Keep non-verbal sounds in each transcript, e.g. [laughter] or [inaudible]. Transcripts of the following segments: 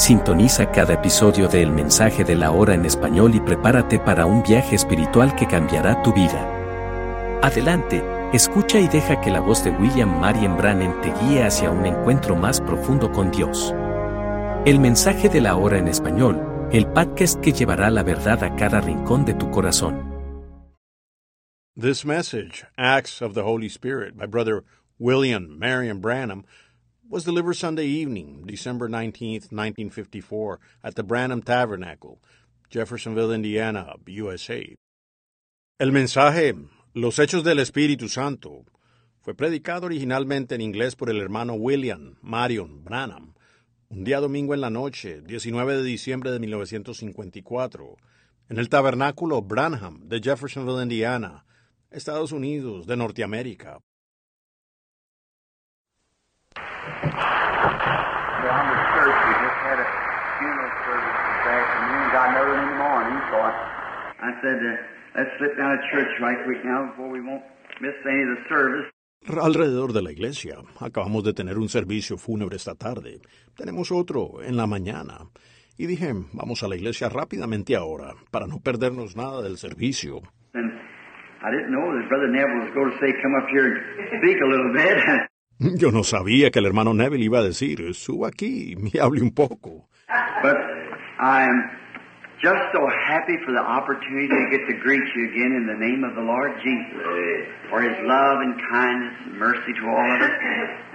Sintoniza cada episodio de El Mensaje de la Hora en español y prepárate para un viaje espiritual que cambiará tu vida. Adelante, escucha y deja que la voz de William Marion Brannan te guíe hacia un encuentro más profundo con Dios. El Mensaje de la Hora en español, el podcast que llevará la verdad a cada rincón de tu corazón. This message, Acts of the Holy Spirit, by Brother William Marion Branham, was delivered Sunday evening, December 19th, 1954, at the Branham Tabernacle, Jeffersonville, Indiana, USA. El mensaje, Los Hechos del Espíritu Santo, fue predicado originalmente en inglés por el hermano William Marion Branham, un día domingo en la noche, 19 de diciembre de 1954, en el tabernáculo Branham de Jeffersonville, Indiana, Estados Unidos de Norteamérica. Down the church. We just had a funeral service this afternoon. Got another in the morning, so I, I said, uh, let's slip down to church right quick now before we won't miss any of the service. Alrededor de la iglesia. Acabamos de tener un servicio fúnebre esta tarde. Tenemos otro en la mañana. Y dije, vamos a la iglesia rápidamente ahora, para no perdernos nada del servicio. And I didn't know that Brother Neville was going to say, come up here and speak a little bit. [laughs] Yo no sabía que el hermano Neville iba a decir, suba aquí y hable un poco. but I am just so happy for the opportunity to get to greet you again in the name of the Lord Jesus. For his love and kindness and mercy to all of us.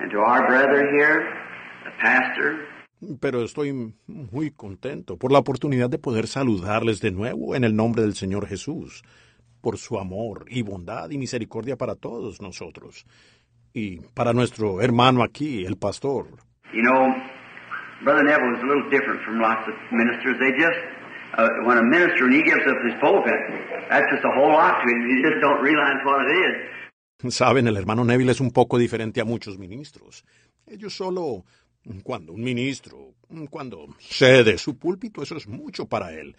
And to our brother here, the pastor, Pero estoy muy contento por la oportunidad de poder saludarles de nuevo en el nombre del Señor Jesús, por su amor y bondad y misericordia para todos nosotros. Y para nuestro hermano aquí, el pastor. You know, Brother Neville is a little different from lots of ministers. They just, uh, when a minister, when he gives up his pulpit, that's just a whole lot to him. You just don't realize what it is. Saben, el hermano Neville es un poco diferente a muchos ministros. Ellos solo, cuando un ministro, cuando cede su púlpito, eso es mucho para él.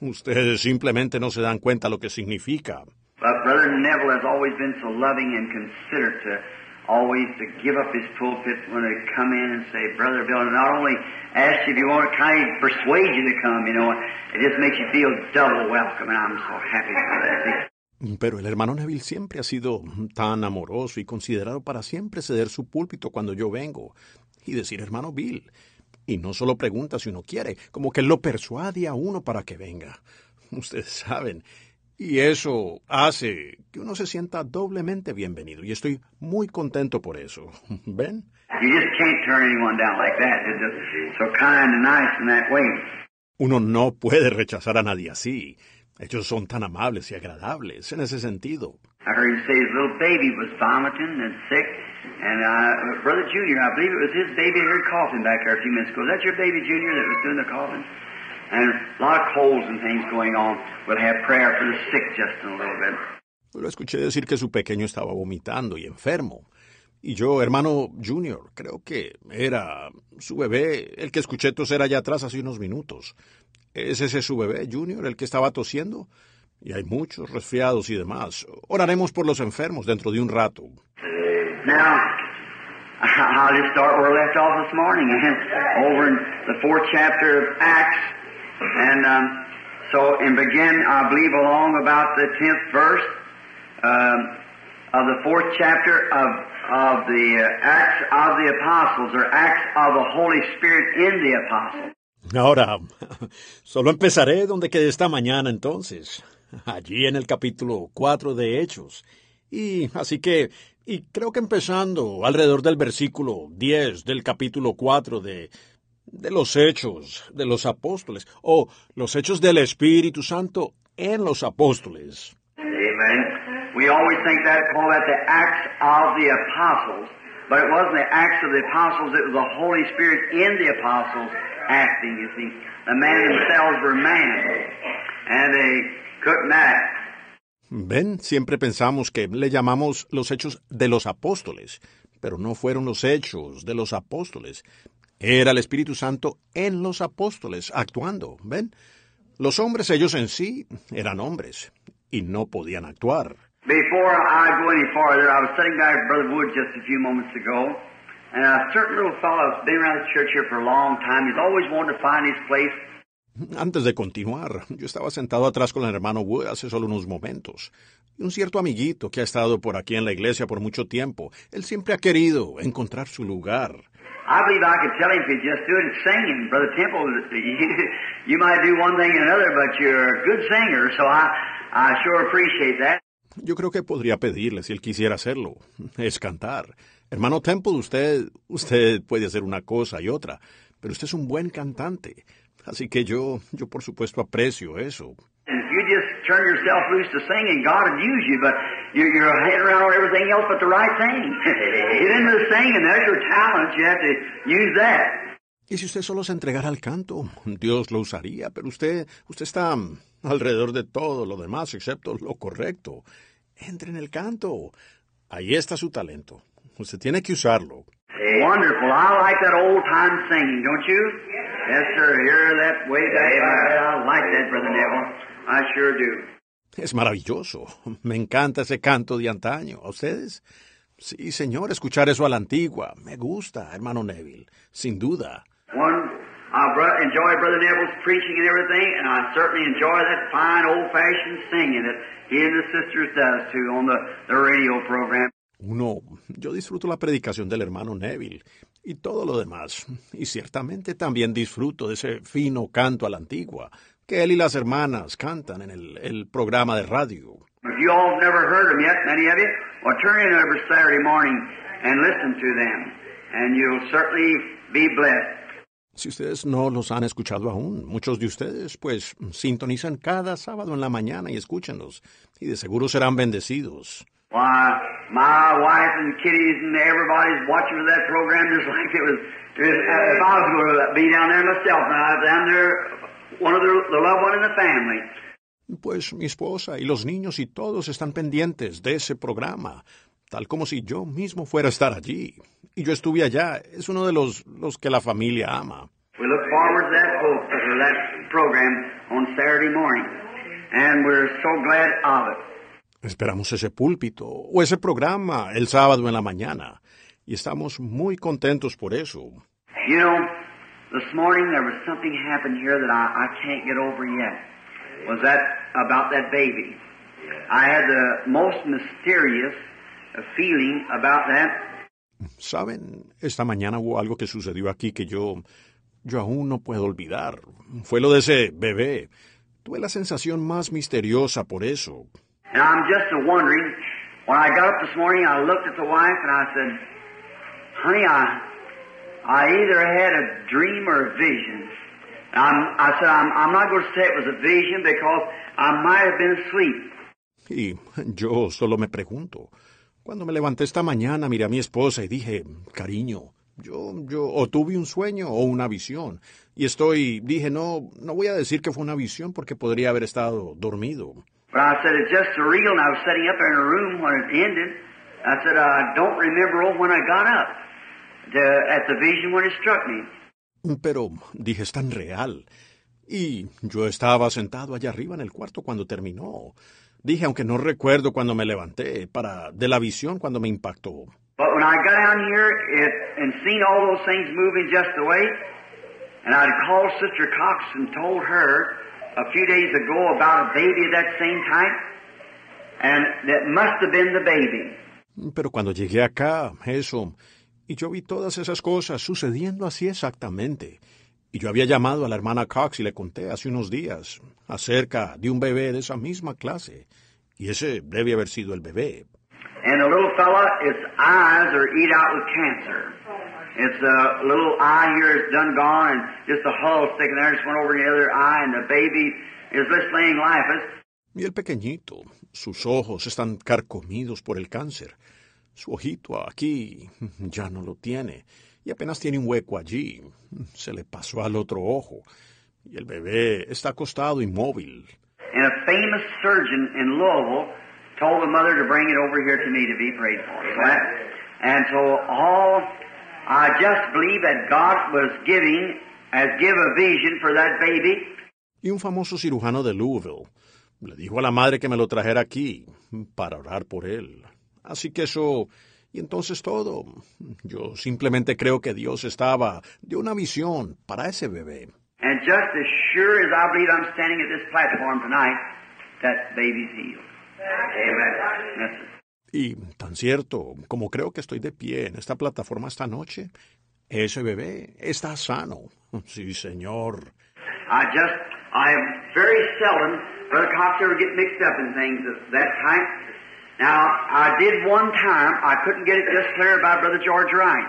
Ustedes simplemente no se dan cuenta lo que significa. But Brother Neville has always been so loving and considerate to always to give up his pulpit when they come in and say, Brother Bill, and not only ask if you want to kind of persuade you to come, you know, it just makes you feel double welcome, and I'm so happy for that. Pero el hermano Neville siempre ha sido tan amoroso y considerado para siempre ceder su púlpito cuando yo vengo y decir hermano Bill. Y no solo pregunta si uno quiere, como que lo persuade a uno para que venga. Ustedes saben. Y eso hace que uno se sienta doblemente bienvenido. Y estoy muy contento por eso. ¿Ven? Uno no puede rechazar a nadie así. Ellos son tan amables y agradables en ese sentido. Lo escuché decir que su pequeño estaba vomitando y enfermo. Y yo, hermano Junior, creo que era su bebé, el que escuché toser allá atrás hace unos minutos. ¿Es ese su bebé, Junior, el que estaba tosiendo? Y hay muchos resfriados y demás. Oraremos por los enfermos dentro de un rato. Now, [laughs] I'll just start where I left off this morning, [laughs] over in the fourth chapter of Acts, and um, so and begin, I believe, along about the tenth verse um, of the fourth chapter of of the uh, Acts of the Apostles, or Acts of the Holy Spirit in the Apostles. Ahora, [laughs] solo empezaré donde quedé esta mañana entonces, allí en el capítulo 4 de Hechos. Y así que, y creo que empezando alrededor del versículo 10 del capítulo 4 de, de los Hechos de los Apóstoles, o los Hechos del Espíritu Santo en los Apóstoles. Amen. We always think that, call that the Acts of the Apostles, but it wasn't the Acts of the Apostles, it was the Holy Spirit in the Apostles acting, you see. The men themselves were man, and they couldn't act. Ven, siempre pensamos que le llamamos los hechos de los apóstoles, pero no fueron los hechos de los apóstoles. Era el Espíritu Santo en los apóstoles actuando, ¿ven? Los hombres ellos en sí eran hombres y no podían actuar. Before I go any farther, I was sitting back with Brother Wood just a few moments ago, and a certain little fellow has been around the church here for a long time. He's always wanted to find his place. Antes de continuar, yo estaba sentado atrás con el hermano Wood hace solo unos momentos. Y un cierto amiguito que ha estado por aquí en la iglesia por mucho tiempo, él siempre ha querido encontrar su lugar. I believe I could tell if he just do it singing. Brother Temple, you, [laughs] you might do one thing and another, but you're a good singer, so I, I sure appreciate that. Yo creo que podría pedirle si él quisiera hacerlo, es cantar. Hermano Temple, usted, usted puede hacer una cosa y otra, pero usted es un buen cantante. Así que yo, yo por supuesto aprecio eso. And just turn yourself loose to singing, God will use you, but you're, you're heading around on everything else but the right thing. Get into the singing, there's your talent, you have to use that. Y si usted solo se entregara al canto, Dios lo usaría, pero usted, usted está alrededor de todo lo demás excepto lo correcto. Entre en el canto. Ahí está su talento. Usted tiene que usarlo. Wonderful. I like that old time singing, don't you? Yes, sir. Hear that way back. I like that, Brother Neville. I sure do. Es maravilloso. Me encanta ese canto de antaño. ¿A ustedes? Sí, señor, escuchar eso a la antigua. Me gusta, hermano Neville. Sin duda. One, I bro- enjoy Brother Neville's preaching and everything, and I certainly enjoy that fine old-fashioned singing that he and the sisters does too on the, the radio program. Uno, yo disfruto la predicación del hermano Neville y todo lo demás. Y ciertamente también disfruto de ese fino canto a la antigua que él y las hermanas cantan en el, el programa de radio. If you all have never heard them yet, many of you, well, turn in every Saturday morning and listen to them, and you'll certainly be blessed. Si ustedes no los han escuchado aún, muchos de ustedes pues sintonizan cada sábado en la mañana y escúchenlos, y de seguro serán bendecidos. Why, my wife and kiddies and everybody's watching for that program just [laughs] like it was, it was if I was going to be down there myself, and I was down there, Pues mi esposa y los niños y todos están pendientes de ese programa, tal como si yo mismo fuera a estar allí. Y yo estuve allá, es uno de los, los que la familia ama. We look forward to that, pro- to that program on Saturday morning, and we're so glad of it. Esperamos ese púlpito o ese programa el sábado en la mañana, y estamos muy contentos por eso. You know, this morning there was something happened here that I, I can't get over yet. Was that about that baby? I had the most mysterious feeling about that. Saben, esta mañana hubo algo que sucedió aquí que yo, yo aún no puedo olvidar. Fue lo de ese bebé. Tuve la sensación más misteriosa por eso. And I'm just a wondering, when I got up this morning, I looked at the wife and I said, honey, I, I either had a dream or a vision. I'm, I said, I'm, I'm not going to say it was a vision because I might have been asleep. Y yo solo me pregunto. Cuando me levanté esta mañana, miré a mi esposa y dije, cariño, yo, yo, o tuve un sueño o una visión. Y estoy, dije, no, no voy a decir que fue una visión porque podría haber estado dormido. But I said, it's just surreal, and I was sitting up in a room when it ended. I said, I don't remember when I got up Pero, dije, es tan real. Y yo estaba sentado allá arriba en el cuarto cuando terminó. Dije, aunque no recuerdo cuando me levanté, para de la visión cuando me impactó. But when I got down here it, and seen all those things moving just the way, and I'd called Sister Cox and told her a few days ago about a baby of that same type, and that must have been the baby. Pero cuando llegué acá, eso, y yo vi todas esas cosas sucediendo así exactamente. Y yo había llamado a la hermana Cox y le conté hace unos días acerca de un bebé de esa misma clase. Y ese debe haber sido el bebé. And the little fella, its eyes are eat out with cancer. Its uh, little eye here is done gone, and just a hull sticking there, just went over the other eye, and the baby is just laying lifeless. Y el pequeñito, sus ojos están carcomidos por el cáncer. Su ojito aquí ya no lo tiene y apenas tiene un hueco allí. Se le pasó al otro ojo. Y el bebé está acostado inmóvil. And a famous surgeon in Louisville told the mother to bring it over here to me to be prayed for. That- and so all, I just believe that God was giving, has give a vision for that baby. Y un famoso cirujano de Louisville le dijo a la madre que me lo trajera aquí para orar por él. Así que eso... Y entonces todo. Yo simplemente creo que Dios estaba de una visión para ese bebé. And just as sure as I believe I'm standing at this platform tonight, that baby's healed. Amen. Y tan cierto como creo que estoy de pie en esta plataforma esta noche, ese bebé está sano. Sí, señor. I just, I very seldom, Brother Cox, ever get mixed up in things of that type. Now, I did one time, I couldn't get it just clear by Brother George Wright.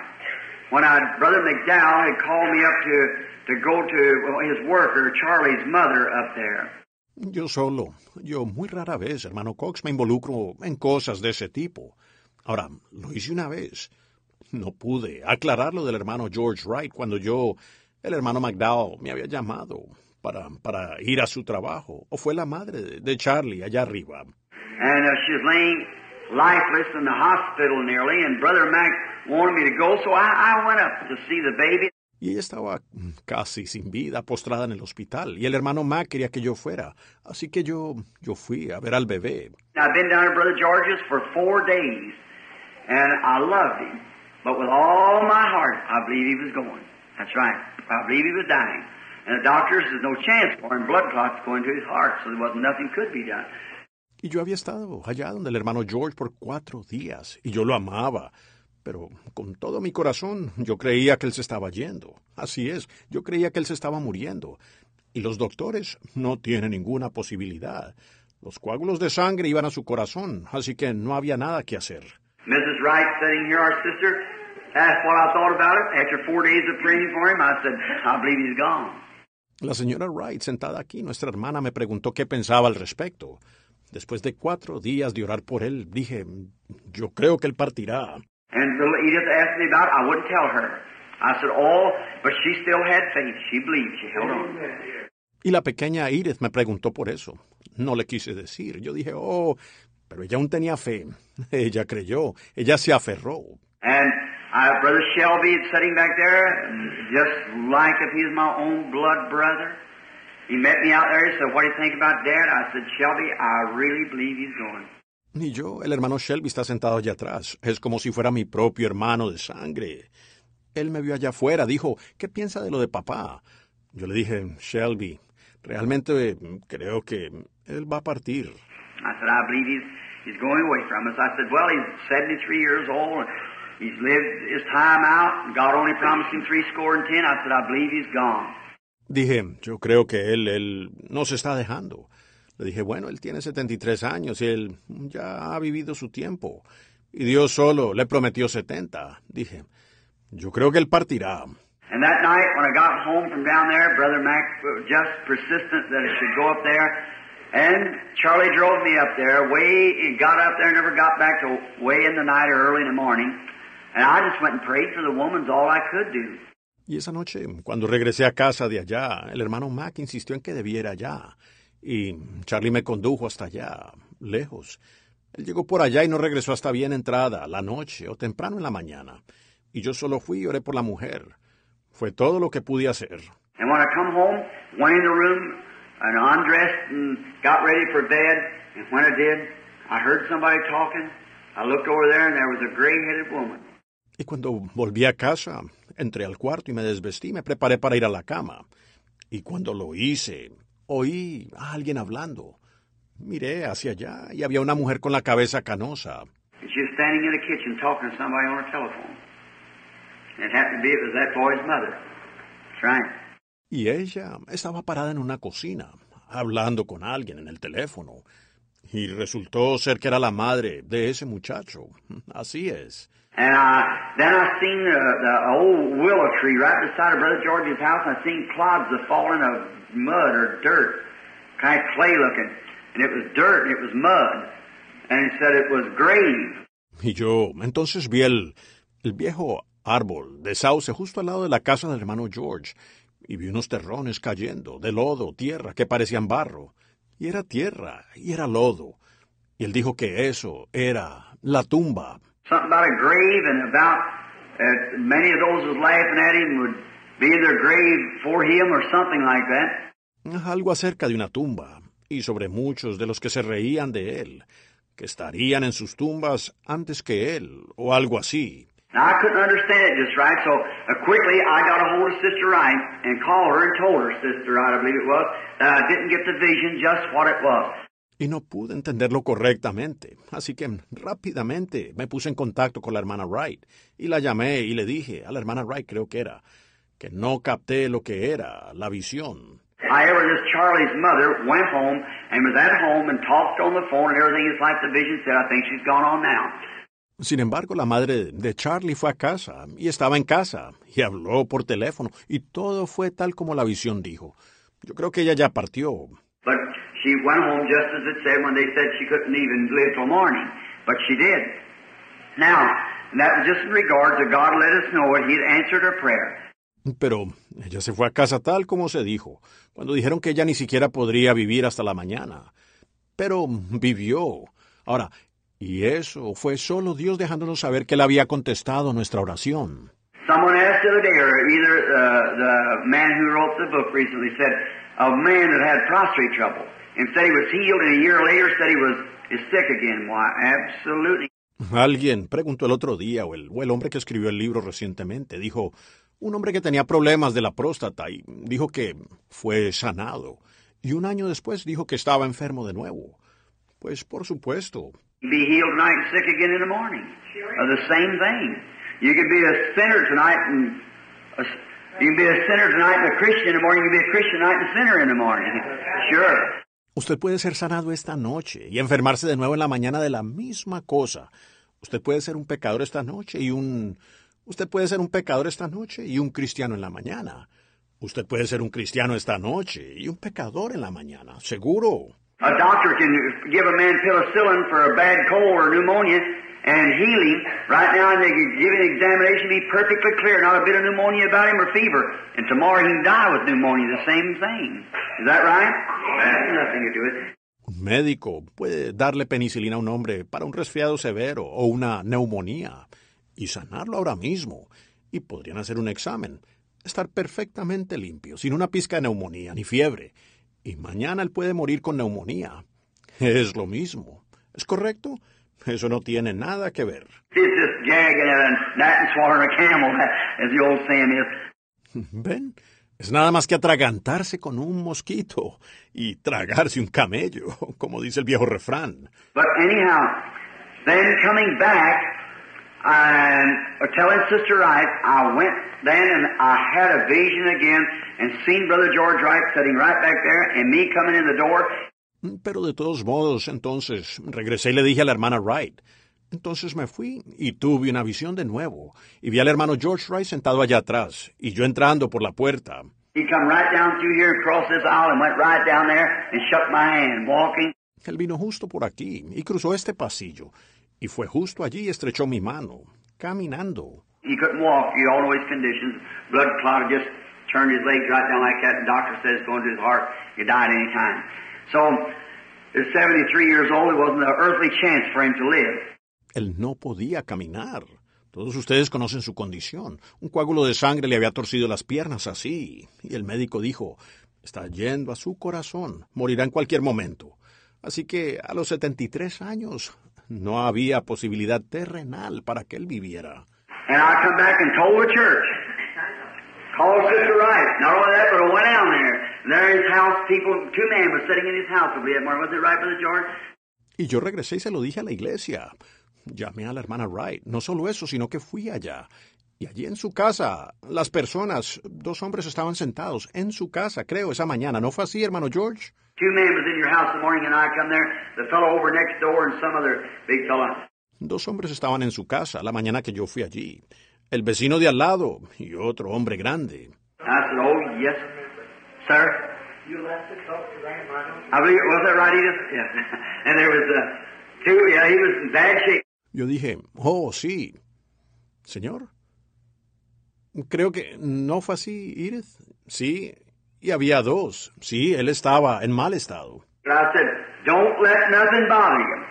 When I, Brother McDowell had called me up to, to go to his worker, Charlie's mother, up there. Yo solo, yo muy rara vez, hermano Cox, me involucro en cosas de ese tipo. Ahora, lo hice una vez. No pude aclarar lo del hermano George Wright cuando yo, el hermano McDowell, me había llamado para, para ir a su trabajo. O fue la madre de Charlie allá arriba. And uh, she was laying lifeless in the hospital nearly, and Brother Mac wanted me to go, so I, I went up to see the baby. Y ella estaba casi sin vida, postrada en el hospital, y el hermano Mac quería que yo fuera. Así que yo, yo fui a ver al bebé. I've been down at Brother George's for four days, and I loved him. But with all my heart, I believe he was going. That's right. I believe he was dying. And the doctors, there's no chance for him. Blood clots going to his heart, so there wasn't nothing could be done. Y yo había estado allá donde el hermano George por cuatro días, y yo lo amaba. Pero con todo mi corazón yo creía que él se estaba yendo. Así es, yo creía que él se estaba muriendo. Y los doctores no tienen ninguna posibilidad. Los coágulos de sangre iban a su corazón, así que no había nada que hacer. Mrs. Wright sitting here, our sister, asked what I thought about it. After four days of praying for him, I said, I believe he's gone. La señora Wright, sentada aquí, nuestra hermana, me preguntó qué pensaba al respecto. Después de cuatro días de orar por él, dije, yo creo que él partirá. And little Edith asked me about it. I wouldn't tell her. I said, but she still had faith. She believed. She held on. Y la pequeña Edith me preguntó por eso. No le quise decir. Yo dije, oh, pero ella aún tenía fe. [laughs] Ella creyó. Ella se aferró. And uh, Brother Shelby is sitting back there, just like if he was my own blood brother. He met me out there. He said, what do you think about Dad? I said, Shelby, I really believe he's going. Y yo, el hermano Shelby está sentado allá atrás. Es como si fuera mi propio hermano de sangre. Él me vio allá afuera. Dijo, ¿qué piensa de lo de papá? Yo le dije, Shelby, realmente eh, creo que él va a partir. I said, I believe he's, he's going away from us. I said, well, he's 73 years old. And he's lived his time out. God only promised him three score and ten. I said, I believe he's gone. Dije, yo creo que él, él no se está dejando. Le dije, bueno, él tiene 73 años y él ya ha vivido su tiempo. Y Dios solo le prometió 70. Dije, yo creo que él partirá. And that night, when I got home from down there, Brother Mac was just persistent that I should go up there. And Charlie drove me up there, way, got up there, never got back till way in the night or early in the morning. And I just went and prayed for the woman's all I could do. Y esa noche, cuando regresé a casa de allá, el hermano Mac insistió en que debiera allá. Y Charlie me condujo hasta allá, lejos. Él llegó por allá y no regresó hasta bien entrada, la noche o temprano en la mañana. Y yo solo fui y oré por la mujer. Fue todo lo que pude hacer. And when I come home, went in the room and undressed and got ready for bed. And when I did, I heard somebody talking. I looked over there and there was a gray-headed woman. Y cuando volví a casa, entré al cuarto y me desvestí, me preparé para ir a la cama. Y cuando lo hice, oí a alguien hablando. Miré hacia allá y había una mujer con la cabeza canosa. Y ella estaba parada en una cocina, hablando con alguien en el teléfono. Y resultó ser que era la madre de ese muchacho. Así es. And I, then I seen the, the old willow tree right beside of Brother George's house. I seen clods of falling of mud or dirt, kind of clay looking. And it was dirt and it was mud. And it said it was grave. Y yo entonces vi el, el viejo árbol de sauce justo al lado de la casa del hermano George y vi unos terrones cayendo de lodo, tierra, que parecían barro. Y era tierra, y era lodo. Y él dijo que eso era la tumba. Something about a grave and about uh, many of those who was laughing at him would be in their grave for him or something like that. Algo acerca de una tumba, y sobre muchos de los que se reían de él, que estarían en sus tumbas antes que él, o algo así. Now, I couldn't understand it just right, so uh, quickly I got a hold of Sister Wright and called her and told her, Sister Wright, I believe it was, that I didn't get the vision just what it was. Y no pude entenderlo correctamente, así que rápidamente me puse en contacto con la hermana Wright y la llamé y le dije a la hermana Wright, creo que era, que no capté lo que era la visión. However, this Charlie's mother went home and was at home and talked on the phone and everything. It's like the vision said. I think she's gone on now. Sin embargo, la madre de Charlie fue a casa y estaba en casa y habló por teléfono y todo fue tal como la visión dijo. Yo creo que ella ya partió. She went home just as it said when they said she couldn't even live till morning. But she did. Now, that was just in regard to God let us know it. He'd answered her prayer. Pero ella se fue a casa tal como se dijo, cuando dijeron que ella ni siquiera podría vivir hasta la mañana. Pero vivió. Ahora, y eso fue solo Dios dejándonos saber que Él había contestado nuestra oración. Someone asked the other day, or either uh, the man who wrote the book recently said, a man that had prostrate trouble, and said he was healed, and a year later said he was is sick again. Why, absolutely. Alguien preguntó el otro día, o el, o el hombre que escribió el libro recientemente, dijo, un hombre que tenía problemas de la próstata y dijo que fue sanado. Y un año después dijo que estaba enfermo de nuevo. Pues por supuesto. Be healed tonight and sick again in the morning. The same thing. You could be a sinner tonight and a, you can be a sinner tonight and a Christian in the morning. You can be a Christian tonight and a sinner in the morning. [laughs] Sure. Usted puede ser sanado esta noche y enfermarse de nuevo en la mañana de la misma cosa. Usted puede ser un pecador esta noche y un Usted puede ser un pecador esta noche y un cristiano en la mañana. Usted puede ser un cristiano esta noche y un pecador en la mañana, seguro. A doctor can give a man penicillin for a bad cold or pneumonia and heal him. Right now, they can give an examination, be perfectly clear, not a bit of pneumonia about him or fever. And tomorrow he can die with pneumonia, the same thing. Is that right? That's nothing to do with it. Un médico puede darle penicilina a un hombre para un resfriado severo o una neumonía y sanarlo ahora mismo. Y podrían hacer un examen, estar perfectamente limpio, sin una pizca de neumonía ni fiebre. Y mañana él puede morir con neumonía. Es lo mismo. ¿Es correcto? Eso no tiene nada que ver. ¿Ven? Es nada más que atragantarse con un mosquito y tragarse un camello, como dice el viejo refrán. But anyhow, then coming back, and telling Sister Wright, I went then and I had a vision again and seen Brother George Wright sitting right back there and me coming in the door. Pero de todos modos, entonces, regresé y le dije a la hermana Wright. Entonces me fui y tuve una visión de nuevo y vi al hermano George Wright sentado allá atrás y yo entrando por la puerta. He come right down through here and crossed this aisle and went right down there and shook my hand, walking. Él vino justo por aquí y cruzó este pasillo y fue justo allí y estrechó mi mano, caminando. So, at 73 years old, there wasn't an earthly chance for him to live. Él no podía caminar. Todos ustedes conocen su condición. Un coágulo de sangre le había torcido las piernas así. Y el médico dijo, está yendo a su corazón. Morirá en cualquier momento. Así que a los 73 años no había posibilidad terrenal para que él viviera. And Y yo regresé y se lo dije a la iglesia. Llamé a la hermana Wright. No solo eso, sino que fui allá. Y allí en su casa, las personas, dos hombres estaban sentados en su casa, creo, esa mañana. ¿No fue así, hermano George? Two men was in your house the morning and I come there, the fellow over next door and some other big fella. Dos hombres estaban en su casa la mañana que yo fui allí. El vecino de al lado y otro hombre grande. I said, oh, yes, sir. You left to talk to them, I believe, was that right, Edith? Yes. [laughs] and there was uh, two, yeah, he was in bad shape. Yo dije, oh, sí. Señor. Creo que no fue así, Edith. Sí, y había dos. Sí, él estaba en mal estado. But I said, don't let nothing bother you.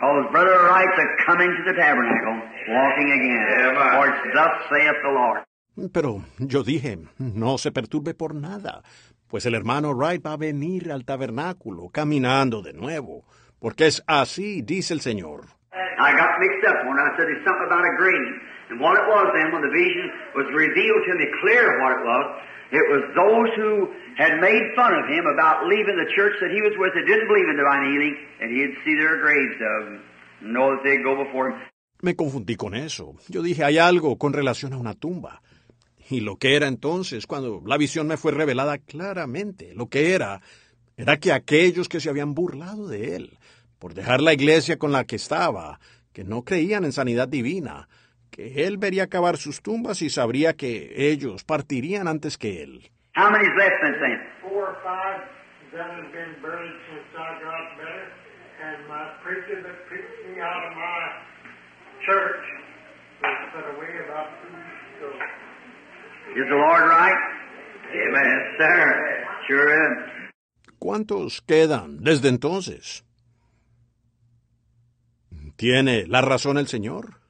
Because Brother Wright's a coming to the tabernacle, walking again. For it's thus saith the Lord. Pero yo dije, no se perturbe por nada, pues el hermano Wright va a venir al tabernáculo caminando de nuevo, porque es así, dice el Señor. I got mixed up when I said there's something about a grave. And what it was then, when the vision was revealed to me clear what it was, it was those who had made fun of him about leaving the church that he was with that didn't believe in divine healing, and he'd see their graves of them, know that they'd go before him. Me confundí con eso. Yo dije, hay algo con relación a una tumba. Y lo que era entonces, cuando la visión me fue revelada claramente, lo que era, era que aquellos que se habían burlado de él, por dejar la iglesia con la que estaba, que no creían en sanidad divina, que él vería acabar sus tumbas y sabría que ellos partirían antes que él. How Is the Lord right? Amen. Sir. Sure is. ¿Cuántos quedan desde entonces? ¿Tiene la razón el Señor?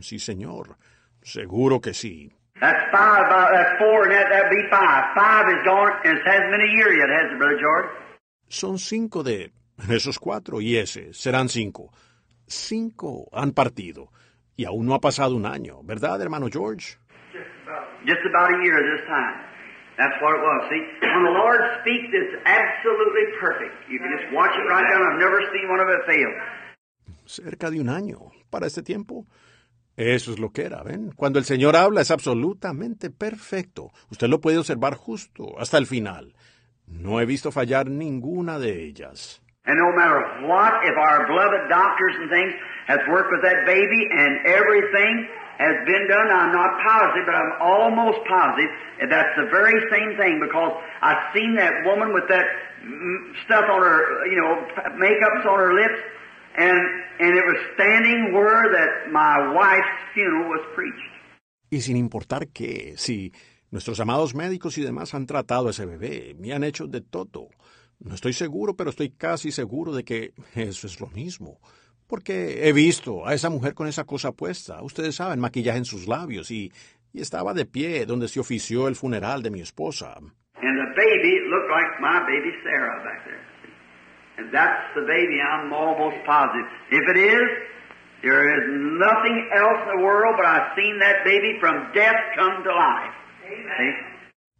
Sí, Señor. Seguro que sí. That's five, uh, that's four, and that, that'd be five. Five is gone, and it hasn't been a year yet, has it, Brother George? Son cinco de esos cuatro y ese serán cinco. Cinco han partido. Y aún no ha pasado un año, ¿verdad, hermano George? Just about. A year this time. That's what it was. See, when the Lord speaks, it's absolutely perfect. You can just watch it right down. I've never seen one of it fail. Cerca de un año para este tiempo. Eso es lo que era, ¿ven? Cuando el Señor habla es absolutamente perfecto. Usted lo puede observar justo hasta el final. No he visto fallar ninguna de ellas. And no matter what, if our beloved doctors and things has worked with that baby and everything has been done, I'm not positive, but I'm almost positive that that's the very same thing because I've seen that woman with that mm, stuff on her, you know, makeups on her lips, and and it was standing where that my wife's funeral was preached. Y sin importar qué, si nuestros amados médicos y demás han tratado a ese bebé, me han hecho de todo. No estoy seguro, pero estoy casi seguro de que eso es lo mismo. Porque he visto a esa mujer con esa cosa puesta, ustedes saben, maquillaje en sus labios, y, y estaba de pie donde se ofició el funeral de mi esposa. And the baby looked like my baby Sarah back there. And that's the baby, I'm almost positive. If it is, there is nothing else in the world but I've seen that baby from death come to life. See?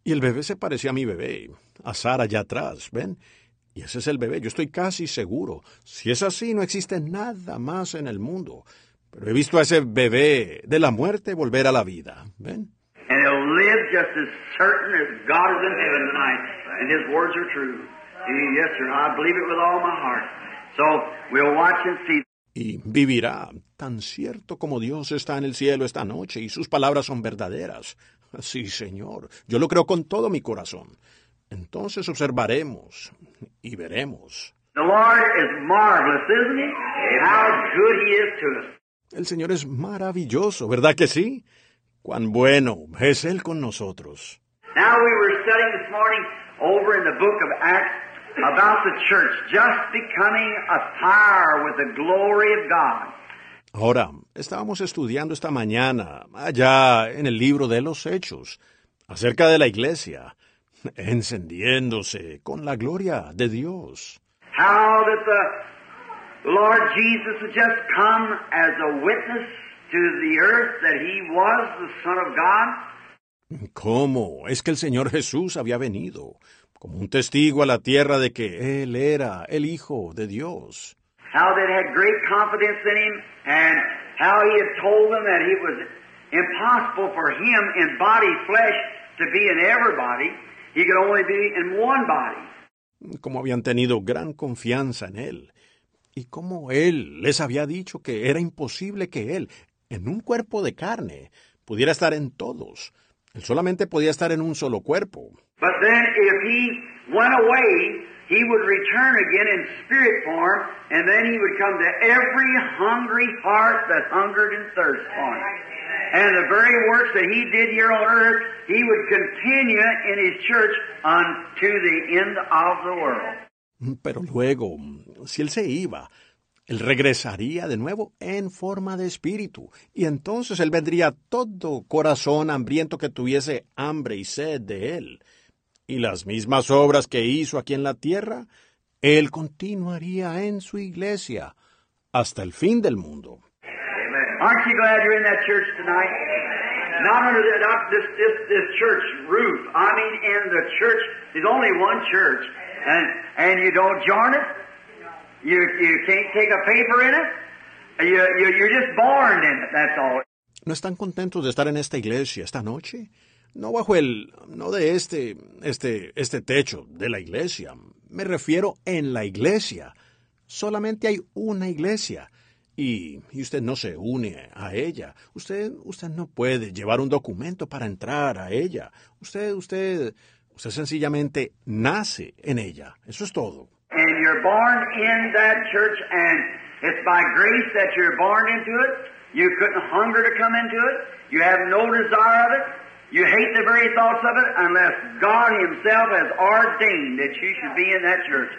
Y el bebé se parecía a mi bebé, a Sara allá atrás, ¿ven? Y ese es el bebé, yo estoy casi seguro. Si es así, no existe nada más en el mundo. Pero he visto a ese bebé de la muerte volver a la vida, ¿ven? Y vivirá tan cierto como Dios está en el cielo esta noche y sus palabras son verdaderas. Sí, Señor, yo lo creo con todo mi corazón. Entonces observaremos y veremos. El Señor es maravilloso, ¿verdad que sí? Cuán bueno es Él con nosotros. Now we were studying this morning over in the book of Acts about the church just becoming afire with the glory of God. Ahora, estábamos estudiando esta mañana, allá en el libro de los Hechos, acerca de la iglesia, encendiéndose con la gloria de Dios. How that the Lord Jesus had just come as a witness to the earth that he was the Son of God. ¿Cómo es que el Señor Jesús había venido como un testigo a la tierra de que Él era el Hijo de Dios? How they had great confidence in him, and how he had told them that he was impossible for him in body flesh to be in everybody. He could only be in one body. Como habían tenido gran confianza en él. Y como él les había dicho que era imposible que él, en un cuerpo de carne, pudiera estar en todos. Él solamente podía estar en un solo cuerpo. But then if he went away, he would return again in spirit form, and then he would come to every hungry heart that hungered and thirsted for him. And the very works that he did here on earth, he would continue in his church unto the end of the world. Pero luego, si él se iba, él regresaría de nuevo en forma de espíritu, y entonces él vendría todo corazón hambriento que tuviese hambre y sed de él. Y las mismas obras que hizo aquí en la tierra, él continuaría en su iglesia hasta el fin del mundo. Aren't you glad you're in that church tonight? Not under the, not this, this, this church roof. I mean, in the church, there's only one church. And, and you don't join it. You, you can't take a paper in it. You, you, you're just born in it, that's all. ¿No están contentos de estar en esta iglesia esta noche? No bajo el, no de este, este, este techo de la iglesia. Me refiero en la iglesia. Solamente hay una iglesia. Y, y, usted no se une a ella. Usted, usted no puede llevar un documento para entrar a ella. Usted, usted, usted sencillamente nace en ella. Eso es todo. And you're born in that church, and it's by grace that you're born into it. You couldn't hunger to come into it. You have no desire of it. You hate the very thoughts of it unless God Himself has ordained that you should be in that church.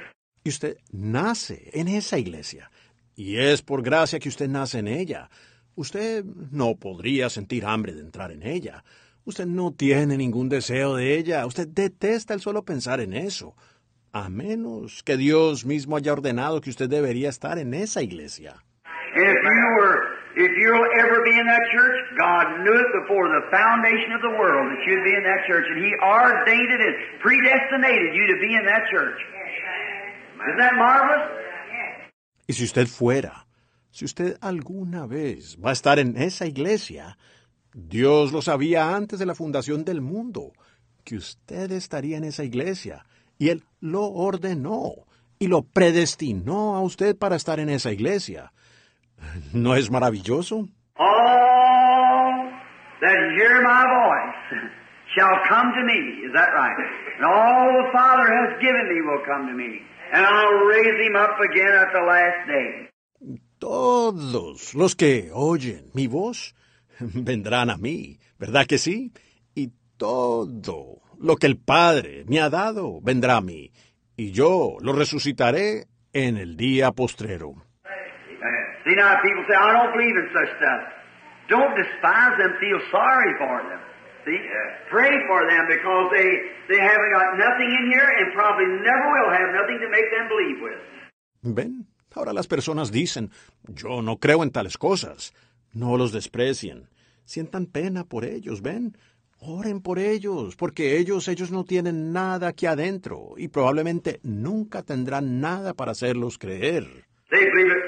Y usted nace en esa iglesia. Y es por gracia que usted nace en ella. Usted no podría sentir hambre de entrar en ella. Usted no tiene ningún deseo de ella. Usted detesta el solo pensar en eso. A menos que Dios mismo haya ordenado que usted debería estar en esa iglesia. And if you were, if you'll ever be in that church, God knew it before the foundation of the world that you'd be in that church, and He ordained it and predestinated you to be in that church. Isn't that marvelous? Y si usted fuera, si usted alguna vez va a estar en esa iglesia, Dios lo sabía antes de la fundación del mundo, que usted estaría en esa iglesia, y Él lo ordenó y lo predestinó a usted para estar en esa iglesia. ¿No es maravilloso? All that hear my voice shall come to me. Is that right? And all the Father has given me will come to me. And I'll raise him up again at the last day. Todos los que oyen mi voz [laughs] vendrán a mí, ¿verdad que sí? Y todo lo que el Padre me ha dado vendrá a mí, y yo lo resucitaré en el día postrero. See now, people say, I don't believe in such stuff. Don't despise them, feel sorry for them. See? Pray for them because they, they haven't got nothing in here and probably never will have nothing to make them believe with. ¿Ven? Ahora las personas dicen, yo no creo en tales cosas. No los desprecien. Sientan pena por ellos, ¿ven? Oren por ellos, porque ellos, ellos no tienen nada aquí adentro y probablemente nunca tendrán nada para hacerlos creer. They believe it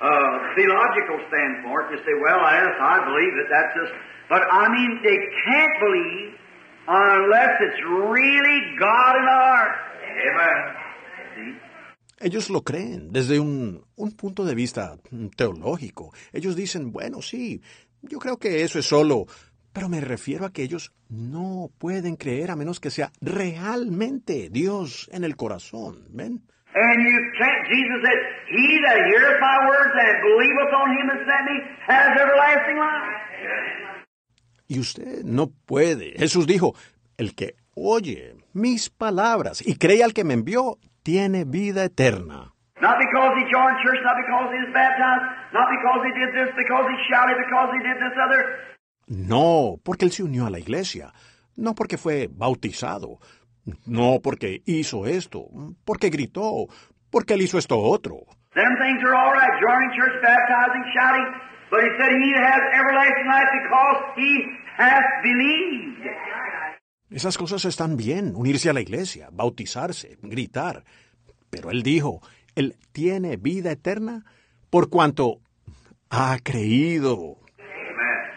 uh, theological standpoint. They say, well, yes, I believe it. That's just. But I mean, they can't believe unless it's really God in heart. Amen. Ellos lo creen desde un, un punto de vista teológico. Ellos dicen, bueno, sí, yo creo que eso es solo, pero me refiero a que ellos no pueden creer a menos que sea realmente Dios en el corazón, ¿ven? And you can't, Jesus said, He that heareth my words and believeth on him that sent me has everlasting life. Y usted no puede. Jesús dijo, el que oye mis palabras y cree al que me envió, tiene vida eterna. Not because he joined church, not because he was baptized, not because he did this, because he shouted, because he did this other. No, porque él se unió a la iglesia. No porque fue bautizado. No porque hizo esto. Porque gritó. Porque él hizo esto otro. Them things are all right, joining church, baptizing, shouting. But he said he has everlasting life because he has believed. Esas cosas están bien, unirse a la iglesia, bautizarse, gritar. Pero él dijo, él tiene vida eterna por cuanto ha creído.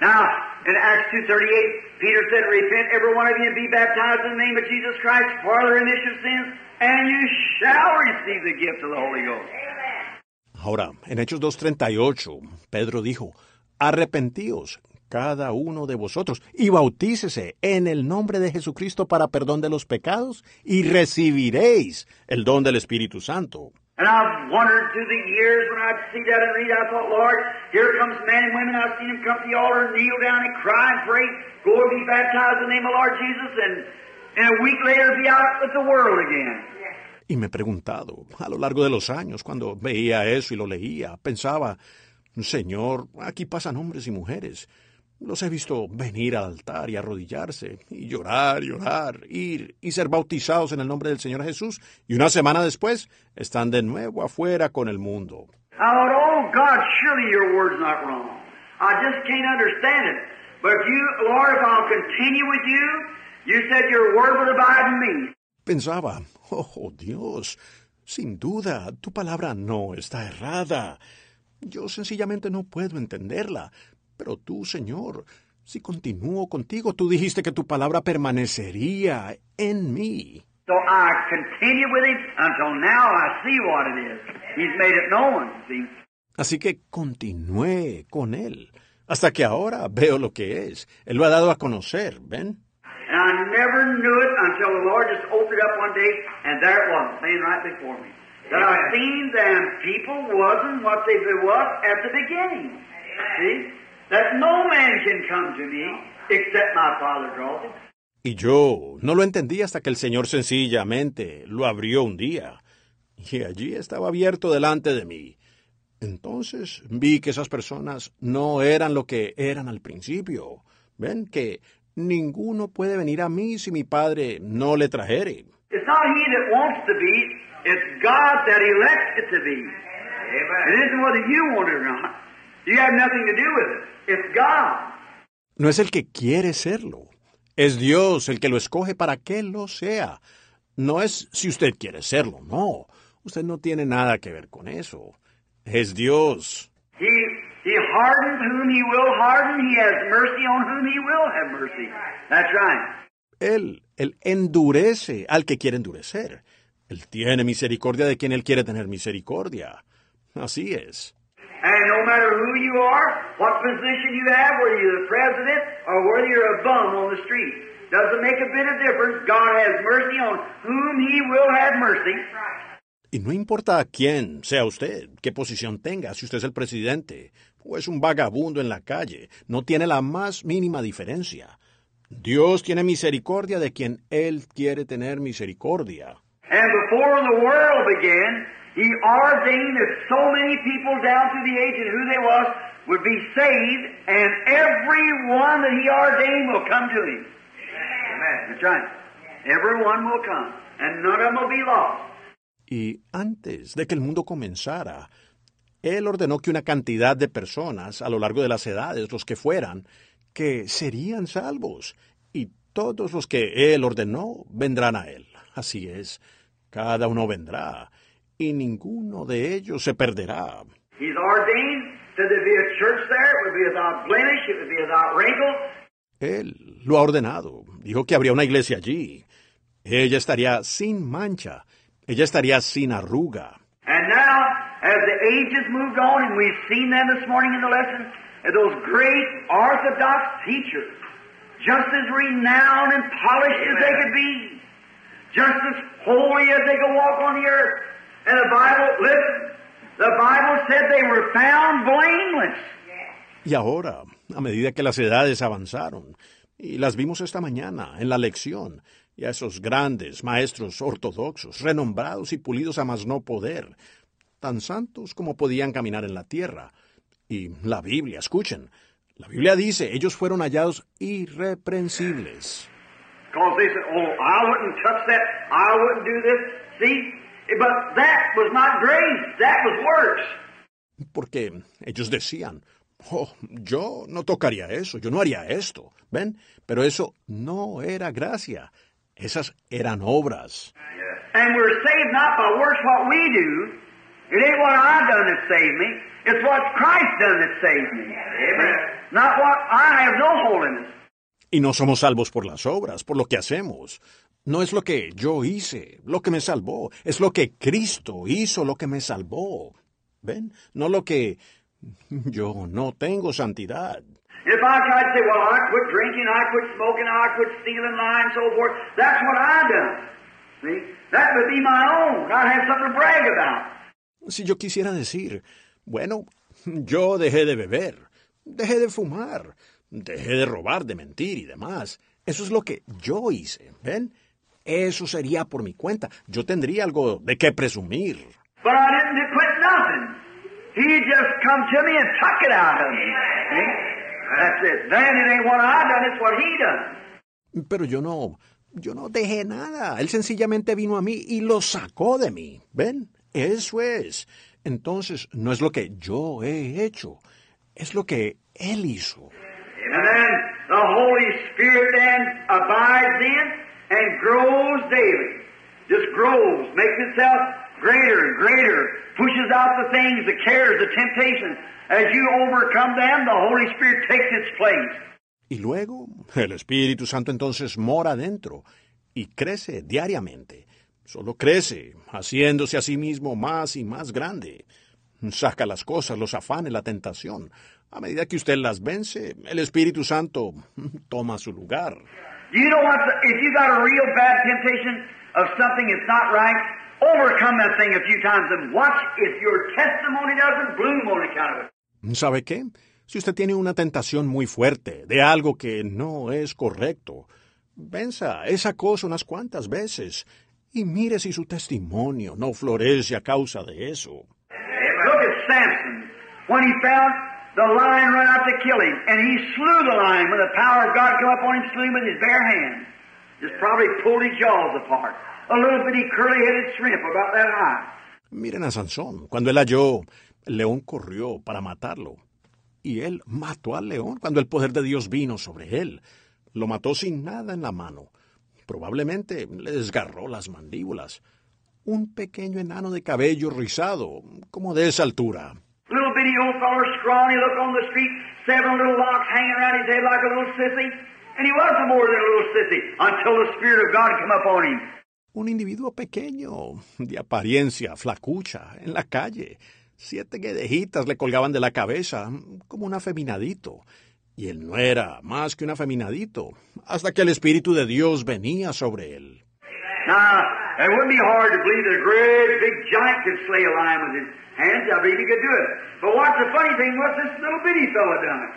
Now, in Acts 2.38, Peter said, Repent every one of you and be baptized in the name of Jesus Christ for the remission of sins, and you shall receive the gift of the Holy Ghost. Ahora, en Hechos 2.38, Pedro dijo, Arrepentíos cada uno de vosotros y bautícese en el nombre de Jesucristo para perdón de los pecados y recibiréis el don del Espíritu Santo. And I've wondered through the years when I'd see that and read, I thought, Lord, here comes men and women. I've seen them come to the altar, kneel down and cry and pray, go and be baptized in the name of Lord Jesus, and, and a week later be out with the world again. Y me he preguntado, a lo largo de los años, cuando veía eso y lo leía, pensaba, Señor, aquí pasan hombres y mujeres. Los he visto venir al altar y arrodillarse, y llorar, llorar, ir y ser bautizados en el nombre del Señor Jesús, y una semana después están de nuevo afuera con el mundo. Pensaba, oh Dios, sin duda, tu palabra no está errada. Yo sencillamente no puedo entenderla. Pero tú, Señor, si continúo contigo, tú dijiste que tu palabra permanecería en mí. So I continue with him until now I see what it is. He's made it known, see. Así que continué con él, hasta que ahora veo lo que es. Él lo ha dado a conocer, ¿ven? And I never knew it until the Lord just opened it up one day, and there it was, laying right before me. That I seen them people wasn't what they was at the beginning. See? That no man can come to me except my Father draws him. Y yo no lo entendí hasta que el Señor sencillamente lo abrió un día. Y allí estaba abierto delante de mí. Entonces vi que esas personas no eran lo que eran al principio. Ven que ninguno puede venir a mí si mi Padre no le trajere. It's You have nothing to do with it. It's God. No es el que quiere serlo. Es Dios el que lo escoge para que lo sea. No es si usted quiere serlo, no. Usted no tiene nada que ver con eso. Es Dios. He, he hardens whom he will harden. He has mercy on whom he will have mercy. That's right. Él, él endurece al que quiere endurecer. Él tiene misericordia de quien él quiere tener misericordia. Así es. And no matter who you are, what position you have, whether you're the president or whether you're a bum on the street, doesn't make a bit of difference. God has mercy on whom He will have mercy. Y no importa quién sea usted, qué posición tenga, si usted es el presidente o es un vagabundo en la calle, no tiene la más mínima diferencia. Dios tiene misericordia de quien Él quiere tener misericordia. And before the world began, He ordained that so many people down through the age and who they was would be saved, and every one that He ordained will come to Him. Amen. That's right. Everyone will come, and none of them will be lost. Y antes de que el mundo comenzara, Él ordenó que una cantidad de personas a lo largo de las edades, los que fueran, que serían salvos, y todos los que Él ordenó vendrán a Él. Así es, cada uno vendrá, y ninguno de ellos se perderá. He's ordained that there be a church there, it would be without blemish, it would be without wrinkle. Él lo ha ordenado. Dijo que habría una iglesia allí. Ella estaría sin mancha. Ella estaría sin arruga. And now, as the ages moved on, and we've seen them this morning in the lesson, those great Orthodox teachers, just as renowned and polished as they could be, just as holy as they could walk on the earth. And the Bible, listen, the Bible said they were found blameless. Y ahora, a medida que las edades avanzaron, y las vimos esta mañana en la lección, y a esos grandes maestros ortodoxos, renombrados y pulidos a más no poder, tan santos como podían caminar en la tierra. Y la Biblia, escuchen, la Biblia dice, ellos fueron hallados irreprensibles. Because they said, oh, I wouldn't touch that, I wouldn't do this. See? But that was not grace, that was works. Porque ellos decían, oh, yo no tocaría eso, yo no haría esto, ¿ven? Pero eso no era gracia, esas eran obras. And we're saved not by works what we do, It ain't what I done that saved me. It's what Christ done that saved me. Amen. Not what I have no holiness. Y no somos salvos por las obras, por lo que hacemos. No es lo que yo hice, lo que me salvó. Es lo que Cristo hizo, lo que me salvó. ¿Ven? No lo que yo no tengo santidad. If I tried to say, well, I quit drinking, I quit smoking, I quit stealing, lying, so forth, that's what I done. See? That would be my own. I'd have something to brag about. Si yo quisiera decir, bueno, yo dejé de beber, dejé de fumar, dejé de robar, de mentir y demás. Eso es lo que yo hice, ¿ven? Eso sería por mi cuenta. Yo tendría algo de qué presumir. But I didn't quit nothing. He just come to me and took it out of me. See? That's it. Then it ain't what I done, it's what he done. Pero yo no, yo no dejé nada. Él sencillamente vino a mí y lo sacó de mí. ¿Ven? Eso es. Entonces, no es lo que yo he hecho, es lo que Él hizo. And then the Holy Spirit then abides in and grows daily. Just grows, makes itself greater and greater, pushes out the things, the cares, the temptations. As you overcome them, the Holy Spirit takes its place. Y luego, el Espíritu Santo entonces mora dentro y crece diariamente. Solo crece, haciéndose a sí mismo más y más grande. Saca las cosas, los afanes, la tentación. A medida que usted las vence, el Espíritu Santo toma su lugar. You know what? If you got a real bad temptation of something that's not right, overcome that thing a few times and watch if your testimony doesn't bloom on account of it. ¿Sabe qué? Si usted tiene una tentación muy fuerte de algo que no es correcto, venza esa cosa unas cuantas veces y mire si su testimonio no florece a causa de eso. Look at Samson. When he found the lion run out to kill him, and he slew the lion when the power of God came upon him, slew him with his bare hands. Just probably pulled his jaws apart. A little bitty curly-headed shrimp about that high. Miren a Sansón. Cuando él halló, el león corrió para matarlo. Y él mató al león cuando el poder de Dios vino sobre él. Lo mató sin nada en la mano. Probablemente le desgarró las mandíbulas. Un pequeño enano de cabello rizado, como de esa altura. Bitty old feller, scrawny, look on the street, seven little locks hanging around his head like a little sissy. And he wasn't more than a little sissy until the Spirit of God come upon him. Un individuo pequeño, de apariencia flacucha, en la calle. Siete guedejitas le colgaban de la cabeza, como un afeminadito. Y él no era más que un afeminadito, hasta que el Espíritu de Dios venía sobre él. Now, it wouldn't be hard to believe that a great big giant could slay a lion with his hands. I believe he could do it. But what's the funny thing was this little bitty fella done it.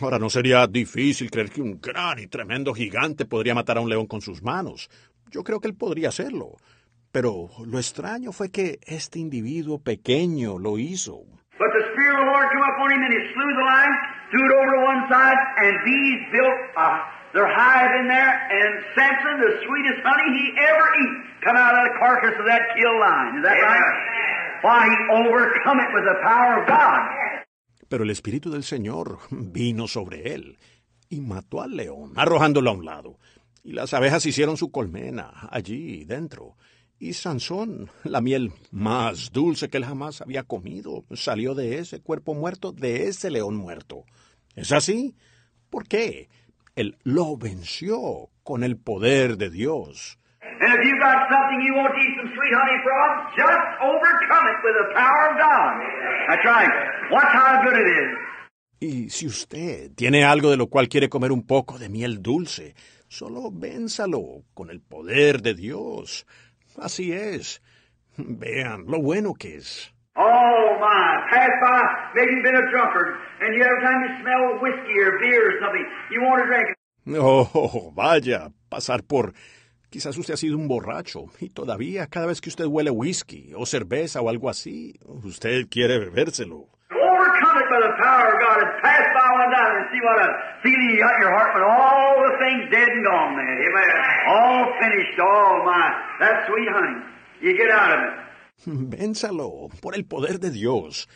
Ahora no sería difícil creer que un gran y tremendo gigante podría matar a un león con sus manos. Yo creo que él podría hacerlo. Pero lo extraño fue que este individuo pequeño lo hizo. But the Spirit of the Lord came upon him and he slew the lion, threw it over to one side, and bees built their hive in there, and Samson, the sweetest honey he ever eat, come out of the carcass of that killed lion. Is that right? Why, he overcome it with the power of God. Pero el Espíritu del Señor vino sobre él y mató al león, arrojándolo a un lado. Y las abejas hicieron su colmena allí dentro. Y Sansón, la miel más dulce que él jamás había comido, salió de ese cuerpo muerto, de ese león muerto. ¿Es así? ¿Por qué? Él lo venció con el poder de Dios. And if you got something you want to eat some sweet honey from, just overcome it with the power of God. That's right. Watch how good it is. Y si usted tiene algo de lo cual quiere comer un poco de miel dulce, solo vénsalo con el poder de Dios. Así es. Vean lo bueno que es. Oh my, pass by, maybe you've been a drunkard, and you every time you smell whiskey or beer or something, you want to drink it. Oh, vaya, pasar por... Quizás usted ha sido un borracho y todavía cada vez que usted huele whisky o cerveza o algo así, usted quiere bebérselo. Overcome it by the power of God and pass by one down and see what a feeling you got in your heart when all the things dead and gone, man. Amen. All finished, all my, that sweet honey. You get out of it. [laughs] Vénsalo por el poder de Dios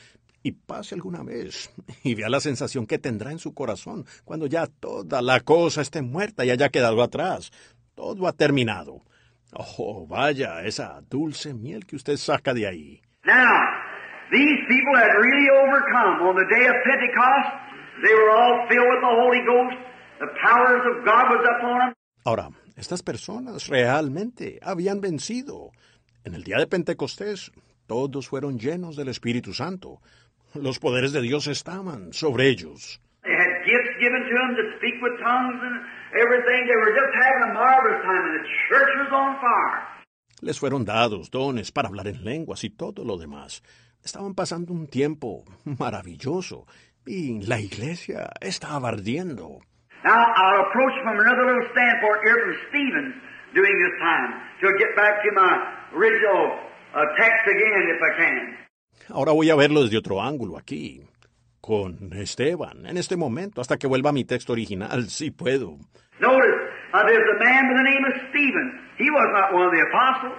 y pase alguna vez y vea la sensación que tendrá en su corazón cuando ya toda la cosa esté muerta y haya quedado atrás. Todo ha terminado. Oh, vaya, esa dulce miel que usted saca de ahí. Now, These people had really overcome. On the day of Pentecost, they were all filled with the Holy Ghost. The powers of God was upon them. Ahora, estas personas realmente habían vencido. En el día de Pentecostés, todos fueron llenos del Espíritu Santo. Los poderes de Dios estaban sobre ellos. They had gifts given to them to speak with tongues and everything. They were just having a marvelous time, and the church was on fire. Les fueron dados dones para hablar en lenguas y todo lo demás. Estaban pasando un tiempo maravilloso y la iglesia estaba ardiendo. Now, I'll approach from another little standpoint here from Stephen during this time to get back to my original uh, text again, if I can. Ahora voy a verlo desde otro ángulo aquí, con Esteban, en este momento, hasta que vuelva a mi texto original, si puedo. Notice, there's a man by the name of Stephen. He was not one of the apostles.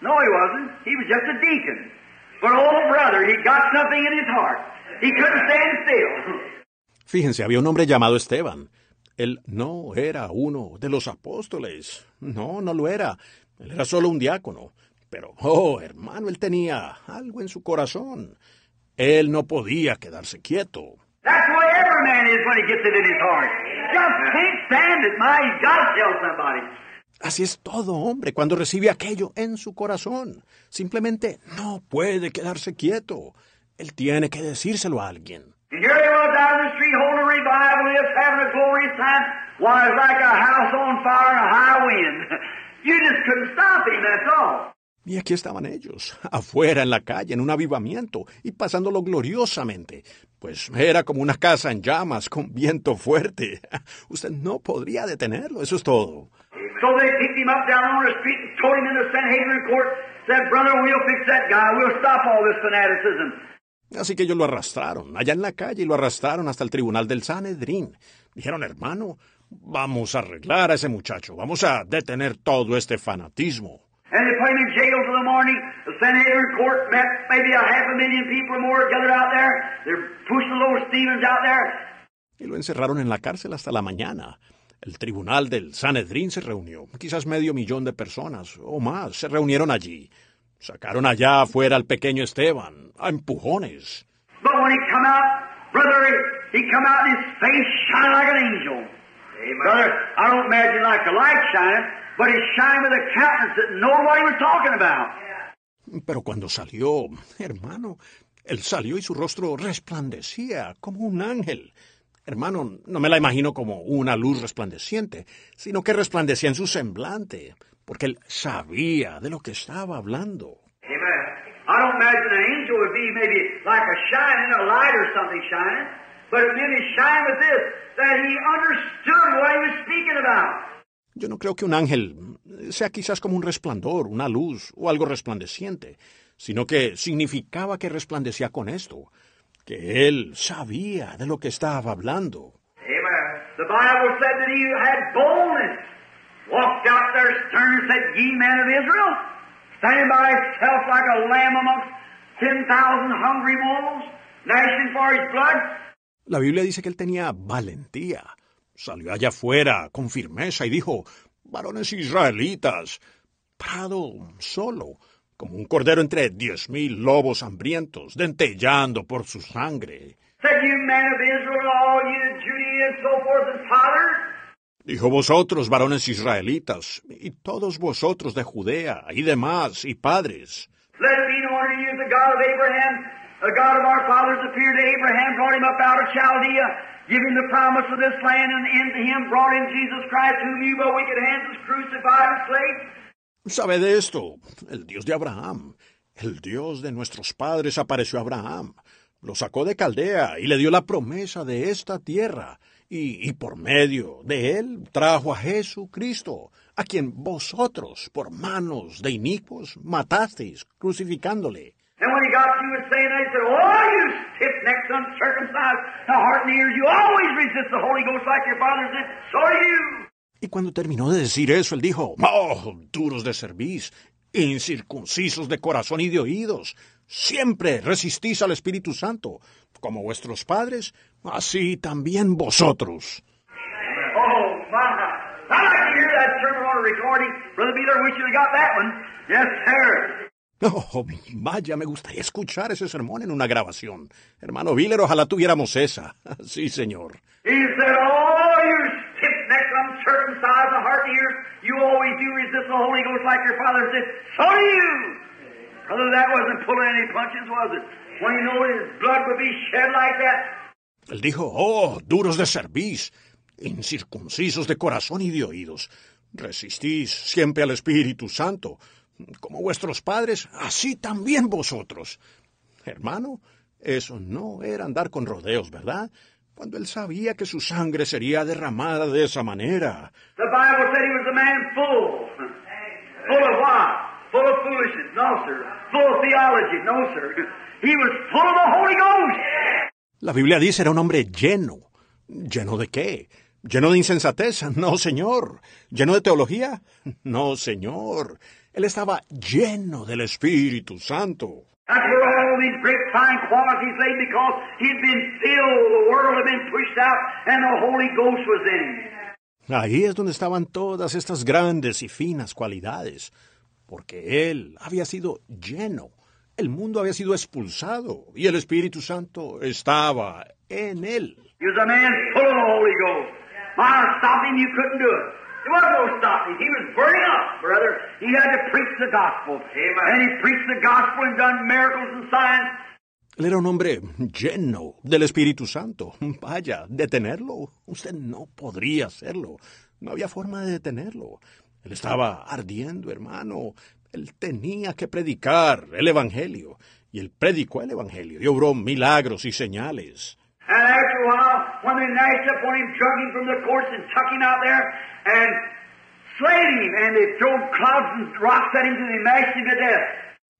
No, he wasn't. He was just a deacon. But brother, he got something in his heart. He couldn't stand still. [laughs] Fíjense, había un hombre llamado Esteban. Él no era uno de los apóstoles. No, no lo era. Él era solo un diácono. Pero, oh, hermano, él tenía algo en su corazón. Él no podía quedarse quieto. Así es todo hombre cuando recibe aquello en su corazón. Simplemente no puede quedarse quieto. Él tiene que decírselo a alguien. Y aquí estaban ellos, [laughs] afuera en la calle, en un avivamiento, y pasándolo gloriosamente. Pues era como una casa en llamas, con viento fuerte. [laughs] Usted no podría detenerlo, eso es todo. So they picked him up down on the street and towed him into Sanhedrin court. Said, brother, we'll fix that guy. We'll stop all this fanaticism. Así que ellos lo arrastraron, allá en la calle, y lo arrastraron hasta el tribunal del Sanedrín. Dijeron, hermano, vamos a arreglar a ese muchacho, vamos a detener todo este fanatismo. And they put him in jail till the morning. The Sanhedrin court met maybe a half a million people or more gathered out there. They're pushing little Stevens out there. Y lo encerraron en la cárcel hasta la mañana. El tribunal del Sanedrín se reunió. Quizás medio millón de personas o más se reunieron allí. Sacaron allá afuera al pequeño Esteban, a empujones. But when he come out, brother, he come out and his face like an angel. Brother, I don't imagine like the light shining, but he shined with a countenance that he was talking about. Pero cuando salió, hermano, él salió y su rostro resplandecía como un ángel. Hermano, no me la imagino como una luz resplandeciente, sino que resplandecía en su semblante, porque él sabía de lo que estaba hablando. Amen. I don't imagine an angel would be maybe like a shining, a light or something shining, but it meant his shine was this, that he understood what he was speaking about. Yo no creo que un ángel sea quizás como un resplandor, una luz o algo resplandeciente, sino que significaba que resplandecía con esto, que él sabía de lo que estaba hablando. La Biblia dice que él tenía valentía. Salió allá afuera con firmeza y dijo, varones israelitas, parado solo, como un cordero entre diez mil lobos hambrientos, dentellando por su sangre. Dijo vosotros, varones israelitas, y todos vosotros de Judea, y demás, y padres, The God of our fathers appeared to Abraham, brought him up out of Chaldea, giving the promise of this land, and into him brought in Jesus Christ, whom you by wicked hands was crucified and slain. Sabe de esto, el Dios de Abraham, el Dios de nuestros padres apareció a Abraham, lo sacó de Caldea y le dio la promesa de esta tierra, y, y por medio de él trajo a Jesucristo, a quien vosotros, por manos de inicuos, matasteis, crucificándole. And when he got through with saying that, he said, Oh, you stiff-necked, uncircumcised, the heart and ears, you always resist the Holy Ghost like your fathers did. So do you. Y cuando terminó de decir eso, él dijo, Oh, duros de cerviz, incircuncisos de corazón y de oídos, siempre resistís al Espíritu Santo, como vuestros padres, así también vosotros. Oh, my. I like to hear that sermon on a recording. Brother Beeler, wish you'd have got that one. Yes, sir. Oh, vaya, me gustaría escuchar ese sermón en una grabación. Hermano Viller, ojalá tuviéramos esa. [laughs] Sí, señor. Oh. Él dijo, oh, duros de cerviz, incircuncisos de corazón y de oídos. Resistís siempre al Espíritu Santo. Como vuestros padres, así también vosotros. Hermano, eso no era andar con rodeos, ¿verdad? Cuando él sabía que su sangre sería derramada de esa manera. The Bible said he was a man full. Full of what? Full of foolishness. No, sir. Full of theology. No, sir. He was full of the Holy Ghost. La Biblia dice era un hombre lleno. ¿Lleno de qué? ¿Lleno de insensatez? No, señor. ¿Lleno de teología? No, señor. Él estaba lleno del Espíritu Santo. That's where all these great fine qualities lay because he'd been filled, the world had been pushed out, and the Holy Ghost was in him. Ahí es donde estaban todas estas grandes y finas cualidades, porque él había sido lleno, el mundo había sido expulsado y el Espíritu Santo estaba en él. He was a man full of the Holy Ghost. My, stop him, you couldn't do it. There was no stopping. He was burning up, brother. He had to preach the gospel. Amen. And he preached the gospel and done miracles and signs. Él era un hombre lleno del Espíritu Santo. Vaya, detenerlo. Usted no podría hacerlo. No había forma de detenerlo. Él estaba ardiendo, hermano. Él tenía que predicar el Evangelio. Y él predicó el Evangelio y obró milagros y señales. And after a while, when they gnashed up on him, drug him from the courts and him out there and slayed him, and they threw clouds and rocks at him till they mashed him to death.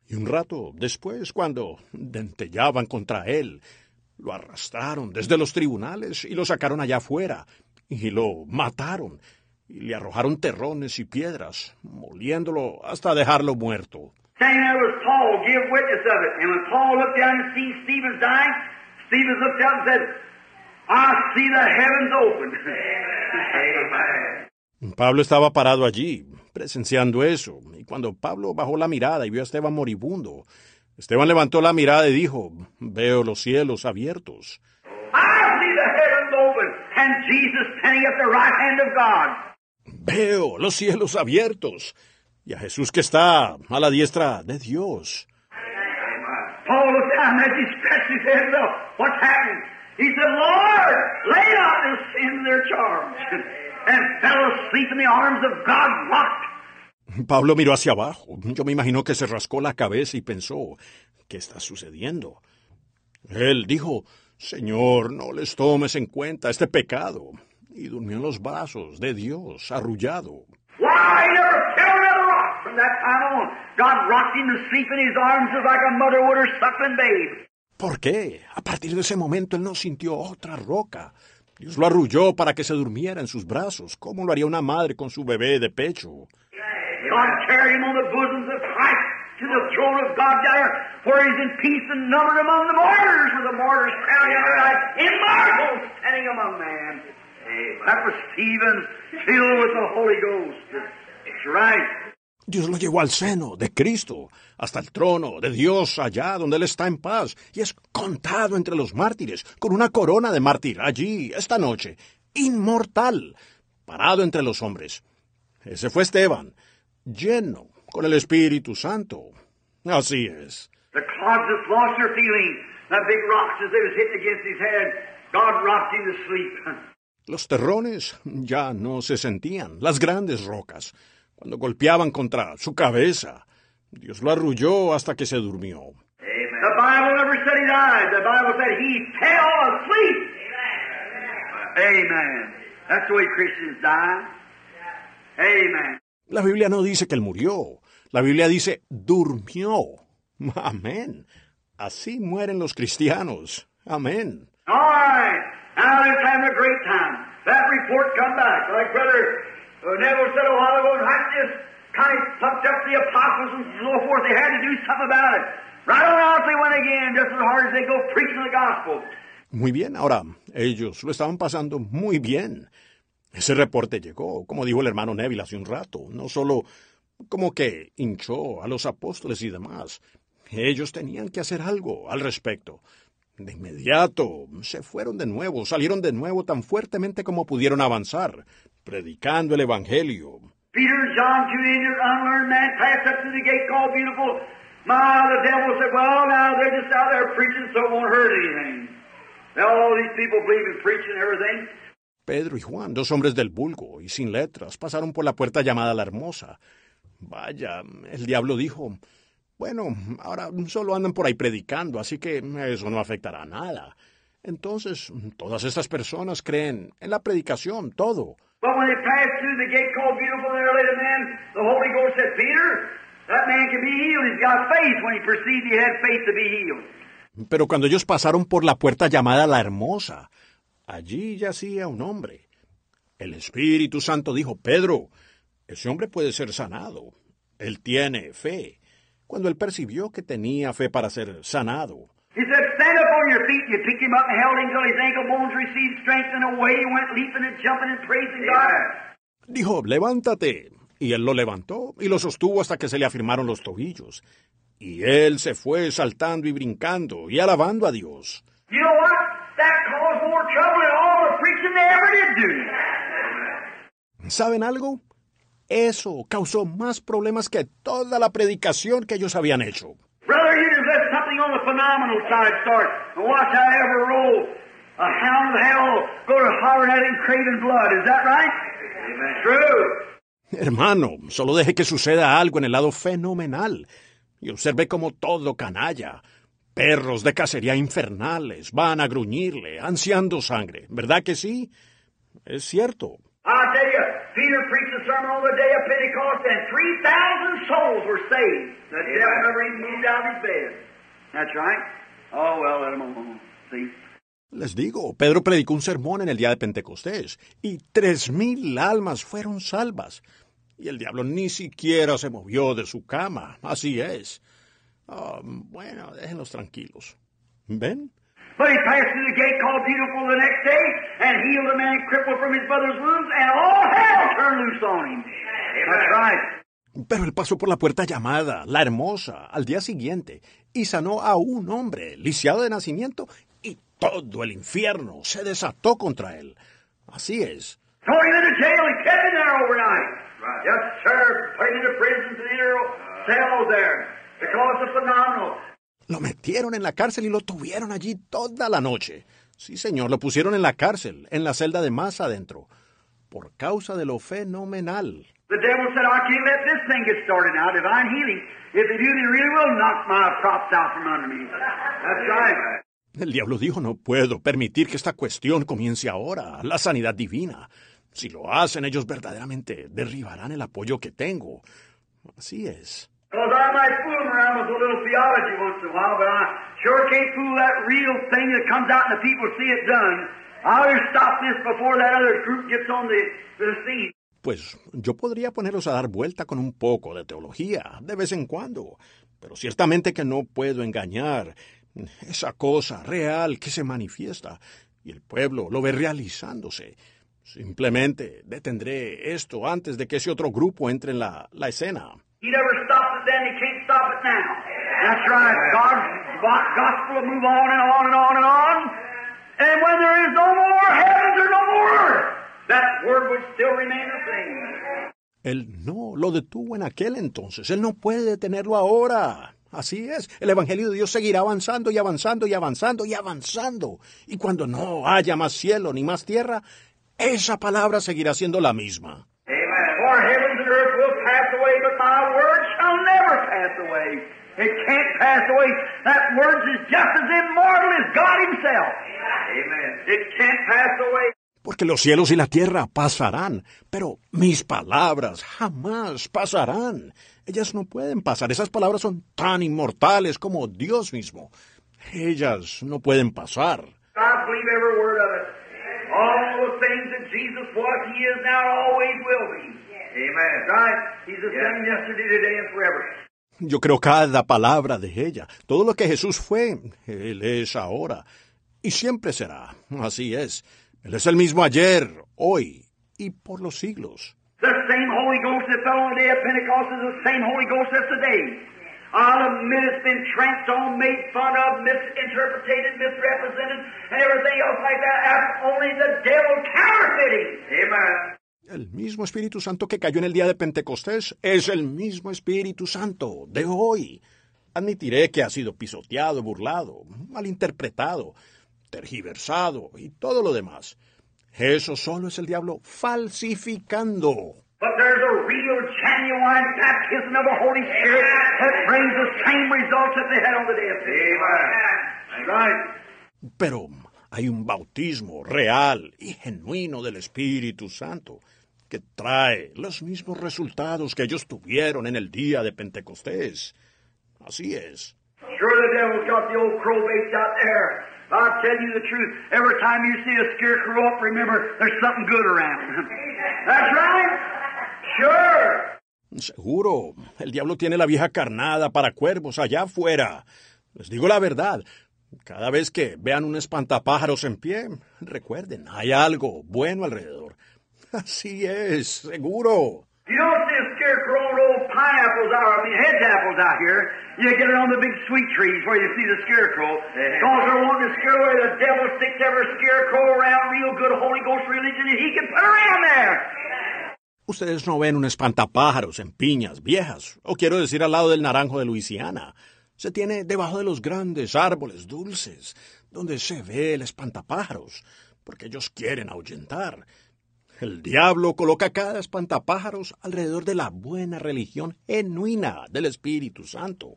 Y un rato después, cuando dentellaban contra él, lo arrastraron desde los tribunales y lo sacaron allá afuera, y lo mataron, y le arrojaron terrones y piedras, moliéndolo hasta dejarlo muerto. Standing there was Paul, give witness of it. And when Paul looked down and seen Stephen's dying, Stephen looked up and said, I see the heavens open. [laughs] Amen. Pablo estaba parado allí, presenciando eso, y cuando Pablo bajó la mirada y vio a Esteban moribundo, Esteban levantó la mirada y dijo, veo los cielos abiertos. I see the heavens open and Jesus standing at the right hand of God. Veo los cielos abiertos y a Jesús que está a la diestra de Dios. Paul looked down as he said, Lord, lay not this sin to their charge. And fell asleep in the arms of God rocked. Pablo miró hacia abajo. Yo me imagino que se rascó la cabeza y pensó, ¿qué está sucediendo? Él dijo, Señor, no les tomes en cuenta este pecado. Y durmió en los brazos de Dios, arrullado. ¿Por qué? A partir de ese momento él no sintió otra roca. Dios lo arrulló para que se durmiera en sus brazos, como lo haría una madre con su bebé de pecho. That was Stephen, filled with the Holy Ghost. That's right. Dios lo llevó al seno de Cristo, hasta el trono de Dios allá donde Él está en paz, y es contado entre los mártires, con una corona de mártir allí, esta noche, inmortal, parado entre los hombres. Ese fue Esteban, lleno con el Espíritu Santo. Así es. The clods just lost their feeling. That big rocks as they was hitting against his head, God rocked him to sleep. Los terrones ya no se sentían, las grandes rocas, cuando golpeaban contra su cabeza. Dios lo arrulló hasta que se durmió. La Biblia no dice que él murió. La Biblia dice durmió. Amén. Así mueren los cristianos. Amén. All right. Now they're having a great time. That report come back. Like Brother Neville said a while ago, right this kind of plucked up the apostles and so forth. They had to do something about it. Right on out they went again, just as hard as they go preaching the gospel. Muy bien, ahora ellos lo estaban pasando muy bien. Ese reporte llegó, como dijo el hermano Neville hace un rato, no solo como que hinchó a los apóstoles y demás. Ellos tenían que hacer algo al respecto. De inmediato se fueron de nuevo, salieron de nuevo tan fuertemente como pudieron avanzar, predicando el Evangelio. Peter and John, two ignorant, unlearned men, passed up to the gate called Beautiful. My, the devil said, well, now they're just out there preaching, so it won't hurt anything. Now all these people believe in preaching and everything. Pedro y Juan, dos hombres del vulgo y sin letras, pasaron por la puerta llamada la Hermosa. Vaya, el diablo dijo, bueno, ahora solo andan por ahí predicando, así que eso no afectará a nada. Entonces, todas estas personas creen en la predicación, todo. But when they passed through the gate called Beautiful, there lay a man, the Holy Ghost said, Peter, that man can be healed. He's got faith when he perceived he had faith to be healed. Pero cuando ellos pasaron por la puerta llamada la Hermosa, allí yacía un hombre. El Espíritu Santo dijo, Pedro, ese hombre puede ser sanado. Él tiene fe. Cuando él percibió que tenía fe para ser sanado, He said, stand up on your feet. You picked him up and held him till his ankle bones received strength, and away he went leaping and jumping and praising God. dijo, levántate. Y él lo levantó y lo sostuvo hasta que se le afirmaron los tobillos. Y él se fue saltando y brincando y alabando a Dios. You know what? That caused more trouble than all the preaching they ever did do. ¿Saben algo? Eso causó más problemas que toda la predicación que ellos habían hecho. Brother, you just let something on the phenomenal side start and watch how ever roll. A hound of hell go to hollering at him craving blood. Is that right? Amen. True. Hermano, solo deje que suceda algo en el lado fenomenal. Y observe cómo todo canalla. Perros de cacería infernales van a gruñirle, ansiando sangre. ¿Verdad que sí? Es cierto. I tell you, Peter preached a sermon on the day of Pentecost and 3,000 souls were saved. The devil never even moved out of his bed. That's right. Oh, well, let him alone. See? Les digo, Pedro predicó un sermón en el día de Pentecostés y tres mil almas fueron salvas. Y el diablo ni siquiera se movió de su cama. Así es. Ah, bueno, déjenlos tranquilos. ¿Ven? But he passed through the gate called Beautiful the next day and healed a man crippled from his mother's wombs, and all hell turned loose on him. That's right. Pero él pasó por la puerta llamada, la hermosa, al día siguiente, y sanó a un hombre, lisiado de nacimiento, y todo el infierno se desató contra él. Así es. Lo metieron en la cárcel y lo tuvieron allí toda la noche. Sí, señor, lo pusieron en la cárcel, en la celda de más adentro, por causa de lo fenomenal. The devil said, I can't let this thing get started now, divine healing. If they do, they really will knock my props out from under me. That's right. El diablo dijo, no puedo permitir que esta cuestión comience ahora, la sanidad divina. Si lo hacen, ellos verdaderamente derribarán el apoyo que tengo. Así es. Pues yo podría ponerlos a dar vuelta con un poco de teología, de vez en cuando, pero ciertamente que no puedo engañar esa cosa real que se manifiesta y el pueblo lo ve realizándose. Simplemente detendré esto antes de que ese otro grupo entre en la, la escena. That word would still remain the same. Él no lo detuvo en aquel entonces, él no puede detenerlo ahora. Así es, el Evangelio de Dios seguirá avanzando y avanzando y avanzando y avanzando. Y cuando no haya más cielo ni más tierra, esa palabra seguirá siendo la misma. Porque los cielos y la tierra pasarán, pero mis palabras jamás pasarán. Ellas no pueden pasar. Esas palabras son tan inmortales como Dios mismo. Ellas no pueden pasar. Yo creo cada palabra de ella. Todo lo que Jesús fue, Él es ahora. Y siempre será. Así es. Él es el mismo ayer, hoy y por los siglos. The same Holy Ghost that fell on the day of Pentecost is the same Holy Ghost as today. I'll admit it's been tramped on, made fun of, misinterpreted, misrepresented, and everything else like that. That's only the devil counterfeiting. Amen. El mismo Espíritu Santo que cayó en el día de Pentecostés es el mismo Espíritu Santo de hoy. Admitiré que ha sido pisoteado, burlado, malinterpretado, tergiversado y todo lo demás. Eso solo es el diablo falsificando. But there's a real, genuine baptism of the Holy Spirit that brings the same results that they had on the day of Pentecost. That's right. Pero hay un bautismo real y genuino del Espíritu Santo que trae los mismos resultados que ellos tuvieron en el día de Pentecostés. Así es. Sure, the devil's got the old I'll tell you the truth. Every time you see a scarecrow up, remember there's something good around. [laughs] That's right. Sure. Seguro, el diablo tiene la vieja carnada para cuervos allá afuera. Les digo la verdad. Cada vez que vean un espantapájaros en pie, recuerden, hay algo bueno alrededor. [laughs] Así es, seguro. You don't see a scarecrow on old pineapples out, I mean hedge apples out here. You get it on the big sweet trees where you see the scarecrow. Because they're wanting to scare away the devil sticks every scarecrow around real good Holy Ghost religion and he can put around there. Ustedes no ven un espantapájaros en piñas viejas, o quiero decir al lado del naranjo de Luisiana. Se tiene debajo de los grandes árboles dulces, donde se ve el espantapájaros, porque ellos quieren ahuyentar. El diablo coloca cada espantapájaros alrededor de la buena religión genuina del Espíritu Santo,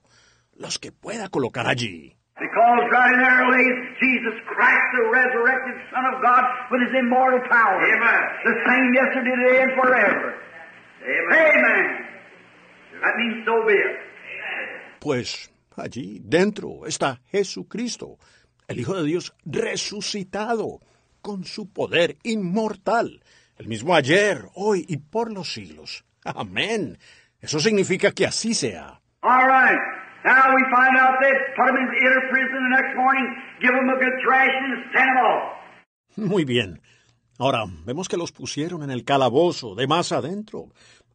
los que pueda colocar allí. Because right in Jesus Christ, the resurrected Son of God, with his immortal power. Amen. The same yesterday, today, and forever. Amen. Amen. That means so be it. Pues allí dentro está Jesucristo, el Hijo de Dios resucitado, con su poder inmortal, el mismo ayer, hoy y por los siglos. Amén. Eso significa que así sea. All right. Now we find out that put him in the inner prison the next morning, give him a good thrashing, and send him off. Muy bien. Ahora, vemos que los pusieron en el calabozo, de más adentro.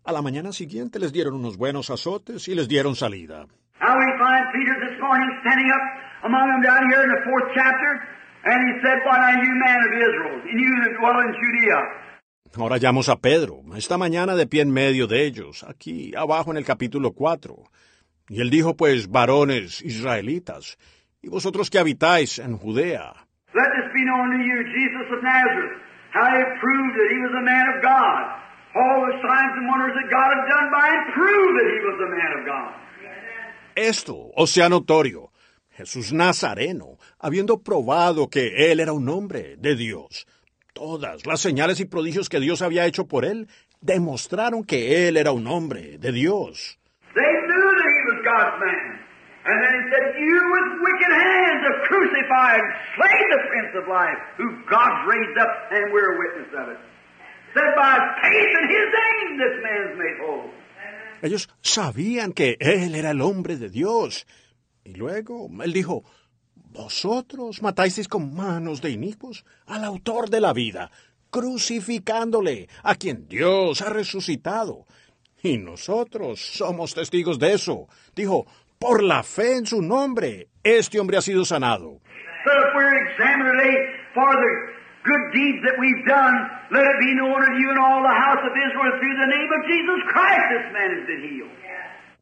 A la mañana siguiente les dieron unos buenos azotes y les dieron salida. Now we find Peter this morning standing up among them down here in the fourth chapter, and he said, What are you, man of Israel, and you that dwell in Judea? Ahora hallamos a Pedro, esta mañana de pie en medio de ellos, aquí abajo en el capítulo 4. Y él dijo, pues, varones israelitas, y vosotros que habitáis en Judea, Let this be known to you, Jesus of Nazareth, how he proved that he was a man of God. All the signs and wonders that God had done by him proved that he was a man of God. Esto os sea notorio. Jesús Nazareno, habiendo probado que él era un hombre de Dios, todas las señales y prodigios que Dios había hecho por él demostraron que él era un hombre de Dios. Ellos sabían que él era el hombre de Dios. Y luego él dijo, Vosotros matáis con manos de inicuos al autor de la vida, crucificándole, a quien Dios ha resucitado. Y nosotros somos testigos de eso. Dijo, por la fe en su nombre, este hombre ha sido sanado.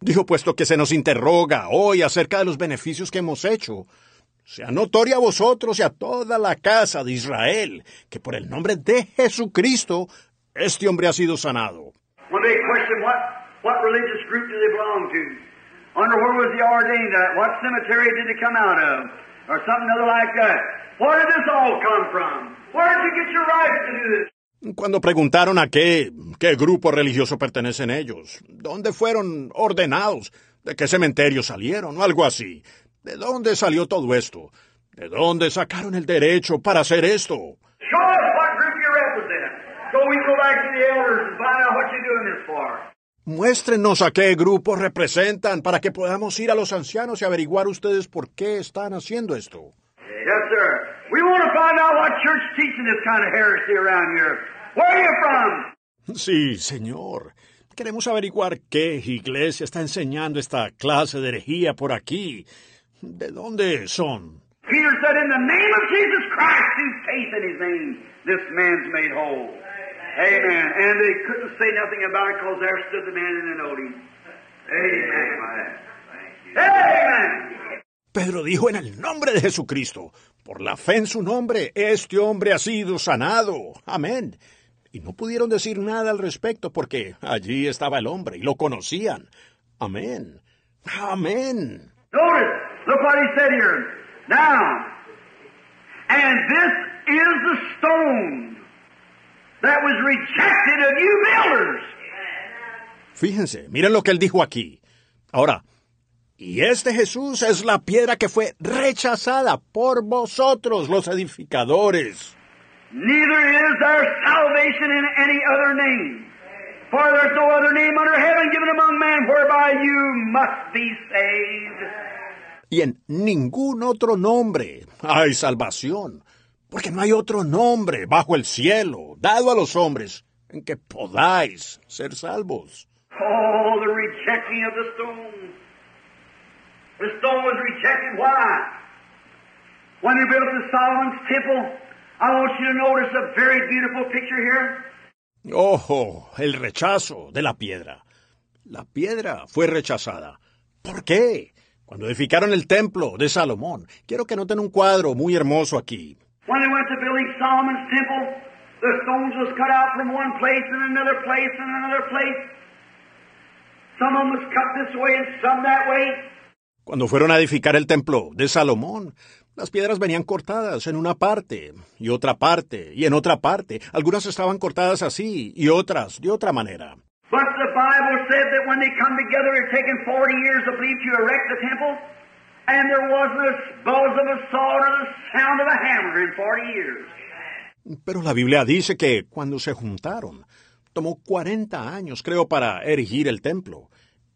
Dijo, puesto que se nos interroga hoy acerca de los beneficios que hemos hecho, sea notorio a vosotros y a toda la casa de Israel que por el nombre de Jesucristo este hombre ha sido sanado. Cuando preguntaron a qué, qué grupo religioso pertenecen ellos, dónde fueron ordenados, de qué cementerio salieron o algo así, de dónde salió todo esto, de dónde sacaron el derecho para hacer esto. Muéstrenos a qué grupo representan para que podamos ir a los ancianos y averiguar ustedes por qué están haciendo esto. Sí, señor. Queremos averiguar qué iglesia está enseñando esta clase de herejía por aquí. ¿De dónde son? Peter said, In the name of Jesus Christ, through faith in his name, this man's made whole. Amen. And they couldn't say nothing about it because there stood the man they knowed him. Amen. Amen. Pedro dijo en el nombre de Jesucristo, por la fe en su nombre, este hombre ha sido sanado. Amén. Y no pudieron decir nada al respecto porque allí estaba el hombre y lo conocían. Amén. Amén. Notice, look what he said here. Now, and this is the stone that was rejected of you builders. Fíjense, miren lo que él dijo aquí. Ahora, y este Jesús es la piedra que fue rechazada por vosotros, los edificadores. Neither is there salvation in any other name. For there's no other name under heaven given among men whereby you must be saved. Y en ningún otro nombre hay salvación, porque no hay otro nombre bajo el cielo dado a los hombres en que podáis ser salvos. Oh, the rejecting of the stone. The stone was rejected. Why? When they built the Solomon's temple, I want you to notice a very beautiful picture here. Ojo, el rechazo de la piedra. La piedra fue rechazada. ¿Por qué? Cuando edificaron el templo de Salomón. Quiero que noten un cuadro muy hermoso aquí. Cuando fueron a edificar el templo de Salomón, las piedras venían cortadas en una parte y otra parte y en otra parte. Algunas estaban cortadas así y otras de otra manera. But the Bible said that when they come together, it had taken 40 years, I believe, to erect the temple, and there wasn't a buzz of a saw or the sound of a hammer in 40 years. Pero la Biblia dice que cuando se juntaron, tomó 40 años, creo, para erigir el templo,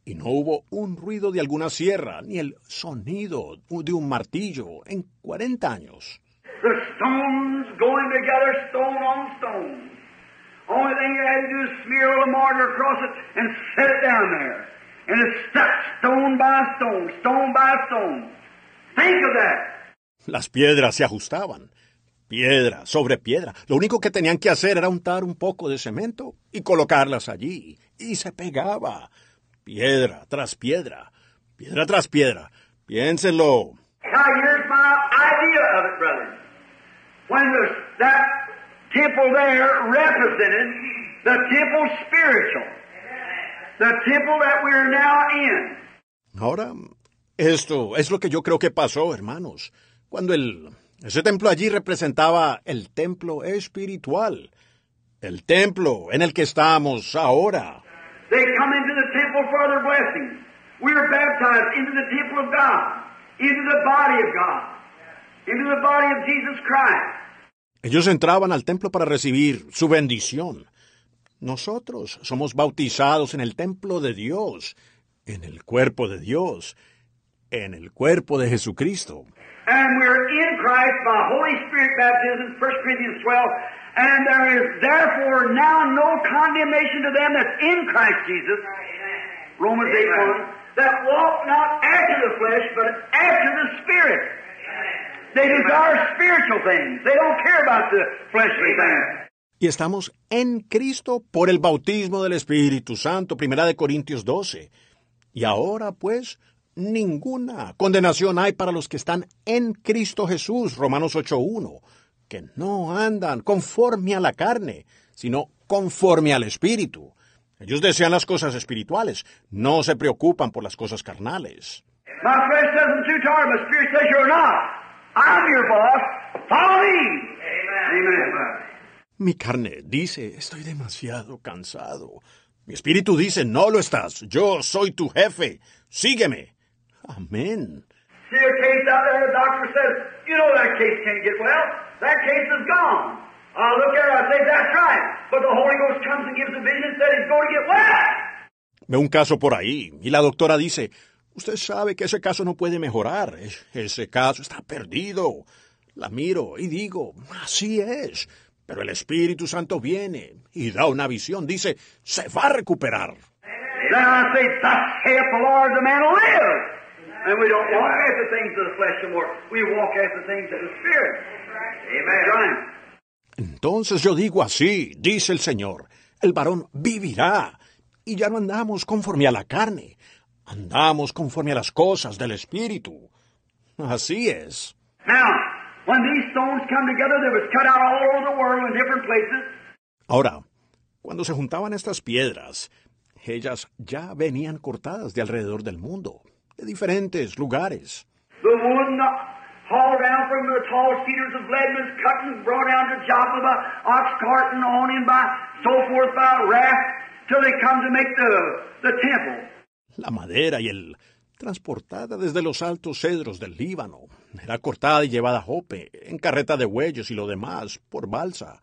y no hubo un ruido de alguna sierra, ni el sonido de un martillo en 40 años. The stones going together, stone on stone. Only thing you had to do is smear a little mortar across it and set it down there. And it stuck stone by stone, stone by stone. Think of that. Las piedras se ajustaban, piedra sobre piedra. Lo único que tenían que hacer era untar un poco de cemento y colocarlas allí. Y se pegaba, piedra tras piedra, piedra tras piedra. Piénsenlo. Now here's my idea of it, brother. When there's that temple there represented the temple spiritual, the temple that we're now in. Ahora, esto es lo que yo creo que pasó, hermanos. Cuando el, ese templo allí representaba el templo espiritual, el templo en el que estamos ahora. They come into the temple for their blessing. We are baptized into the temple of God, into the body of God, into the body of Jesus Christ. Ellos entraban al templo para recibir su bendición. Nosotros somos bautizados en el templo de Dios, en el cuerpo de Dios, en el cuerpo de Jesucristo. And we're in Christ by Holy Spirit baptism, 1 Corinthians 12. And there is therefore now no condemnation to them that's in Christ Jesus, Romans 8 1, that walk not after the flesh, but after the Spirit. They desire spiritual things. They don't care about the fleshly things. Y estamos en Cristo por el bautismo del Espíritu Santo, primera de Corintios 12. Y ahora, pues, ninguna condenación hay para los que están en Cristo Jesús, Romanos 8.1, que no andan conforme a la carne, sino conforme al Espíritu. Ellos desean las cosas espirituales, no se preocupan por las cosas carnales. My flesh says I'm says your boss. Follow me. Amen. Amen. Mi carne dice, estoy demasiado cansado. Mi espíritu dice, no lo estás. Yo soy tu jefe. Sígueme. Amén. See a case out there, the doctor says, you know that case can't get well. That case is gone. I look at it, I say, that's right. But the Holy Ghost comes and gives a vision and said he's going to get well. Veo un caso por ahí y la doctora dice, usted sabe que ese caso no puede mejorar. E- Ese caso está perdido. La miro y digo, así es. Pero el Espíritu Santo viene y da una visión, dice, se va a recuperar. Entonces yo digo así, dice el Señor, el varón vivirá. Y ya no andamos conforme a la carne, andamos conforme a las cosas del Espíritu. Así es. Now, when these stones come together, they was cut out all over the world in different places. Ahora, cuando se juntaban estas piedras, ellas ya venían cortadas de alrededor del mundo, de diferentes lugares. The wood hauled down from the tall cedars of Lebanon, cut and brought down to Joppa by ox cart and on in by so forth by raft, till they come to make the, the temple. La madera y el transportada desde los altos cedros del Líbano, era cortada y llevada a Jope, en carreta de bueyes y lo demás, por balsa,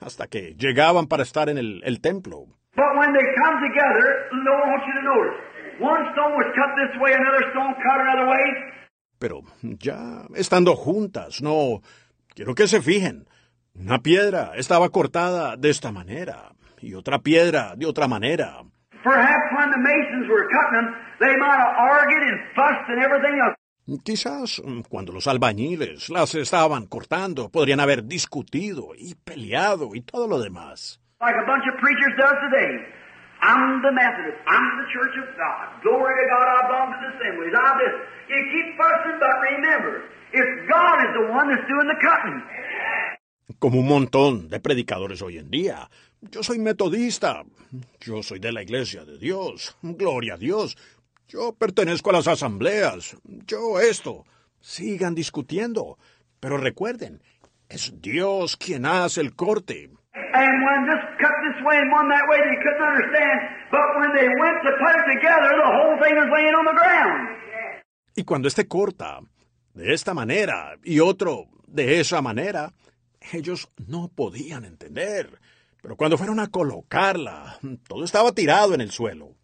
hasta que llegaban para estar en el, el templo. But when they come together, no, I want you to notice. One stone was cut this way, another stone cut another way. Pero ya estando juntas, no, quiero que se fijen. Una piedra estaba cortada de esta manera y otra piedra de otra manera. Perhaps the masons were cutting them, they might have argued and fussed and everything else. Quizás mm, cuando los albañiles las estaban cortando, podrían haber discutido y peleado y todo lo demás. Like a bunch of preachers does today. I'm the Methodist. I'm the Church of God. Glory to God, I belong to the assemblies. I'm this. You keep fussing, but remember, it's God is the one that's doing the cutting. Como un montón de predicadores hoy en día. Yo soy metodista. Yo soy de la Iglesia de Dios. Gloria a Dios. Yo pertenezco a las asambleas. Yo esto. Sigan discutiendo. Pero recuerden, es Dios quien hace el corte. And when this cut this way and one that way, they couldn't understand. But when they went to put it together, the whole thing was laying on the ground. Y cuando este corta de esta manera y otro de esa manera, ellos no podían entender. Pero cuando fueron a colocarla, todo estaba tirado en el suelo.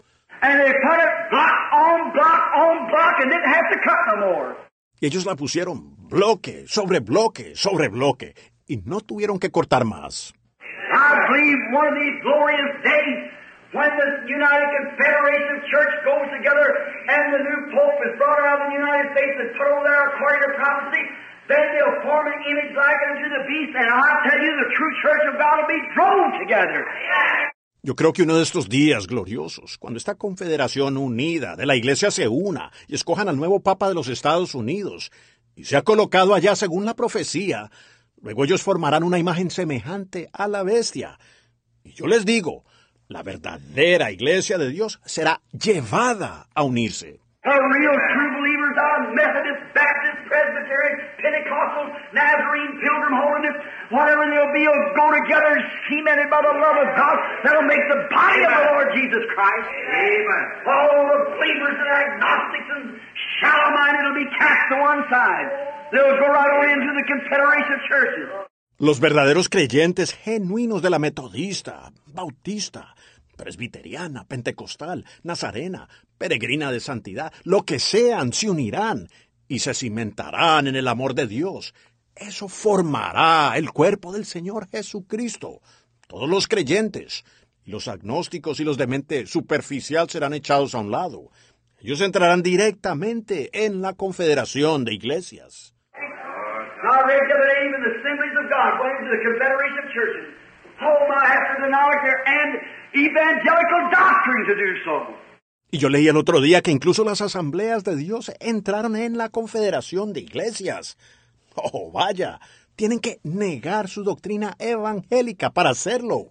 And they put it block on block on block and didn't have to cut no more. Y ellos la pusieron bloque sobre bloque sobre bloque y no tuvieron que cortar más. Then they'll form an image like unto the beast, and I tell you the true church of God will be drawn together. Yo creo que uno de estos días gloriosos, cuando esta confederación unida de la Iglesia se una y escojan al nuevo Papa de los Estados Unidos, y se ha colocado allá según la profecía, luego ellos formarán una imagen semejante a la bestia. Y yo les digo, la verdadera Iglesia de Dios será llevada a unirse. The real true believers are Methodist, Baptist, Presbyterian, Pentecostal, Nazarene, Pilgrim Holiness, whatever they'll be, will go together cemented by the love of God that'll make the body of the Lord Jesus Christ. Amen. All the believers and agnostics and shallow-minded will be cast to one side. They'll go right on into the Confederation of Churches. Los verdaderos creyentes genuinos de la metodista, bautista, presbiteriana, pentecostal, nazarena, peregrina de santidad, lo que sean, se unirán y se cimentarán en el amor de Dios. Eso formará el cuerpo del Señor Jesucristo. Todos los creyentes, los agnósticos y los de mente superficial serán echados a un lado. Ellos entrarán directamente en la confederación de iglesias. Y yo leí el otro día que incluso las asambleas de Dios entraron en la confederación de iglesias. Oh, vaya, tienen que negar su doctrina evangélica para hacerlo.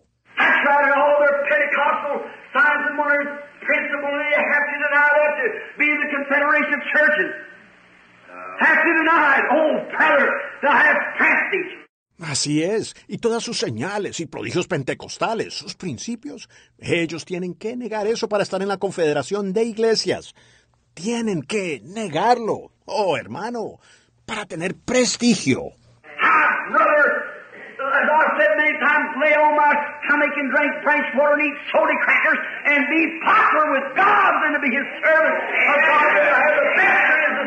Así es, y todas sus señales y prodigios pentecostales, sus principios, ellos tienen que negar eso para estar en la confederación de iglesias. Tienen que negarlo, oh hermano, para tener prestigio. I'd rather, as I've said many times, lay on my stomach and drink branch water and eat soda crackers and be popular with God than to be His servant.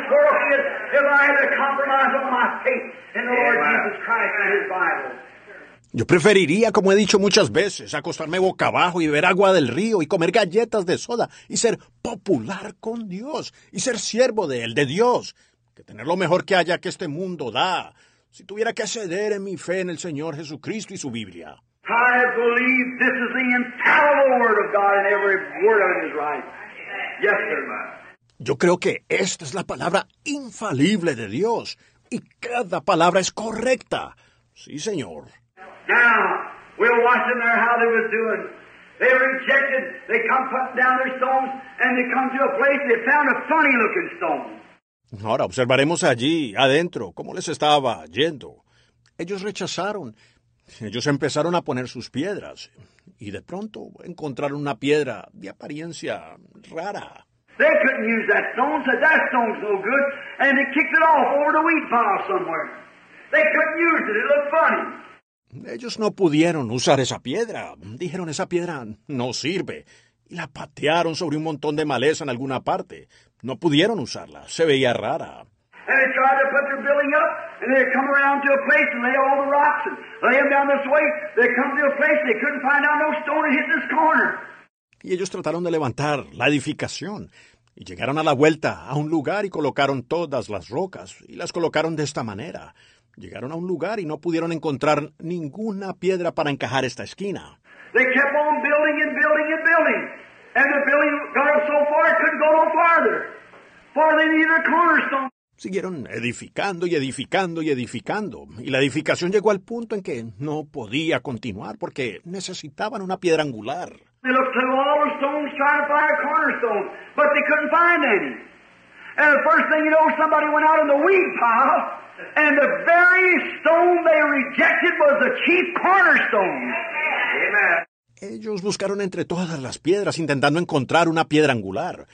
If I had to compromise on my faith in the Lord Jesus Christ and His Bible. Yo preferiría, como he dicho muchas veces, acostarme boca abajo y beber agua del río y comer galletas de soda y ser popular con Dios y ser siervo de Él, de Dios, que tener lo mejor que haya que este mundo da, si tuviera que ceder en mi fe en el Señor Jesucristo y su Biblia. I believe this is the infallible Word of God and every word of it is right. Yes, sir. Yo creo que esta es la palabra infalible de Dios y cada palabra es correcta. Sí, Señor. Now, we were watching there how they was doing. They rejected, they come putting down their stones, and they come to a place, they found a funny looking stone. Ahora observaremos allí, adentro, cómo les estaba yendo. Ellos rechazaron. Ellos empezaron a poner sus piedras. Y de pronto encontraron una piedra de apariencia rara. They couldn't use that stone, said that stone's no good, and they kicked it off over the wheat pile somewhere. They couldn't use it, it looked funny. Ellos no pudieron usar esa piedra. Dijeron, esa piedra no sirve. Y la patearon sobre un montón de maleza en alguna parte. No pudieron usarla. Se veía rara. And they tried to put their building up, and they'd come around to a place and lay all the rocks and lay them down this way. They come to a place they couldn't find out no stone and hit this corner. Y ellos trataron de levantar la edificación. Y llegaron a la vuelta a un lugar y colocaron todas las rocas. Y las colocaron de esta manera. Llegaron a un lugar y no pudieron encontrar ninguna piedra para encajar esta esquina. Siguieron edificando y edificando y edificando, y la edificación llegó al punto en que no podía continuar porque necesitaban una piedra angular. They looked through all the stones trying to find a cornerstone, but they couldn't find any. And the first thing you know, somebody went out in the weed pile, and the very stone they rejected was the chief cornerstone. Amen. Ellos buscaron entre todas las piedras intentando encontrar una piedra angular,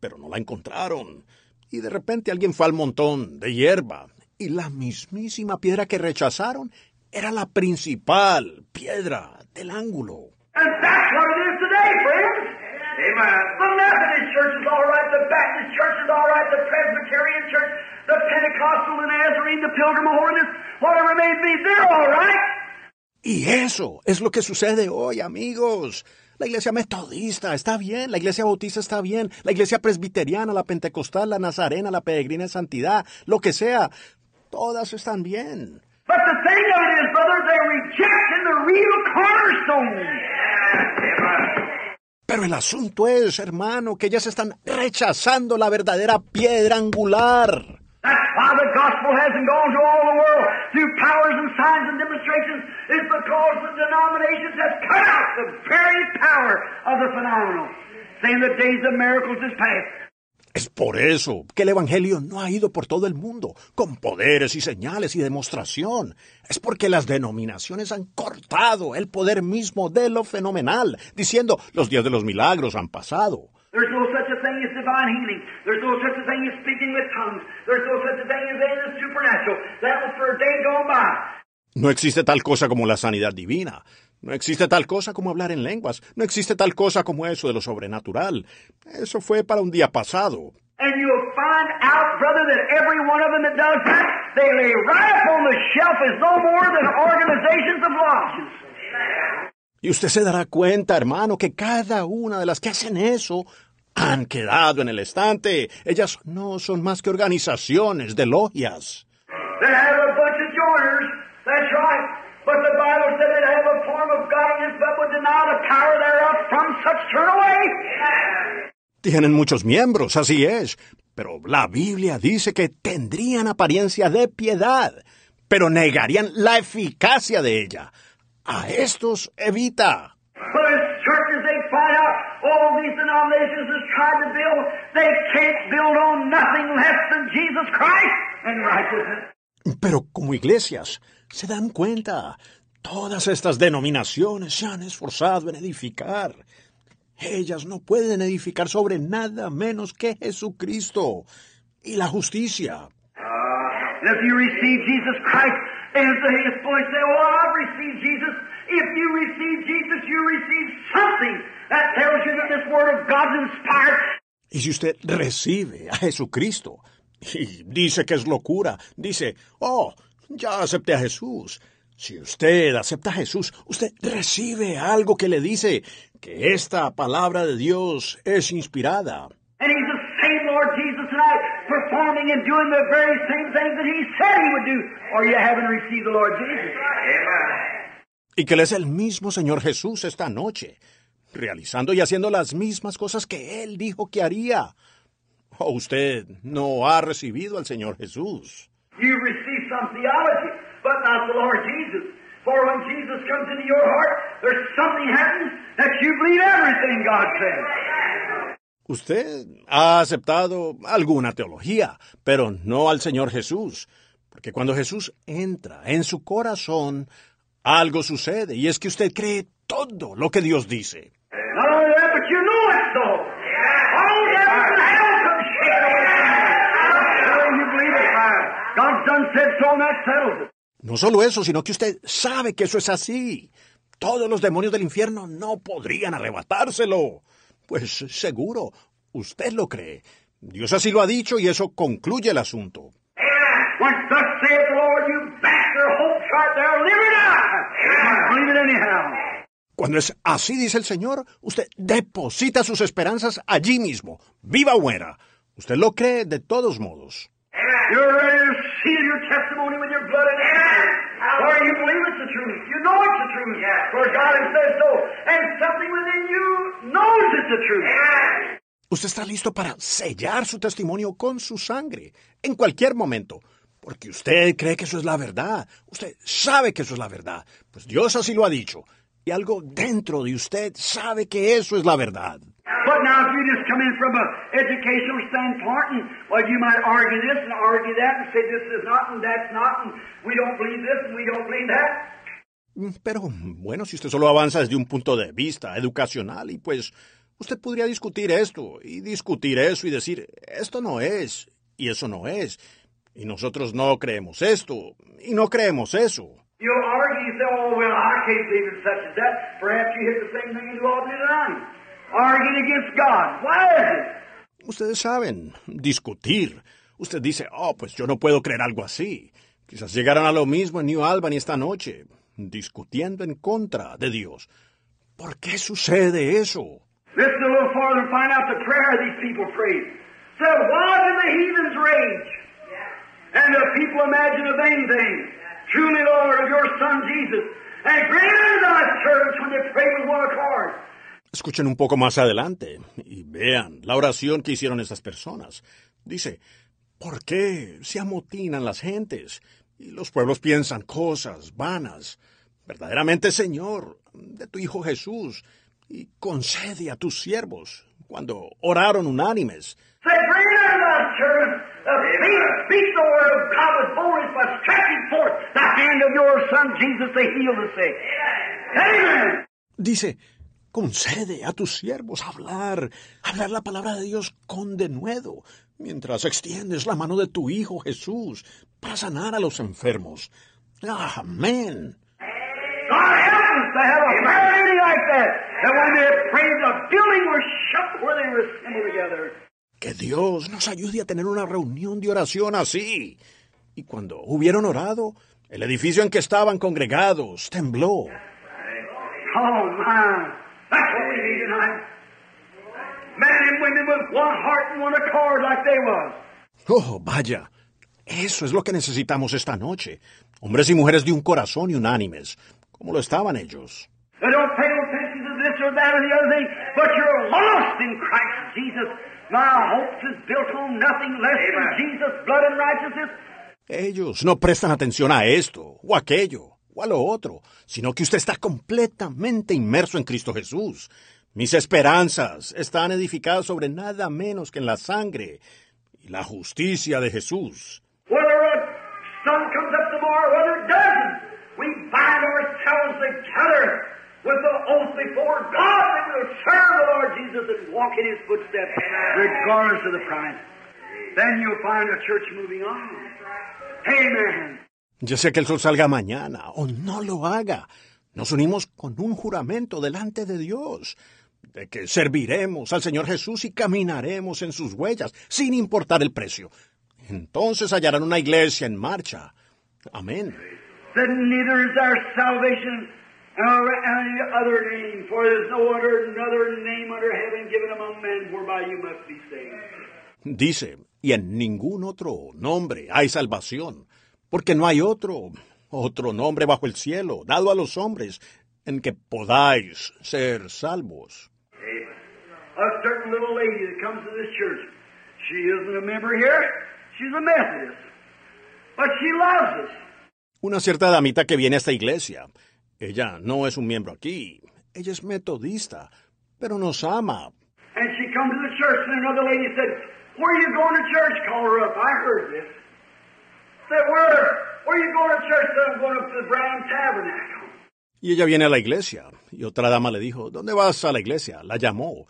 pero no la encontraron. Y de repente alguien fue al montón de hierba, y la mismísima piedra que rechazaron era la principal piedra del ángulo. And that's what it is today, friends. Amen. The Methodist Church is all right, the Baptist Church is all right, the Presbyterian Church, the Pentecostal, the Nazarene, the Pilgrim of Holiness, whatever it may be, they're all right. Y eso es lo que sucede hoy, amigos. La iglesia metodista está bien, la iglesia bautista está bien, la iglesia presbiteriana, la pentecostal, la nazarena, la peregrina de santidad, lo que sea, todas están bien. But the thing of it is, brother, they're rejecting the real cornerstone. Pero el asunto es, hermano, que ellas están rechazando la verdadera piedra angular. Saying the days of miracles is past. Es por eso que el Evangelio no ha ido por todo el mundo, con poderes y señales y demostración. Es porque las denominaciones han cortado el poder mismo de lo fenomenal, diciendo los días de los milagros han pasado. There's no such a thing as divine healing. There's no such a thing as speaking with tongues. There's no such a thing as any of the supernatural. That was for a day gone by. No existe tal cosa como la sanidad divina. No existe tal cosa como hablar en lenguas. No existe tal cosa como eso de lo sobrenatural. Eso fue para un día pasado. And you'll find out, brother, that every one of them that does that, they lay right up on the shelf as no more than organizations of lodges. Y usted se dará cuenta, hermano, que cada una de las que hacen eso han quedado en el estante. Ellas no son más que organizaciones de logias. They have a bunch of joiners, that's right. But the Bible said they have a form of godliness, but would deny the power thereof from such turn away. Tienen muchos miembros, así es. Pero la Biblia dice que tendrían apariencia de piedad, pero negarían la eficacia de ella. A estos evita. Pero como iglesias, se dan cuenta, todas estas denominaciones se han esforzado en edificar. Ellas no pueden edificar sobre nada menos que Jesucristo y la justicia. Inspired. Y si usted recibe a Jesucristo y dice que es locura, dice, oh, ya acepté a Jesús, Si usted acepta a Jesús, usted recibe algo que le dice que esta palabra de Dios es inspirada. And He's the same Lord Jesus tonight, performing and doing the very same things that He said He would do, or you haven't received the Lord Jesus. Y que Él es el mismo Señor Jesús esta noche, realizando y haciendo las mismas cosas que Él dijo que haría. O usted no ha recibido al Señor Jesús. You receive some theology, but not the Lord Jesus. For when Jesus comes into your heart, there's something happens that you believe everything God says. Usted ha aceptado alguna teología, pero no al Señor Jesús. Porque cuando Jesús entra en su corazón, algo sucede, y es que usted cree todo lo que Dios dice. God's done said so, and that settles it. No solo eso, sino que usted sabe que eso es así. Todos los demonios del infierno no podrían arrebatárselo. Pues seguro, usted lo cree. Dios así lo ha dicho y eso concluye el asunto. Cuando es así, dice el Señor, usted deposita sus esperanzas allí mismo, viva o muera. Usted lo cree de todos modos. You're ready to seal your testimony with your blood and You believe it's the truth. You know it's the truth. For God has said so. And something within you knows it's the truth. Usted está listo para sellar su testimonio con su sangre, en cualquier momento, porque usted cree que eso es la verdad. Usted sabe que eso es la verdad, pues Dios así lo ha dicho. Y algo dentro de usted sabe que eso es la verdad. But now if you just come in from an educational standpoint and, well, you might argue this and argue that and say this is not and that's not and we don't believe this and we don't believe that. Mm, Pero bueno, si usted solo avanza desde un punto de vista educacional y pues usted podría discutir esto y discutir eso y decir, esto no es y eso no es. Y nosotros no creemos esto y no creemos eso. Arguing against God. Why is it? Ustedes saben, discutir. Usted dice, oh, pues yo no puedo creer algo así. Quizás llegaran a lo mismo en New Albany esta noche, discutiendo en contra de Dios. ¿Por qué sucede eso? Listen a little farther and find out the prayer these people prayed. Said, why do the heathens rage? And the people imagine a vain thing. Truly, Lord, of your Son Jesus. And greater thy church when they pray with one accord. Escuchen un poco más adelante y vean la oración que hicieron estas personas. Dice, ¿por qué se amotinan las gentes? Y los pueblos piensan cosas vanas. Verdaderamente, Señor, de tu Hijo Jesús, y concede a tus siervos, cuando oraron unánimes. Dice, concede a tus siervos hablar, hablar la palabra de Dios con denuedo, mientras extiendes la mano de tu Hijo Jesús para sanar a los enfermos. Amén. Que Dios nos ayude a tener una reunión de oración así. Y cuando hubieron orado, el edificio en que estaban congregados tembló. Oh, my. That's what we need tonight. Men and women with one heart and one accord like they was. Oh, vaya. Eso es lo que necesitamos esta noche. Hombres y mujeres de un corazón y unánimes, como lo estaban ellos. They don't pay no attention to this or that or the other thing, but you're lost in Christ Jesus. My hopes is built on nothing less than Jesus' blood and righteousness. Ellos no prestan atención a esto, o aquello, o a otro, sino que usted está completamente inmerso en Cristo Jesús. Mis esperanzas están edificadas sobre nada menos que en la sangre y la justicia de Jesús. Amen. Ya sea que el sol salga mañana o no lo haga, nos unimos con un juramento delante de Dios de que serviremos al Señor Jesús y caminaremos en sus huellas, sin importar el precio. Entonces hallarán una iglesia en marcha. Amén. Said, Neither is there salvation or any other name, for there is no other, another name under heaven given among men whereby you must be saved. Dice, y en ningún otro nombre hay salvación, porque no hay otro, otro nombre bajo el cielo, dado a los hombres, en que podáis ser salvos. Comes. Una cierta damita que viene a esta iglesia. Ella no es un miembro aquí. Ella es metodista, pero nos ama. And she come to the church, and another lady said, Where are you going to church? Call her up. I heard this. Y ella viene a la iglesia. Y otra dama le dijo, ¿dónde vas a la iglesia? La llamó.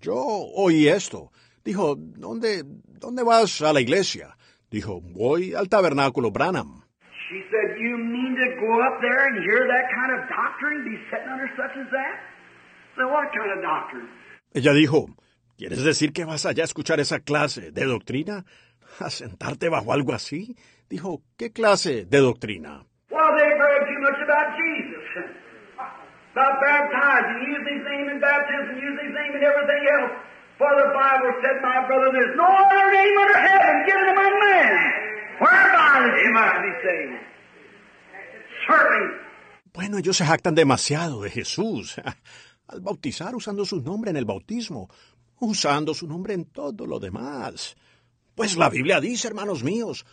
Yo oí esto. Dijo, ¿dónde, dónde vas a la iglesia? Dijo, voy al tabernáculo Branham. She said, You mean to go up there and hear that kind of doctrine, be sitting under such as that? Said, What kind of doctrine? Ella dijo, ¿quieres decir que vas allá a escuchar esa clase de doctrina? ¿A sentarte bajo algo así? Dijo, ¿qué clase de doctrina? Well, they brag too much about Jesus. about baptizing, use his name in baptism, use his name in everything else. For the Bible said, my brother, there's no other name under heaven given among men. Whereby they must be saved. Certainly. Bueno, ellos se jactan demasiado de Jesús. [laughs] Al bautizar usando su nombre en el bautismo, usando su nombre en todo lo demás. Pues la Biblia dice, hermanos míos,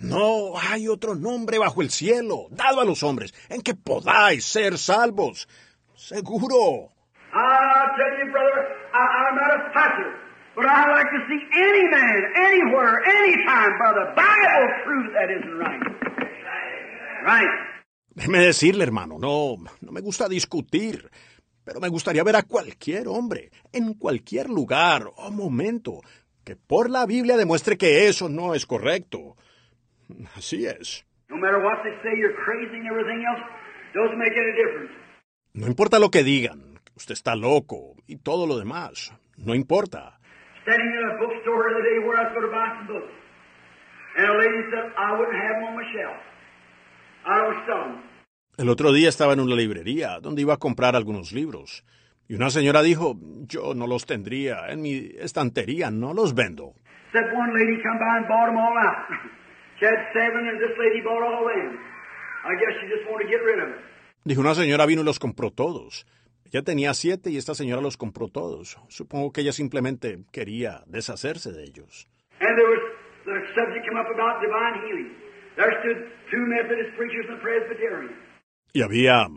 no hay otro nombre bajo el cielo, dado a los hombres, en que podáis ser salvos. Seguro. I tell you, brother, I, I'm not a pastor, but I like to see any man, anywhere, anytime, brother, Bible prove that isn't right. Right. Déjeme decirle, hermano, no, no me gusta discutir, pero me gustaría ver a cualquier hombre, en cualquier lugar o momento, que por la Biblia demuestre que eso no es correcto. [laughs] Así es. No matter what they say, you're crazy and everything else, doesn't make any difference. No importa lo que digan, usted está loco y todo lo demás, no importa. Standing in a bookstore the other day where I was going to buy some books, and a lady said, I wouldn't have them on my shelf. I don't sell them. El otro día estaba en una librería donde iba a comprar algunos libros. Y una señora dijo, yo no los tendría en mi estantería, no los vendo. Dijo, una señora vino y los compró todos. Ella tenía siete y esta señora los compró todos. Supongo que ella simplemente quería deshacerse de ellos. And there was the subject come up about divine healing. There stood two Methodist preachers and Presbyterians. Y había...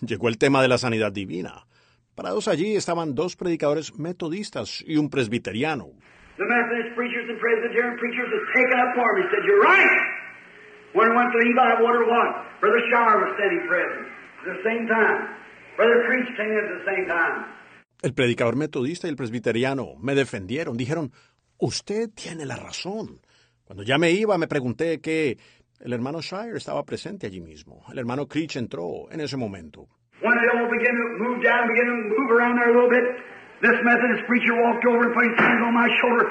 llegó el tema de la sanidad divina. Parados allí estaban dos predicadores metodistas y un presbiteriano. The Methodist preachers and Presbyterian preachers was taken up for me. Said, You're right. When I went to leave, I wondered what. Brother Shower was standing present at the same time. Brother Creech came in at the same time. El predicador metodista y el presbiteriano me defendieron. Dijeron, usted tiene la razón. Cuando ya me iba, me pregunté que el hermano Shire estaba presente allí mismo. El hermano Creech entró en ese momento. When they all began to move down, began to move around there a little bit, this Methodist preacher walked over and put his hands on my shoulder.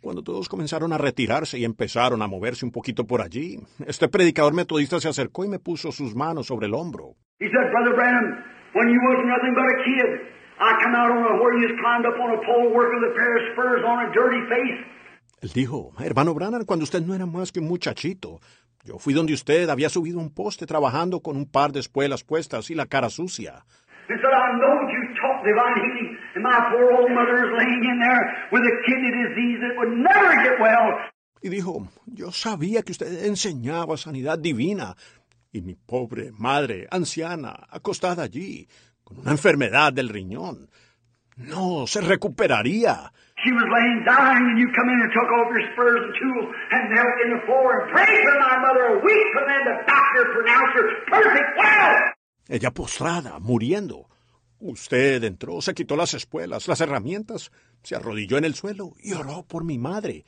Cuando todos comenzaron a retirarse y empezaron a moverse un poquito por allí, este predicador metodista se acercó y me puso sus manos sobre el hombro. He said, Brother Branham, when you was nothing but a kid, I come out on a where you was climbed up on a pole working with a pair of spurs on a dirty face. Él dijo, hermano Branham, cuando usted no era más que un muchachito, yo fui donde usted había subido un poste trabajando con un par de espuelas puestas y la cara sucia. He said, I know you taught divine healing, and my poor old mother is laying in there with a kidney disease that would never get well. Y dijo, yo sabía que usted enseñaba sanidad divina. Y mi pobre madre, anciana, acostada allí, con una enfermedad del riñón, no se recuperaría. She was laying dying, and you come in and took off your spurs and tools and knelt in the floor and prayed for my mother a week, and then the doctor pronounced her perfect well. Ella postrada, muriendo. Usted entró, se quitó las espuelas, las herramientas, se arrodilló en el suelo y oró por mi madre.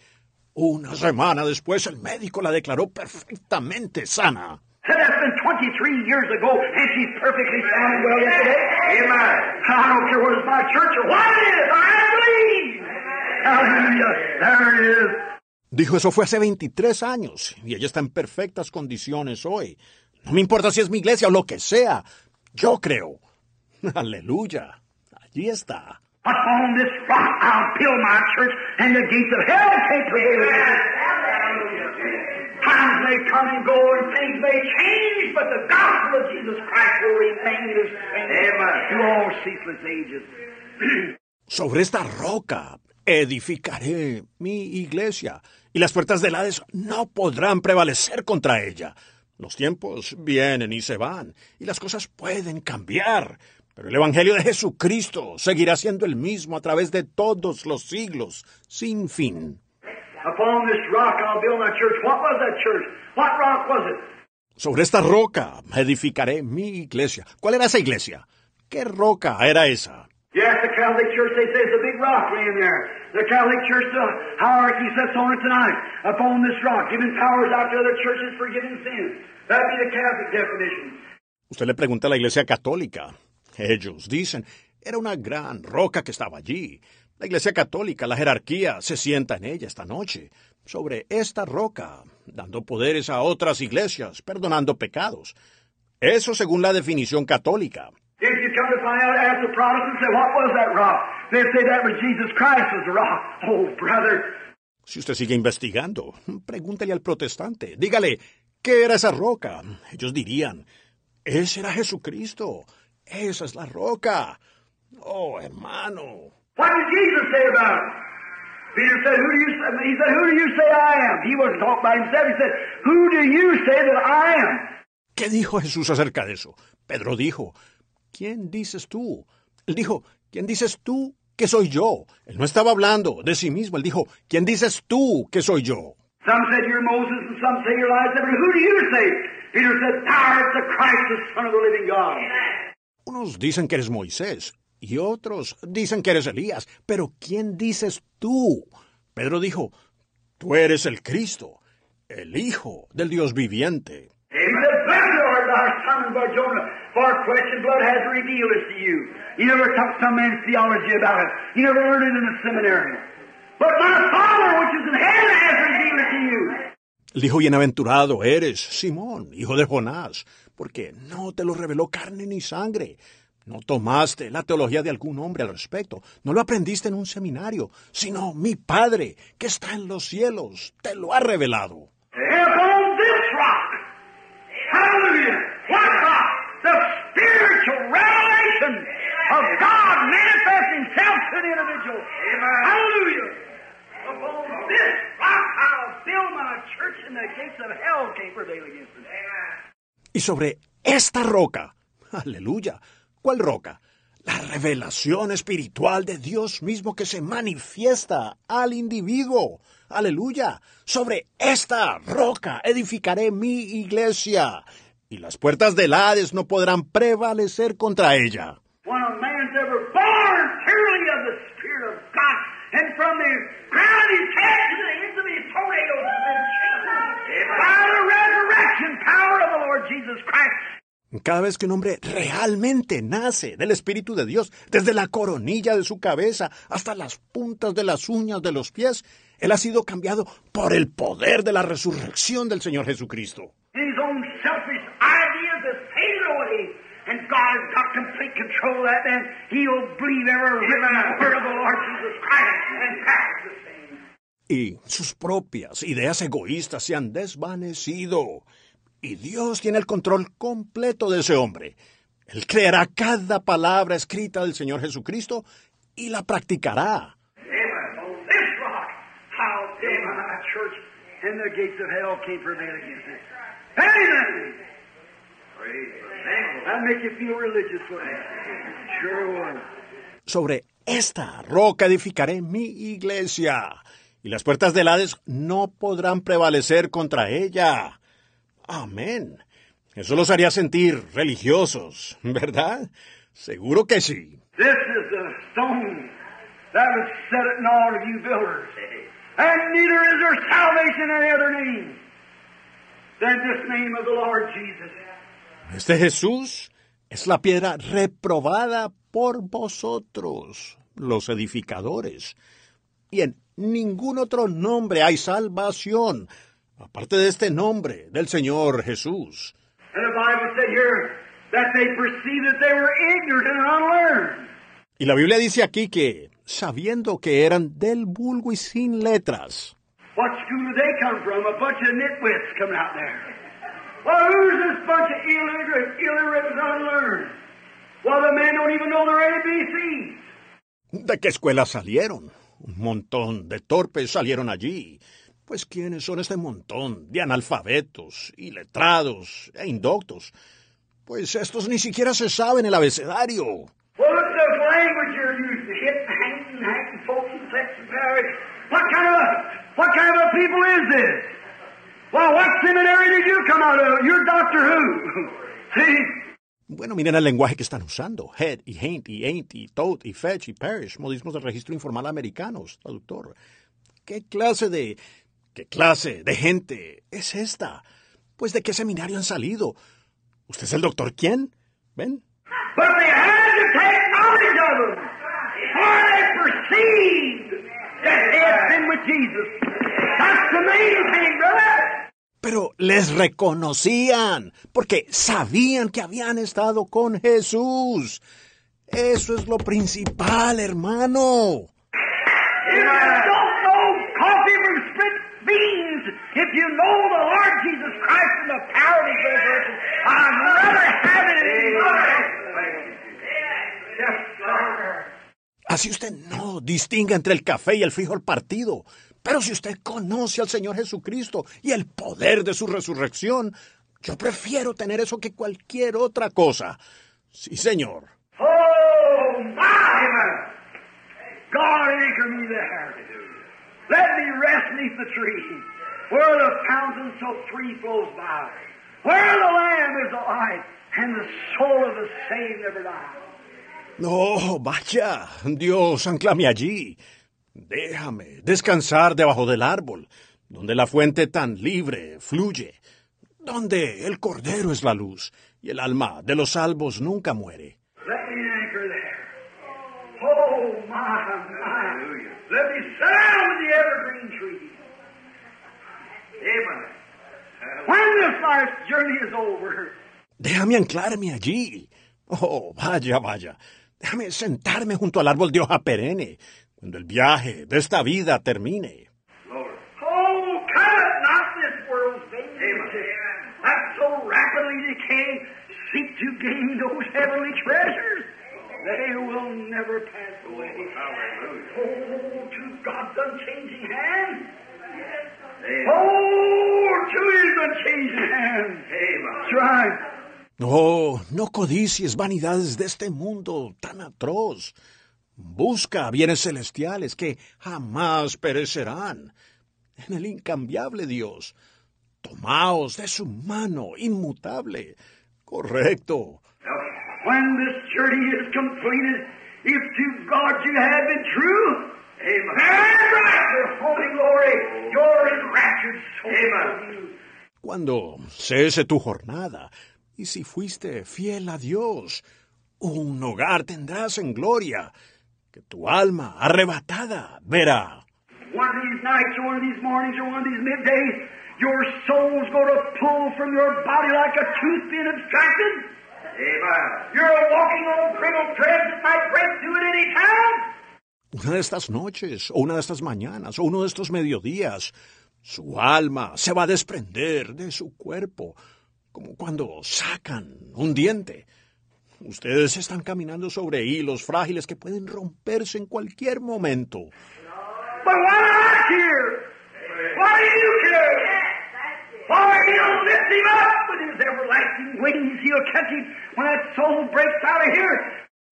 Una semana después el médico la declaró perfectamente sana. Said that's been 23 years ago, and she's perfectly sound and well yet today. Amen. I don't care whether it's my church or what it is. I believe. Hallelujah. There it is. Dijo, eso fue hace 23 años y ella está en perfectas condiciones hoy. No me importa si es mi iglesia o lo que sea. Yo creo. [laughs] Aleluya. Allí está. Upon this rock I'll build my church, and the gates of hell can't prevail against it. Times may come and go, and things may change, but the gospel of Jesus Christ will remain the same through all ceaseless ages. [clears throat] Sobre esta roca edificaré mi iglesia, y las puertas del Hades no podrán prevalecer contra ella. Los tiempos vienen y se van, y las cosas pueden cambiar, pero el Evangelio de Jesucristo seguirá siendo el mismo a través de todos los siglos, sin fin. Sobre esta roca edificaré mi iglesia. ¿Cuál era esa iglesia? ¿Qué roca era esa? Yes, the Catholic Church, they say it's a big rock laying there. The Catholic Church, the hierarchy sets on it tonight. Upon this rock, giving powers out to other churches, forgiving sins. That'd be the Catholic definition. Usted le pregunta a la iglesia católica. Ellos dicen, era una gran roca que estaba allí. La iglesia católica, la jerarquía, se sienta en ella esta noche, sobre esta roca, dando poderes a otras iglesias, perdonando pecados. Eso según la definición católica. Si usted sigue investigando, pregúntele al protestante. Dígale, ¿qué era esa roca? Ellos dirían, ese era Jesucristo. Esa es la roca. Oh, hermano. What did Jesus say about it? Peter said, who do you say? He said, who do you say I am? He wasn't talking about himself. He said, who do you say that I am? ¿Qué dijo Jesús acerca de eso? Pedro dijo, ¿quién dices tú? Él dijo, ¿quién dices tú que soy yo? Él no estaba hablando de sí mismo, él dijo, ¿quién dices tú que soy yo? Some said you're Moses, and some say you're Elijah, but who do you say? Peter said, Thou art the Christ, the Son of the living God. Unos dicen que eres Moisés y otros dicen que eres Elías, pero ¿quién dices tú? Pedro dijo, tú eres el Cristo, el Hijo del Dios viviente. Él dijo, bienaventurado eres, Simón, hijo de Jonás, porque no te lo reveló carne ni sangre. No tomaste la teología de algún hombre al respecto, no lo aprendiste en un seminario, sino mi Padre, que está en los cielos, te lo ha revelado. Upon this rock, I'll build my church and the gates of hell can't prevail against it. Y sobre esta roca, aleluya, ¿cuál roca? La revelación espiritual de Dios mismo que se manifiesta al individuo. Aleluya. Sobre esta roca edificaré mi iglesia. Y las puertas del Hades no podrán prevalecer contra ella. Cada vez que un hombre realmente nace del Espíritu de Dios, desde la coronilla de su cabeza hasta las puntas de las uñas de los pies, él ha sido cambiado por el poder de la resurrección del Señor Jesucristo. His own selfish ideas is faded away, and God has got complete control of that man. He'll believe every written word of the Lord Jesus Christ and practice the same. Y sus propias ideas egoístas se han desvanecido. Y Dios tiene el control completo de ese hombre. Él creerá cada palabra escrita del Señor Jesucristo y la practicará. Would. Sobre esta roca edificaré mi iglesia, y las puertas del Hades no podrán prevalecer contra ella. Amén. Eso los haría sentir religiosos, ¿verdad? Seguro que sí. This is the stone that was set at all of you builders. And neither is there salvation in any other name than this name of the Lord Jesus. Este Jesús es la piedra reprobada por vosotros, los edificadores. Y en ningún otro nombre hay salvación, aparte de este nombre del Señor Jesús. And the Bible said here that they perceived that they were ignorant and unlearned. Y la Biblia dice aquí que, sabiendo que eran del vulgo y sin letras. ¿de qué escuela salieron? Un montón de torpes salieron allí. Pues ¿quiénes son este montón de analfabetos, iletrados e indoctos? Pues estos ni siquiera se saben el abecedario. [laughs] Bueno, miren el lenguaje que están usando. Head y haint y ain't y tote y fetch y parish, modismos del registro informal americanos, traductor. ¿Qué clase de... qué clase de gente es esta? Pues de qué seminario han salido. ¿Usted es el doctor quién? ¿Ven? Pero les reconocían, porque sabían que habían estado con Jesús. Eso es lo principal, hermano. You don't know coffee from split beans if you know the Lord Jesus Of His resurrection. I'd rather have it in Yes, sir. Así usted no distingue entre el café y el frijol partido. Pero si usted conoce al Señor Jesucristo y el poder de su resurrección, yo prefiero tener eso que cualquier otra cosa. Sí, señor. Oh, my! God anchor me there. Let me rest beneath the tree, where the fountain so free flows by, where the Lamb is the light, and the soul of the saved never. No, vaya, Dios, anclame allí. Déjame descansar debajo del árbol, donde la fuente tan libre fluye, donde el Cordero es la luz y el alma de los salvos nunca muere. Let me anchor there. Oh, my, my. Let me down with the evergreen tree. Amen. Déjame anclarme allí. Oh, vaya, vaya. Déjame sentarme junto al árbol de hoja perenne, cuando el viaje de esta vida termine. Oh, covet not this world's vain that so rapidly decay. Seek to gain those heavenly treasures. They will never pass away. Oh, to God's unchanging hand. Oh. Oh, no codicies vanidades de este mundo tan atroz. Busca bienes celestiales que jamás perecerán. En el incambiable Dios. Tomaos de su mano inmutable. Correcto. When this journey is completed, if to God you have been true, Amen. And right, your holy glory, your enraptured soul. Amen. Cuando cese tu jornada, y si fuiste fiel a Dios, un hogar tendrás en gloria, que tu alma arrebatada verá. One of these nights, or one of these mornings, or one of these middays, your soul's going to pull from your body like a tooth being abstracted. Amen. You're walking on brittle threads that might break through at any time. Una de estas noches, o una de estas mañanas, o uno de estos mediodías, su alma se va a desprender de su cuerpo, como cuando sacan un diente. Ustedes están caminando sobre hilos frágiles que pueden romperse en cualquier momento.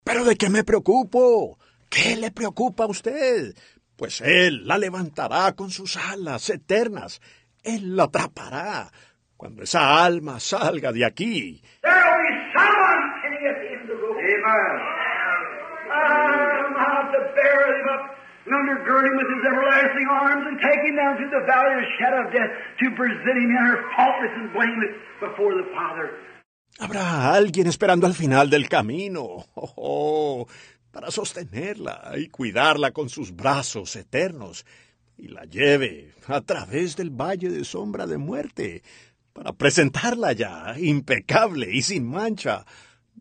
¿Pero de qué me preocupo? ¿Qué le preocupa a usted? Pues Él la levantará con sus alas eternas. Él la atrapará cuando esa alma salga de aquí. There'll be someone sitting at the end of the road. Amen. I'm out to bear him up and undergird him with his everlasting arms and take him down through the valley of the shadow of death to present him in her faultless and blameless before the Father. Habrá alguien esperando al final del camino. Oh, oh, para sostenerla y cuidarla con sus brazos eternos y la lleve a través del valle de sombra de muerte para presentarla ya, impecable y sin mancha,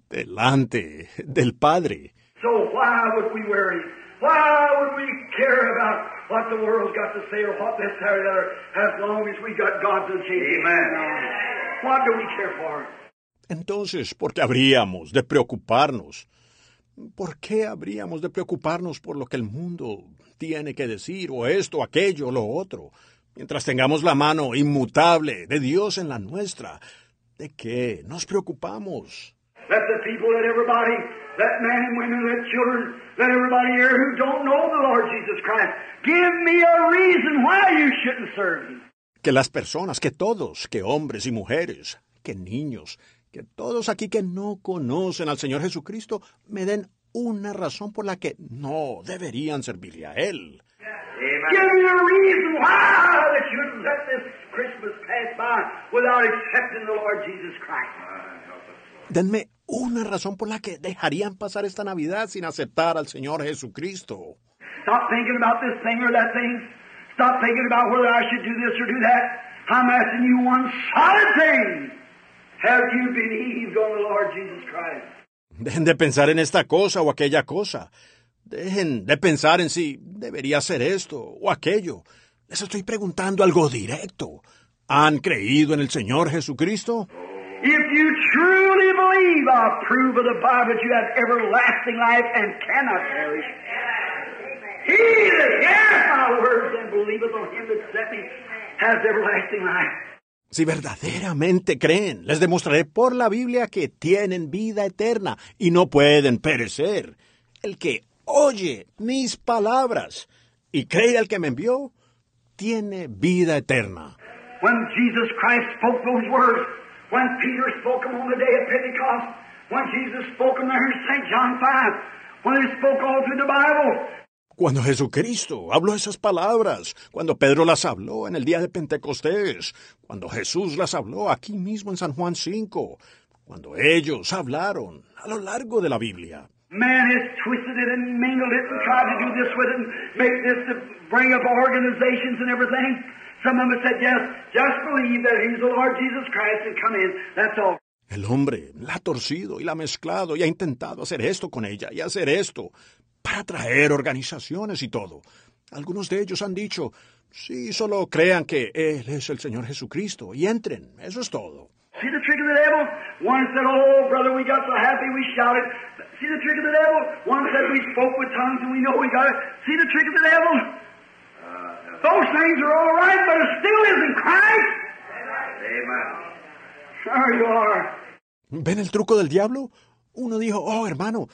delante del Padre. So why would we worry? Why would we care about what the world's got to say or what this or the other as long as we got God's attention? Amen. What do we care for? Entonces, ¿por qué habríamos de preocuparnos? ¿Por qué habríamos de preocuparnos por lo que el mundo tiene que decir, o esto, aquello, lo otro? Mientras tengamos la mano inmutable de Dios en la nuestra, ¿de qué nos preocupamos? Let the people, let everybody, let men and women, let children, let everybody here who don't know the Lord Jesus Christ, give me a reason why you shouldn't serve Him. Que las personas, que todos, que hombres y mujeres, que niños, que todos aquí que no conocen al Señor Jesucristo me den una razón por la que no deberían servirle a Él. Denme una razón por la que dejarían pasar esta Navidad sin aceptar al Señor Jesucristo. Stop thinking about this thing or that thing. Stop thinking about whether I should do this or do that. I'm asking you one solid thing. Have you believed on the Lord Jesus Christ? Dejen de pensar en esta cosa o aquella cosa. Dejen de pensar en si debería hacer esto o aquello. Les estoy preguntando algo directo. ¿Han creído en el Señor Jesucristo? If you truly believe, I prove of the Bible that you have everlasting life and cannot perish. He that heareth my words and believeth on him that sent me has everlasting life. Si verdaderamente creen, les demostraré por la Biblia que tienen vida eterna y no pueden perecer. El que oye mis palabras y cree al que me envió, tiene vida eterna. When Jesus Christ spoke those words, when Peter spoke them on the day of Pentecost, when Jesus spoke them there in St. John 5, when they spoke all through the Bible, Cuando Jesucristo habló esas palabras, cuando Pedro las habló en el día de Pentecostés, cuando Jesús las habló aquí mismo en San Juan 5, cuando ellos hablaron a lo largo de la Biblia. Man has twisted it and mingled it and tried to do this with it and make this to bring up organizations and everything. Some of them said, yes, just believe that He's the Lord Jesus Christ and come in. That's all. El hombre la ha torcido y la ha mezclado y ha intentado hacer esto con ella y hacer esto para traer organizaciones y todo. Algunos de ellos han dicho, sí, solo crean que Él es el Señor Jesucristo y entren, eso es todo. See the trick of the devil? One said, oh, brother, we got so happy we shouted. See the trick of the devil? One said we spoke with tongues and we know we got it. See the trick of the devil? Those things are all right, but it still isn't Christ. Amen. Sure you are. ¿Ven el truco del diablo? Uno dijo, oh hermano,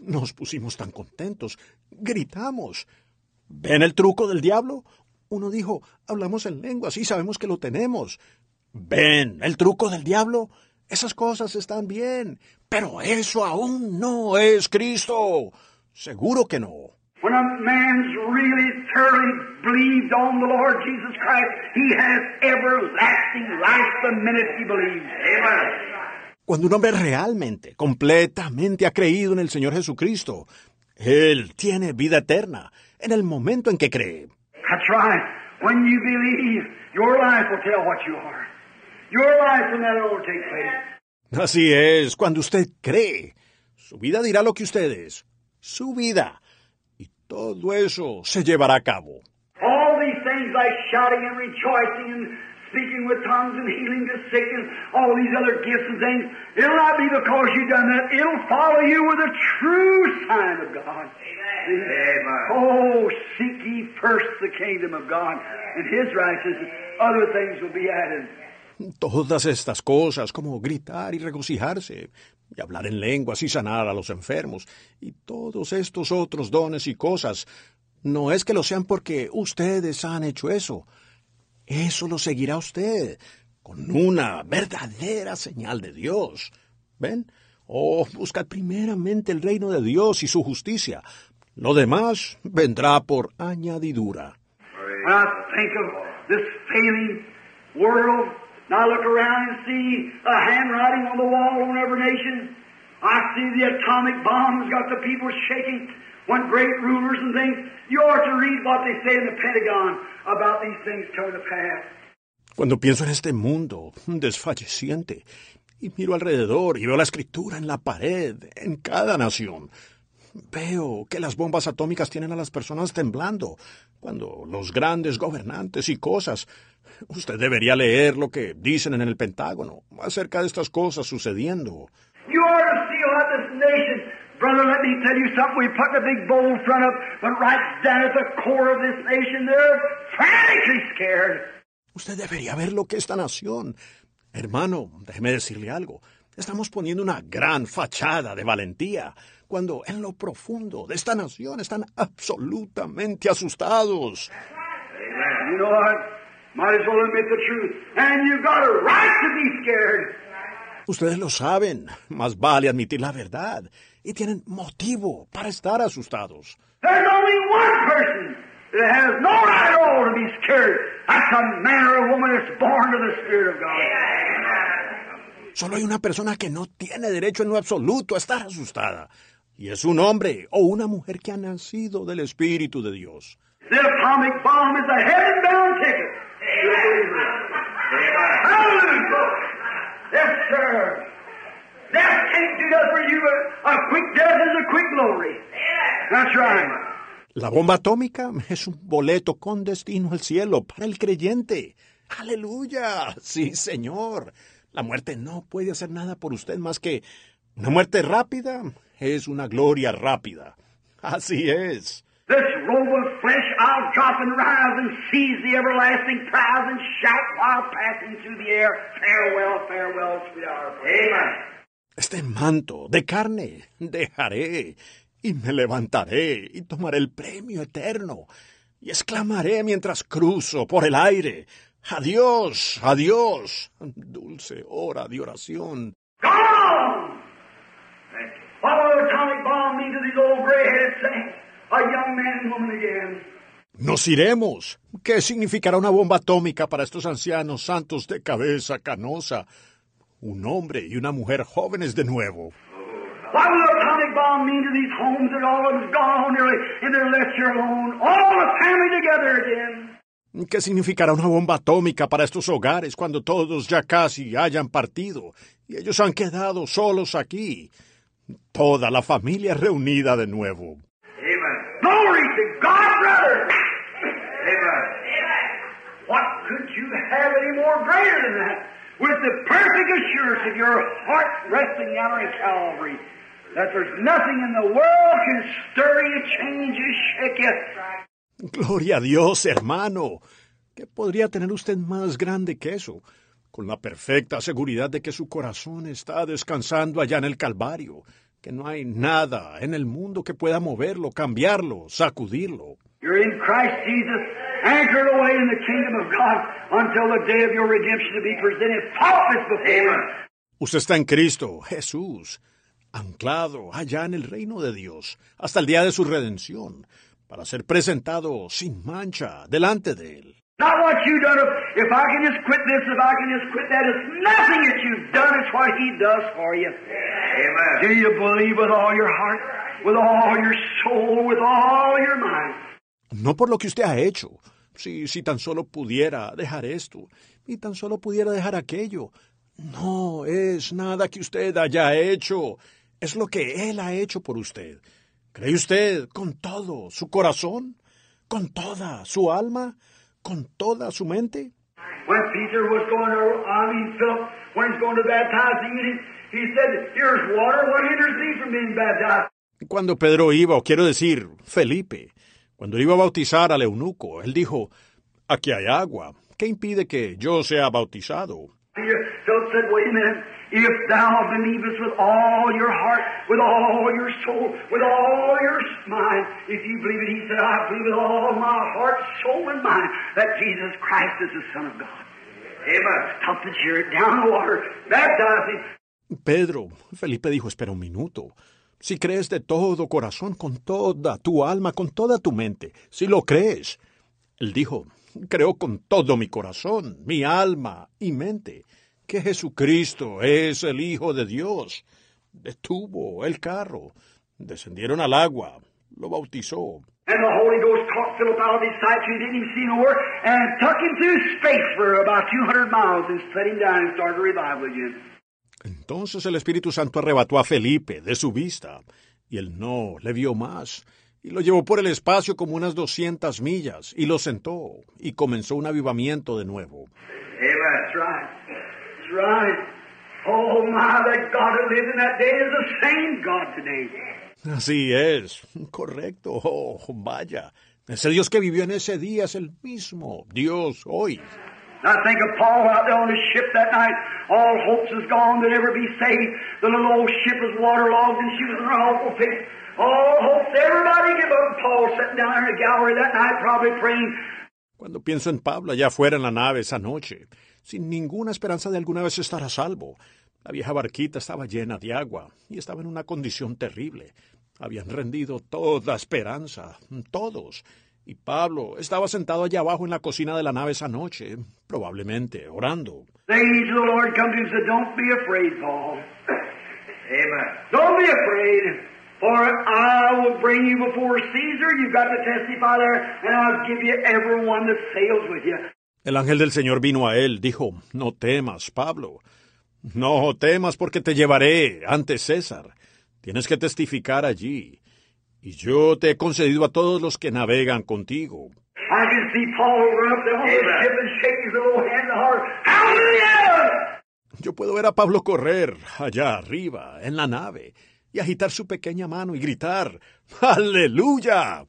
nos pusimos tan contentos, gritamos. ¿Ven el truco del diablo? Uno dijo, hablamos en lenguas y sabemos que lo tenemos. ¿Ven el truco del diablo? Esas cosas están bien, pero eso aún no es Cristo. Seguro que no. When a man's really thoroughly believed on the Lord Jesus Christ, he has everlasting life the minute he believes. Amen. Cuando un hombre realmente, completamente ha creído en el Señor Jesucristo, Él tiene vida eterna en el momento en que cree. That's right. When you believe, your life will tell what you are. Your life will never overtake place. Así es, cuando usted cree, su vida dirá lo que usted es, su vida, y todo eso se llevará a cabo. All these things like shouting and rejoicing and speaking with tongues and healing the sick and all these other gifts and things, it'll not be because you've done that. It'll follow you with a true sign of God. Amen. Oh, seek ye first the kingdom of God and His righteousness. Other things will be added. Todas estas cosas, como gritar y regocijarse, y hablar en lenguas y sanar a los enfermos, y todos estos otros dones y cosas, no es que lo sean porque ustedes han hecho eso. Eso lo seguirá usted, con una verdadera señal de Dios. ¿Ven? Oh, buscad primeramente el reino de Dios y su justicia. Lo demás vendrá por añadidura. I see the atomic bombs got the people shaking. When great rulers and things, you ought to read what they say in the Pentagon about these things coming to pass. Cuando pienso en este mundo desfalleciente y miro alrededor y veo la escritura en la pared, en cada nación, veo que las bombas atómicas tienen a las personas temblando, cuando los grandes gobernantes y cosas. Usted debería leer lo que dicen en el Pentágono acerca de estas cosas sucediendo. You ought to see this nation, brother, let me tell you something. We put the big bold front up, but right down at the core of this nation, they're frantically scared. Usted debería ver lo que esta nación. Hermano, déjeme decirle algo. Estamos poniendo una gran fachada de valentía, cuando en lo profundo de esta nación están absolutamente asustados. You know what? Might as well admit the truth. And you got a right to be scared. Ustedes lo saben, más vale admitir la verdad, y tienen motivo para estar asustados. There's only one person that has no right at all to be scared. That's a man or a woman that's born to the Spirit of God. Solo hay una persona que no tiene derecho en lo absoluto a estar asustada, y es un hombre o una mujer que ha nacido del Espíritu de Dios. The atomic bomb is a heaven-bound ticket. Hallelujah. Yes, sir. Death can't do that for you, but a quick death is a quick glory. That's right. La bomba atómica es un boleto con destino al cielo para el creyente. Aleluya. Sí, Señor. La muerte no puede hacer nada por usted más que una muerte rápida es una gloria rápida. Así es. This robe of flesh I'll drop and rise and seize the everlasting prize and shout while passing through the air. Farewell, farewell, sweet hour. Amen. Este manto de carne dejaré y me levantaré y tomaré el premio eterno y exclamaré mientras cruzo por el aire. Adiós, adiós, dulce hora de oración. Nos iremos. ¿Qué significará una bomba atómica para estos ancianos santos de cabeza canosa? Un hombre y una mujer jóvenes de nuevo. ¿Qué significará una bomba atómica para estos hogares cuando todos ya casi hayan partido y ellos han quedado solos aquí? Toda la familia reunida de nuevo. Amen. With the perfect assurance of your heart resting down on Calvary, that there's nothing in the world can stir you, change you, shake you. Gloria a Dios, hermano. ¿Qué podría tener usted más grande que eso? Con la perfecta seguridad de que su corazón está descansando allá en el Calvario, que no hay nada en el mundo que pueda moverlo, cambiarlo, sacudirlo. You're in Christ Jesus, anchored away in the kingdom of God until the day of your redemption to be presented faultless before Him. Usted está en Cristo, Jesús, anclado allá en el reino de Dios, hasta el día de su redención, para ser presentado sin mancha delante de Él. Not what you done. If, if I can just quit this, if I can just quit that, it's nothing that you've done. It's what He does for you. Amen. Do you believe with all your heart, with all your soul, with all your mind? No por lo que usted ha hecho. Si, si tan solo pudiera dejar esto, y tan solo pudiera dejar aquello. No es nada que usted haya hecho. Es lo que Él ha hecho por usted. ¿Cree usted con todo su corazón? ¿Con toda su alma? ¿Con toda su mente? When Peter was going to, I mean, Philip, when he's going to baptize the eunuch, he said, Here's water. What hinders thee from being baptized? Cuando Pedro iba, o quiero decir, Felipe, cuando iba a bautizar al eunuco, él dijo, aquí hay agua, ¿qué impide que yo sea bautizado? Pedro, Felipe dijo, espera un minuto. Si crees de todo corazón, con toda tu alma, con toda tu mente, si lo crees. Él dijo, creo con todo mi corazón, mi alma y mente, que Jesucristo es el Hijo de Dios. Detuvo el carro, descendieron al agua, lo bautizó. And Entonces el Espíritu Santo arrebató a Felipe de su vista, y él no le vio más, y lo llevó por el espacio como unas 200 millas, y lo sentó, y comenzó un avivamiento de nuevo. Así es, correcto. Oh, vaya. Ese Dios que vivió en ese día es el mismo Dios hoy. I think of Paul out there on the ship that night. All hopes is gone to never be saved. The little old ship was waterlogged and she was in an awful fix. All hopes, everybody give up. Paul sitting down there in the gallery that night probably praying. Cuando pienso en Pablo allá afuera en la nave esa noche, sin ninguna esperanza de alguna vez estar a salvo, la vieja barquita estaba llena de agua y estaba en una condición terrible. Habían rendido toda esperanza, todos. Y Pablo estaba sentado allá abajo en la cocina de la nave esa noche, probablemente orando. The angel of the Lord come to him and said, Don't be afraid, Paul. [laughs] Amen. Don't be afraid, for I will bring you before Caesar. You've got to testify there, and I'll give you everyone that sails with you. El ángel del Señor vino a él, dijo, No temas, Pablo. No temas porque te llevaré ante César. Tienes que testificar allí. Y yo te he concedido a todos los que navegan contigo. I can see Paul run up there on the ship and shake his little hand to heart. Hallelujah! Yo puedo ver a Pablo correr allá arriba, en la nave, y agitar su pequeña mano y gritar, ¡Aleluya!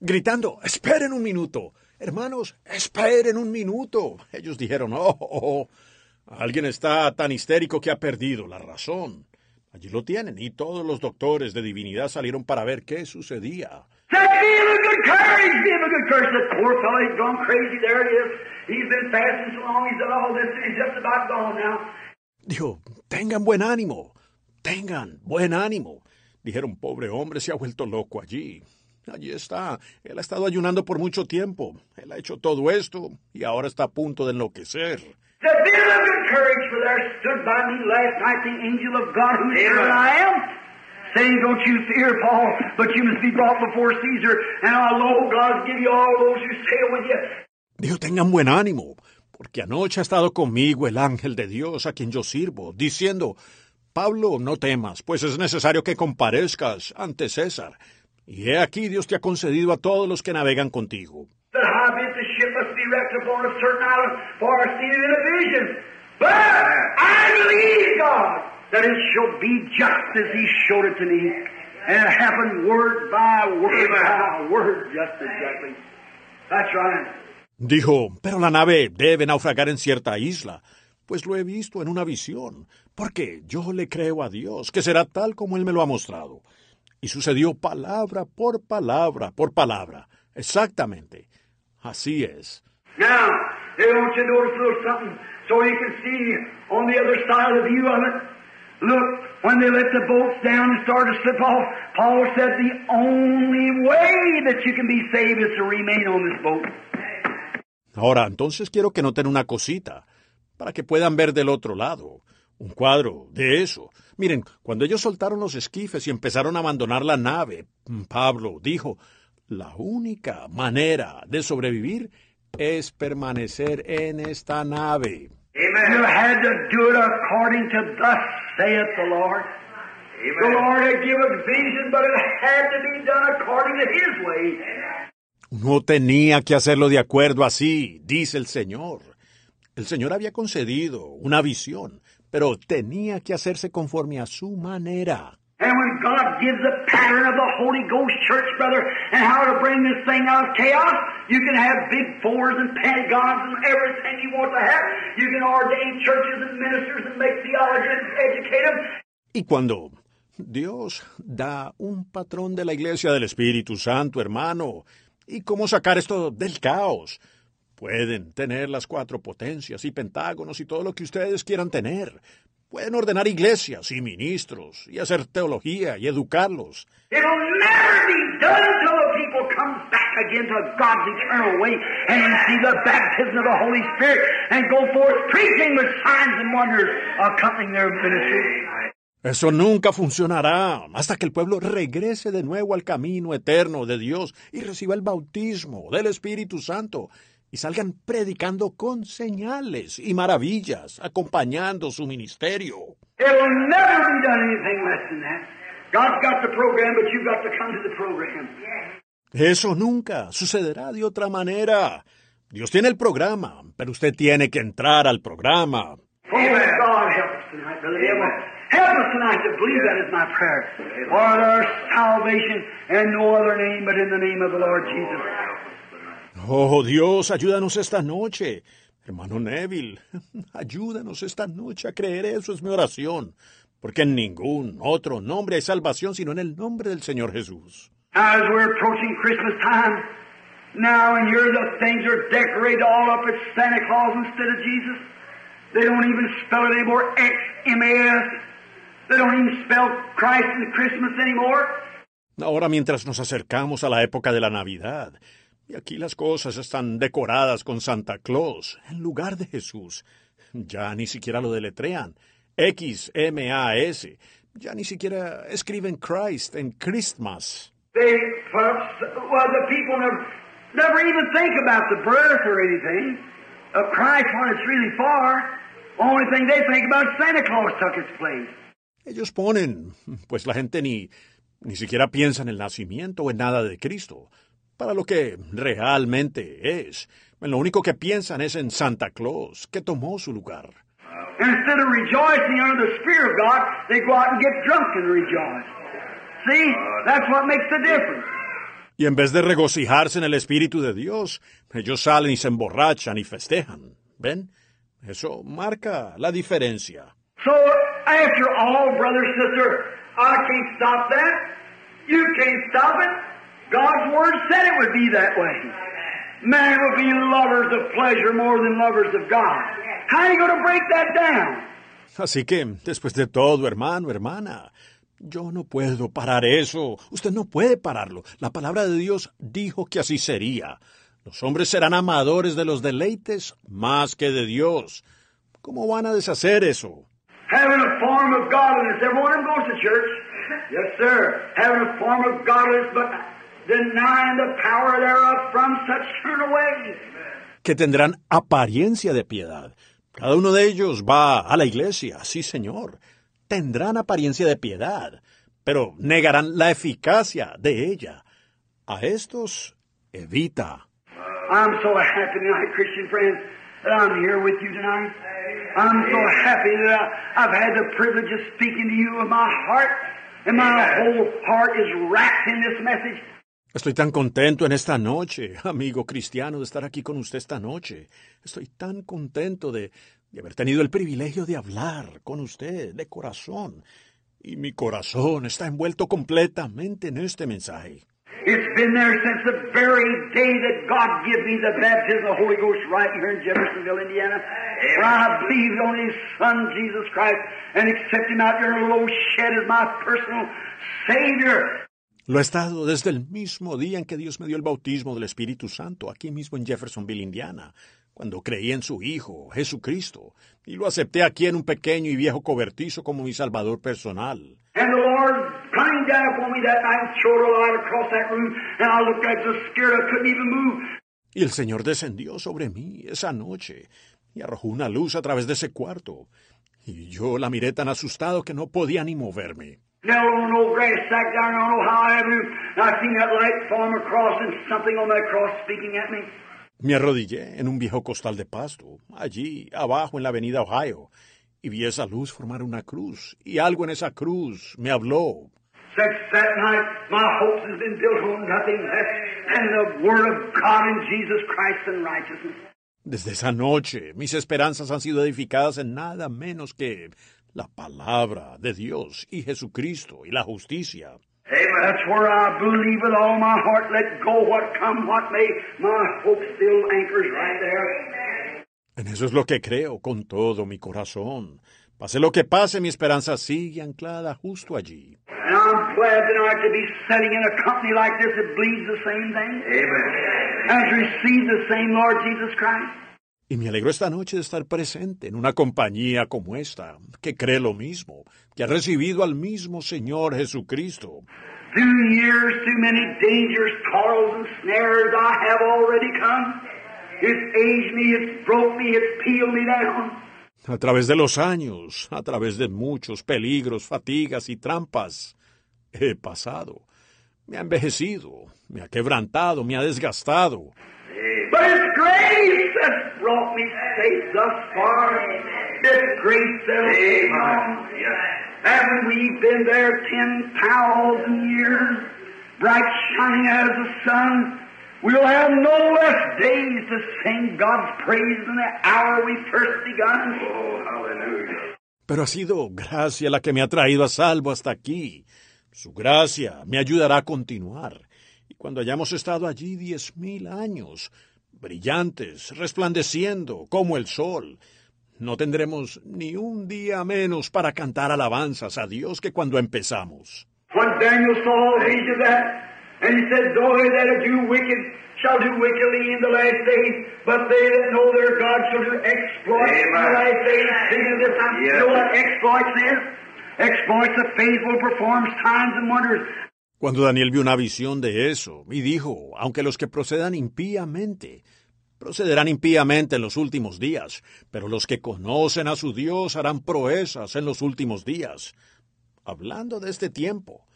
Gritando, esperen un minuto. Hermanos, esperen un minuto. Ellos dijeron, oh, oh, oh, alguien está tan histérico que ha perdido la razón. Allí lo tienen, y todos los doctores de divinidad salieron para ver qué sucedía. Dijo, tengan buen ánimo, tengan buen ánimo. Dijeron, pobre hombre, se ha vuelto loco allí. Allí está. Él ha estado ayunando por mucho tiempo. Él ha hecho todo esto y ahora está a punto de enloquecer. Said, be of a good courage, for there stood by me last night the angel of God, whose servant I am, saying, Don't you fear, Paul, but you must be brought before Caesar, and our Lord God give you all those who sail with you. Dijo, tengan buen ánimo, porque anoche ha estado conmigo el ángel de Dios a quien yo sirvo, diciendo, Pablo, no temas, pues es necesario que comparezcas ante César. Y he aquí Dios te ha concedido a todos los que navegan contigo. That howbeit the ship must be wrecked upon a certain island, for I see it in a vision. But I believe God that it shall be just as He showed it to me. And it happened word by word by word, just exactly. That's right. Dijo, pero la nave debe naufragar en cierta isla, pues lo he visto en una visión, porque yo le creo a Dios, que será tal como Él me lo ha mostrado. Y sucedió palabra por palabra por palabra, exactamente. Así es. Now, I want you to notice a little something so you can see on the other side of the view of it. Look, when they let the boats down and started to slip off, Paul said the only way that you can be saved is to remain on this boat. Ahora, entonces quiero que noten una cosita, para que puedan ver del otro lado. Un cuadro de eso. Miren, cuando ellos soltaron los esquifes y empezaron a abandonar la nave, Pablo dijo, la única manera de sobrevivir es permanecer en esta nave. You had to do it according to thus saith the Lord. The Lord had given vision, but it had to be done according to His way. No tenía que hacerlo de acuerdo así, dice el Señor. El Señor había concedido una visión, pero tenía que hacerse conforme a su manera. And when God gives a pattern of the Holy Ghost church, brother, and how to bring this thing out of chaos, you can have big fours and pentagons and everything you want to have. You can ordain churches and ministers and make theologians, educate them. Y cuando Dios da un patrón de la iglesia del Espíritu Santo, hermano, ¿y cómo sacar esto del caos? Pueden tener las cuatro potencias y pentágonos y todo lo que ustedes quieran tener. Pueden ordenar iglesias y ministros y hacer teología y educarlos. It'll never be done until the people come back again to God's eternal way and receive the baptism of the Holy Spirit and go forth preaching with signs and wonders accompanying their ministry. Eso nunca funcionará hasta que el pueblo regrese de nuevo al camino eterno de Dios y reciba el bautismo del Espíritu Santo y salgan predicando con señales y maravillas, acompañando su ministerio. It will never be done anything less than that. God's got the program, but you've got to come to the program. Eso nunca sucederá de otra manera. Dios tiene el programa, pero usted tiene que entrar al programa. Help us tonight, to believe that is my prayer. For there's salvation in no other name but in the name of the Lord Jesus. Oh Dios, ayúdanos esta noche. Hermano Neville, [laughs] ayúdanos esta noche a creer eso es mi oración, porque en ningún otro nombre hay salvación sino en el nombre del Señor Jesús. As we're approaching Christmas time, now and here the things are decorated all up as Santa Claus instead of Jesus. They don't even spell it anymore, X-M-A-S. They don't even spell Christ in Christmas anymore. Ahora mientras nos acercamos a la época de la Navidad, y aquí las cosas están decoradas con Santa Claus en lugar de Jesús. Ya ni siquiera lo deletrean. X, M, A, S. Ya ni siquiera escriben Christ en Christmas. They, well, the people never, never even think about the birth or anything of Christ when it's really far. Only thing they think about Santa Claus took its place. Ellos ponen, pues la gente ni, ni siquiera piensa en el nacimiento o en nada de Cristo, para lo que realmente es. Lo único que piensan es en Santa Claus, que tomó su lugar. Instead of rejoicing under the Spirit of God, they go out and get drunk and rejoice. See? That's what makes the difference. Y en vez de regocijarse en el Espíritu de Dios, ellos salen y se emborrachan y festejan. ¿Ven? Eso marca la diferencia. So, after all, brother, sister, I can't stop that. You can't stop it. God's Word said it would be that way. Man will be lovers of pleasure more than lovers of God. How are you going to break that down? Así que, después de todo, hermano, hermana, yo no puedo parar eso. Usted no puede pararlo. La palabra de Dios dijo que así sería. Los hombres serán amadores de los deleites más que de Dios. ¿Cómo van a deshacer eso? Having a form of godliness. Every one of them goes to church. Yes, sir. Having a form of godliness, but denying the power thereof from such turn away. Que tendrán apariencia de piedad. Cada uno de ellos va a la iglesia, sí, señor. Tendrán apariencia de piedad, pero negarán la eficacia de ella. A estos evita. I'm so happy tonight, Christian friends, that I'm here with you tonight. I'm so happy that I, I've had the privilege of speaking to you of my heart, and my whole heart is wrapped in this message. Estoy tan contento en esta noche, amigo cristiano, de estar aquí con usted esta noche. Estoy tan contento de, de haber tenido el privilegio de hablar con usted de corazón. Y mi corazón está envuelto completamente en este mensaje. It's been there since the very day that God gave me the baptism of the Holy Ghost right here in Jeffersonville, Indiana. Where I believed on His Son, Jesus Christ, and accept Him out there in a little shed as my personal Savior. Lo he estado desde el mismo día en que Dios me dio el bautismo del Espíritu Santo, aquí mismo en Jeffersonville, Indiana, cuando creí en su Hijo, Jesucristo, y lo acepté aquí en un pequeño y viejo cobertizo como mi Salvador personal. And the Lord coming down upon me that night and showed a light across that room, and I looked at the scared I couldn't even move. Y el Señor descendió sobre mí esa noche y arrojó una luz a través de ese cuarto. Y yo la miré tan asustado que no podía ni moverme. Knelt on an old grass sack down on Ohio Avenue, and I seen that light form across and something on that cross speaking at me. Me arrodillé en un viejo costal de pasto, allí abajo en la avenida Ohio, y vi esa luz formar una cruz, y algo en esa cruz me habló. Since that night, my hopes has been built on nothing less than the Word of God in Jesus Christ and righteousness. Desde esa noche, mis esperanzas han sido edificadas en nada menos que la palabra de Dios y Jesucristo y la justicia. That's where I believe with all my heart. Let go what come, what may. My hope still anchors right there. En eso es lo que creo con todo mi corazón. Pase lo que pase, mi esperanza sigue anclada justo allí. And I'm glad tonight to be sitting in a company like this that believes the same thing. Amen. And has received the same Lord Jesus Christ. Y me alegro esta noche de estar presente en una compañía como esta, que cree lo mismo, que ha recibido al mismo Señor Jesucristo. Through years, through many dangers, toils, and snares, I have already come. It's aged me, it's broke me, it's peeled me down. A través de los años, a través de muchos peligros, fatigas y trampas, he pasado. Me ha envejecido, me ha quebrantado, me ha desgastado. But it's grace that's brought me safe thus far. It's grace that'll take on. Haven't we been there ten thousand years, bright shining as the sun? We'll have no less days to sing God's praise than the hour we first begun. Oh, hallelujah. Pero ha sido gracia la que me ha traído a salvo hasta aquí. Su gracia me ayudará a continuar. Y cuando hayamos estado allí diez mil años, brillantes, resplandeciendo como el sol, no tendremos ni un día menos para cantar alabanzas a Dios que cuando empezamos. When Daniel saw a vision of that, and he said, Those that do wicked shall do wickedly in the last days, but they that know their God shall do exploits in the last days. Of exploits is? Exploits the faithful performs signs and wonders. Cuando Daniel vio una visión de eso, y dijo, aunque los que procedan impíamente, procederán impíamente en los últimos días, pero los que conocen a su Dios harán proezas en los últimos días. Hablando de este tiempo,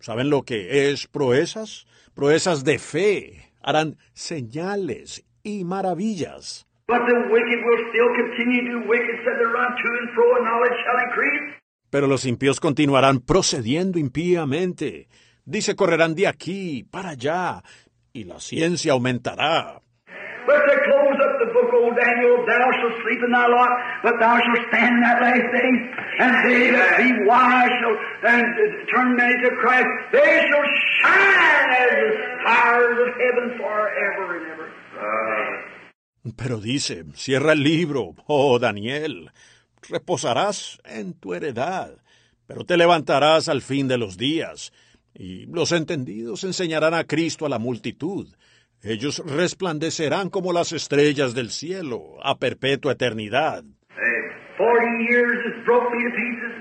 ¿saben lo que es proezas? Proezas de fe, harán señales y maravillas. But the wicked will still continue to do wicked, said they run to and fro, and knowledge shall increase. Pero los impíos continuarán procediendo impíamente. Dice, correrán de aquí para allá, y la ciencia aumentará. But to close up the book, O Daniel, thou shalt sleep in thy lot, but thou shalt stand in that last day. And they that be wise shall and turn many to Christ. They shall shine as the stars of heaven forever and ever. Uh, Pero dice, cierra el libro, oh Daniel, reposarás en tu heredad, pero te levantarás al fin de los días, y los entendidos enseñarán a Cristo a la multitud. Ellos resplandecerán como las estrellas del cielo, a perpetua eternidad. amen. Forty years has broke me to pieces.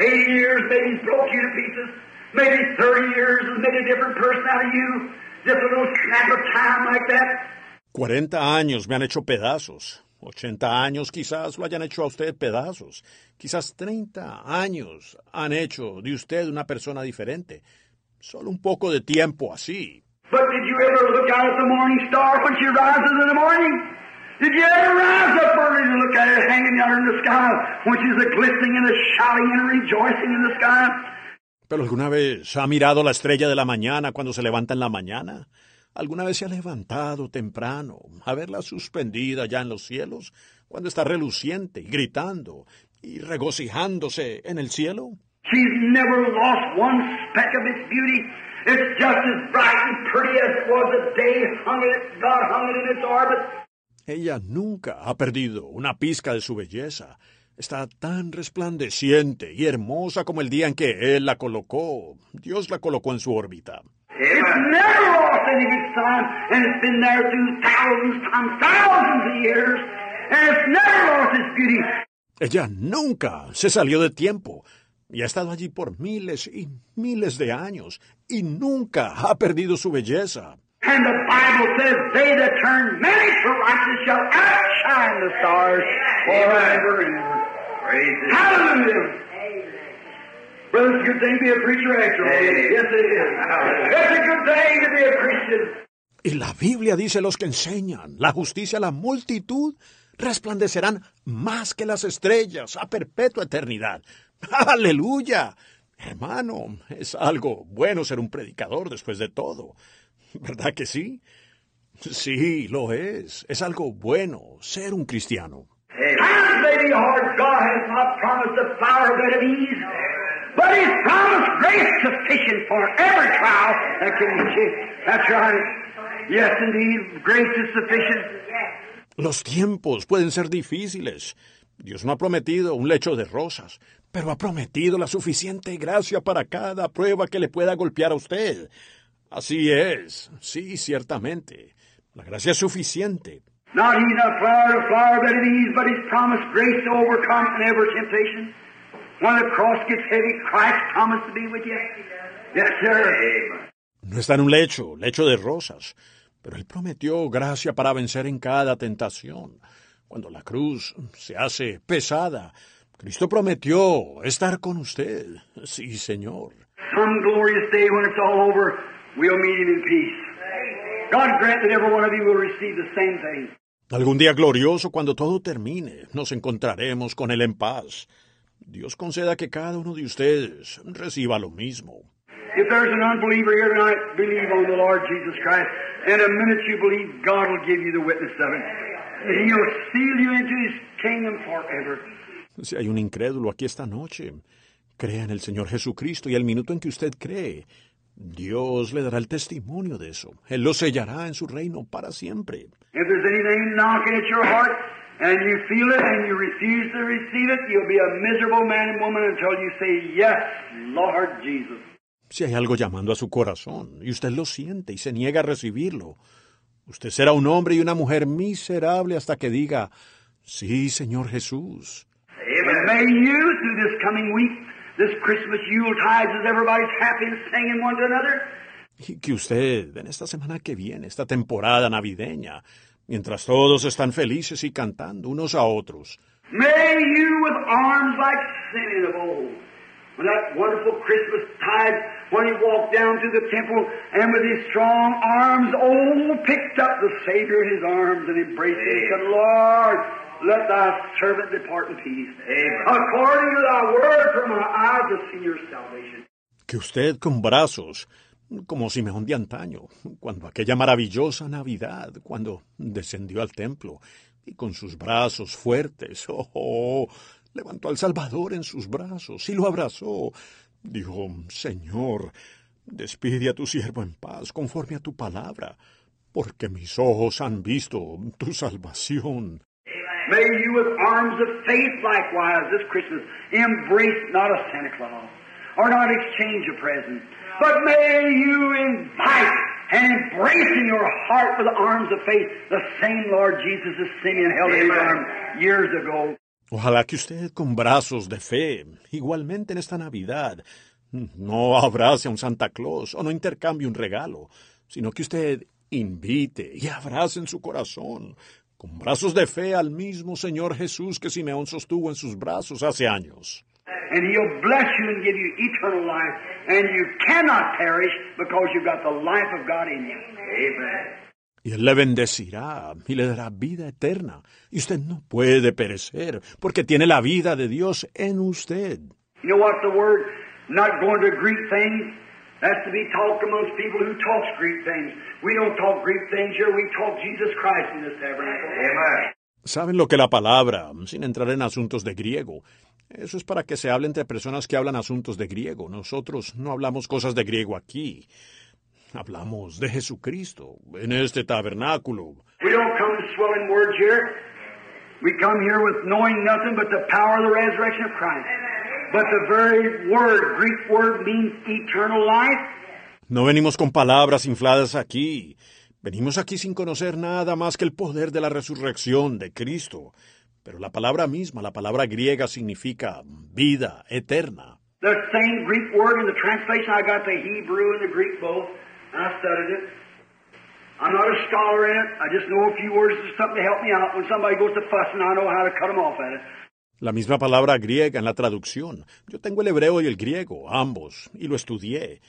Eighty years maybe has broke you to pieces. Maybe thirty years has made a different person out of you. Just a little snap of time like that. Cuarenta años me han hecho pedazos. Ochenta años quizás lo hayan hecho a usted pedazos. Quizás treinta años han hecho de usted una persona diferente. Solo un poco de tiempo así. But did you ever look out at the morning star when she rises in the morning? Did you ever rise up early to look at her hanging yonder in the sky when she's a glistening and a shouting and a rejoicing in the sky? ¿Pero alguna vez ha mirado la estrella de la mañana cuando se levanta en la mañana? ¿Alguna vez se ha levantado temprano a verla suspendida ya en los cielos cuando está reluciente y gritando y regocijándose en el cielo? She's never lost one speck of its beauty. It's just as bright and pretty as was the day hung it, God hung it in its orbit. Ella nunca ha perdido una pizca de su belleza. Está tan resplandeciente y hermosa como el día en que Él la colocó. Dios la colocó en su órbita. It's never lost any of its time, and it's been there through thousands times thousands of years, and it's never lost its beauty. Ella nunca se salió de tiempo y ha estado allí por miles y miles de años y nunca ha perdido su belleza. And the Bible says, They that turn many to righteousness shall outshine the stars forever and ever. Hallelujah. Brother, it's a good thing to be a preacher after all. Amen. Yes, it is. It's a good thing to be a Christian. Y la Biblia dice los que enseñan la justicia a la multitud resplandecerán más que las estrellas a perpetua eternidad. [laughs] Aleluya. Hermano, es algo bueno ser un predicador después de todo. ¿Verdad que sí? Sí, lo es. Es algo bueno ser un cristiano. Times but He's promised grace sufficient for every trial that can. That's right. Yes, indeed, grace is sufficient. Los tiempos pueden ser difíciles. Dios no ha prometido un lecho de rosas, pero ha prometido la suficiente gracia para cada prueba que le pueda golpear a usted. Así es, sí, ciertamente. La gracia es suficiente. Not he's not flower to flower that it is, but he's promised grace to overcome every temptation. No está en un lecho, lecho de rosas, pero él prometió gracia para vencer en cada tentación. Cuando la cruz se hace pesada, Cristo prometió estar con usted. Sí, Señor. Some glorious day when it's all over, we'll meet him in peace. God grant that every one of you will receive the same thing. Algún día glorioso, cuando todo termine, nos encontraremos con Él en paz. Dios conceda que cada uno de ustedes reciba lo mismo. If there's an unbeliever here tonight, believe on the Lord Jesus Christ. And the minute you believe, God will give you the witness of it. He'll seal you into His kingdom forever. Si hay un incrédulo aquí esta noche, crea en el Señor Jesucristo y al minuto en que usted cree, Dios le dará el testimonio de eso. Él lo sellará en su reino para siempre. If there's anything knocking at your heart and you feel it and you refuse to receive it, you'll be a miserable man and woman until you say, Yes, Lord Jesus. Si hay algo llamando a su corazón y usted lo siente y se niega a recibirlo, usted será un hombre y una mujer miserable hasta que diga, sí, Señor Jesús. May you, through this coming week, this Christmas Yuletide, as everybody's happy and singing one to another, Y que usted, en esta semana que viene, esta temporada navideña, mientras todos están felices y cantando unos a otros, may you with arms like Simeon of old, when that wonderful Christmas tide, when he walked down to the temple and with his strong arms, oh, picked up the Savior in his arms and embraced him and said, Lord, let thy servant depart in peace. According to thy word from my eyes have seen your salvation. que usted con brazos, como Simeón de antaño, cuando aquella maravillosa Navidad, cuando descendió al templo, y con sus brazos fuertes, oh, oh, levantó al Salvador en sus brazos y lo abrazó. Dijo, Señor, despide a tu siervo en paz, conforme a tu palabra, porque mis ojos han visto tu salvación. May you with arms of faith likewise this Christmas embrace not a Santa Claus or not exchange a present, but may you invite and embrace in your heart with the arms of faith the same Lord Jesus as Simeon held in his arms years ago. Ojalá que usted con brazos de fe, igualmente en esta Navidad, no abrace a un Santa Claus o no intercambie un regalo, sino que usted invite y abrace en su corazón, con brazos de fe al mismo Señor Jesús que Simeón sostuvo en sus brazos hace años. And he'll bless you and give you eternal life, and you cannot perish because you've got the life of God in you. Amen. Y Él le bendecirá y le dará vida eterna. Y usted no puede perecer, porque tiene la vida de Dios en usted. You know what the word not going to Greek things? That's to be talked amongst people who talks Greek things. We don't talk Greek things here, we talk Jesus Christ in this tabernacle. Amen. ¿Saben lo que la palabra, sin entrar en asuntos de griego? Eso es para que se hable entre personas que hablan asuntos de griego. Nosotros no hablamos cosas de griego aquí. Hablamos de Jesucristo en este tabernáculo. We don't come swelling words here. We come here with knowing nothing but the power of the resurrection of Christ. But the very word, Greek word, means eternal life. No venimos con palabras infladas aquí. Venimos aquí sin conocer nada más que el poder de la resurrección de Cristo. Pero la palabra misma, la palabra griega, significa vida eterna. The same Greek word in the translation, I got the Hebrew and the Greek both, and I studied it. I'm not a scholar in it. I just know a few words or something to help me out. When somebody goes to fussing, I know how to cut them off at it. La misma palabra griega en la traducción. Yo tengo el hebreo y el griego, ambos, y lo estudié.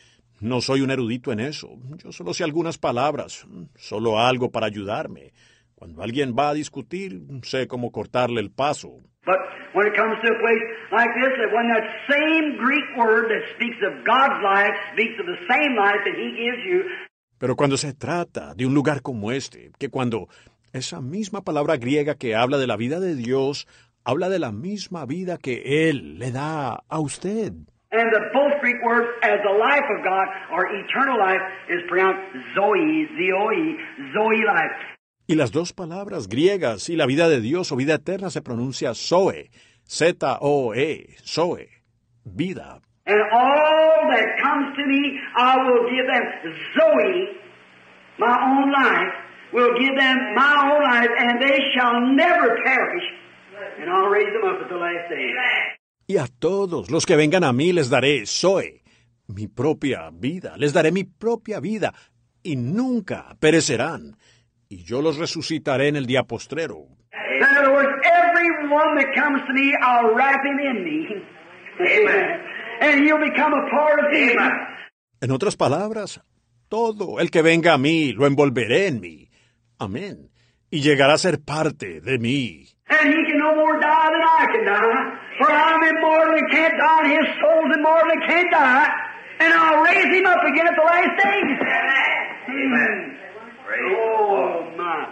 No soy un erudito en eso. Yo solo sé algunas palabras, solo algo para ayudarme. Cuando alguien va a discutir, sé cómo cortarle el paso. But when it comes to a place like this, that when that same Greek word that speaks of God's life speaks of the same life that He gives you, Pero cuando se trata de un lugar como este, que cuando esa misma palabra griega que habla de la vida de Dios, habla de la misma vida que Él le da a usted. And the both Greek words as the life of God or eternal life is pronounced Zoe, Zoe, Zoe life. Y las dos palabras griegas y la vida de Dios o vida eterna se pronuncia Zoe, Z-O-E, Zoe, vida. And all that comes to me, I will give them Zoe, my own life, will give them my own life, and they shall never perish. And I'll raise them up at the last day. Y a todos los que vengan a mí les daré Zoe, mi propia vida, les daré mi propia vida, y nunca perecerán. Y yo los resucitaré en el día postrero. En otras palabras, todo el que venga a mí lo envolveré en mí. Amén. Y llegará a ser parte de mí. And he can no more die than I can die. For I'm immortal and can't die, and his soul's immortal and can't die. And I'll raise him up again at the last days. Amen. Oh, my.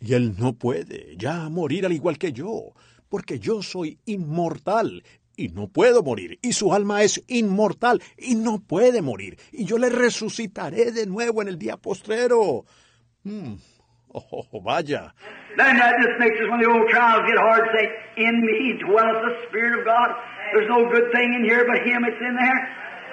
Y él no puede ya morir al igual que yo, porque yo soy inmortal y no puedo morir, y su alma es inmortal y no puede morir, y yo le resucitaré de nuevo en el día postrero. Mm. Oh, vaya. Then that just makes us, when the old trials get hard, say, In me dwelleth the Spirit of God. There's no good thing in here but Him that's in there.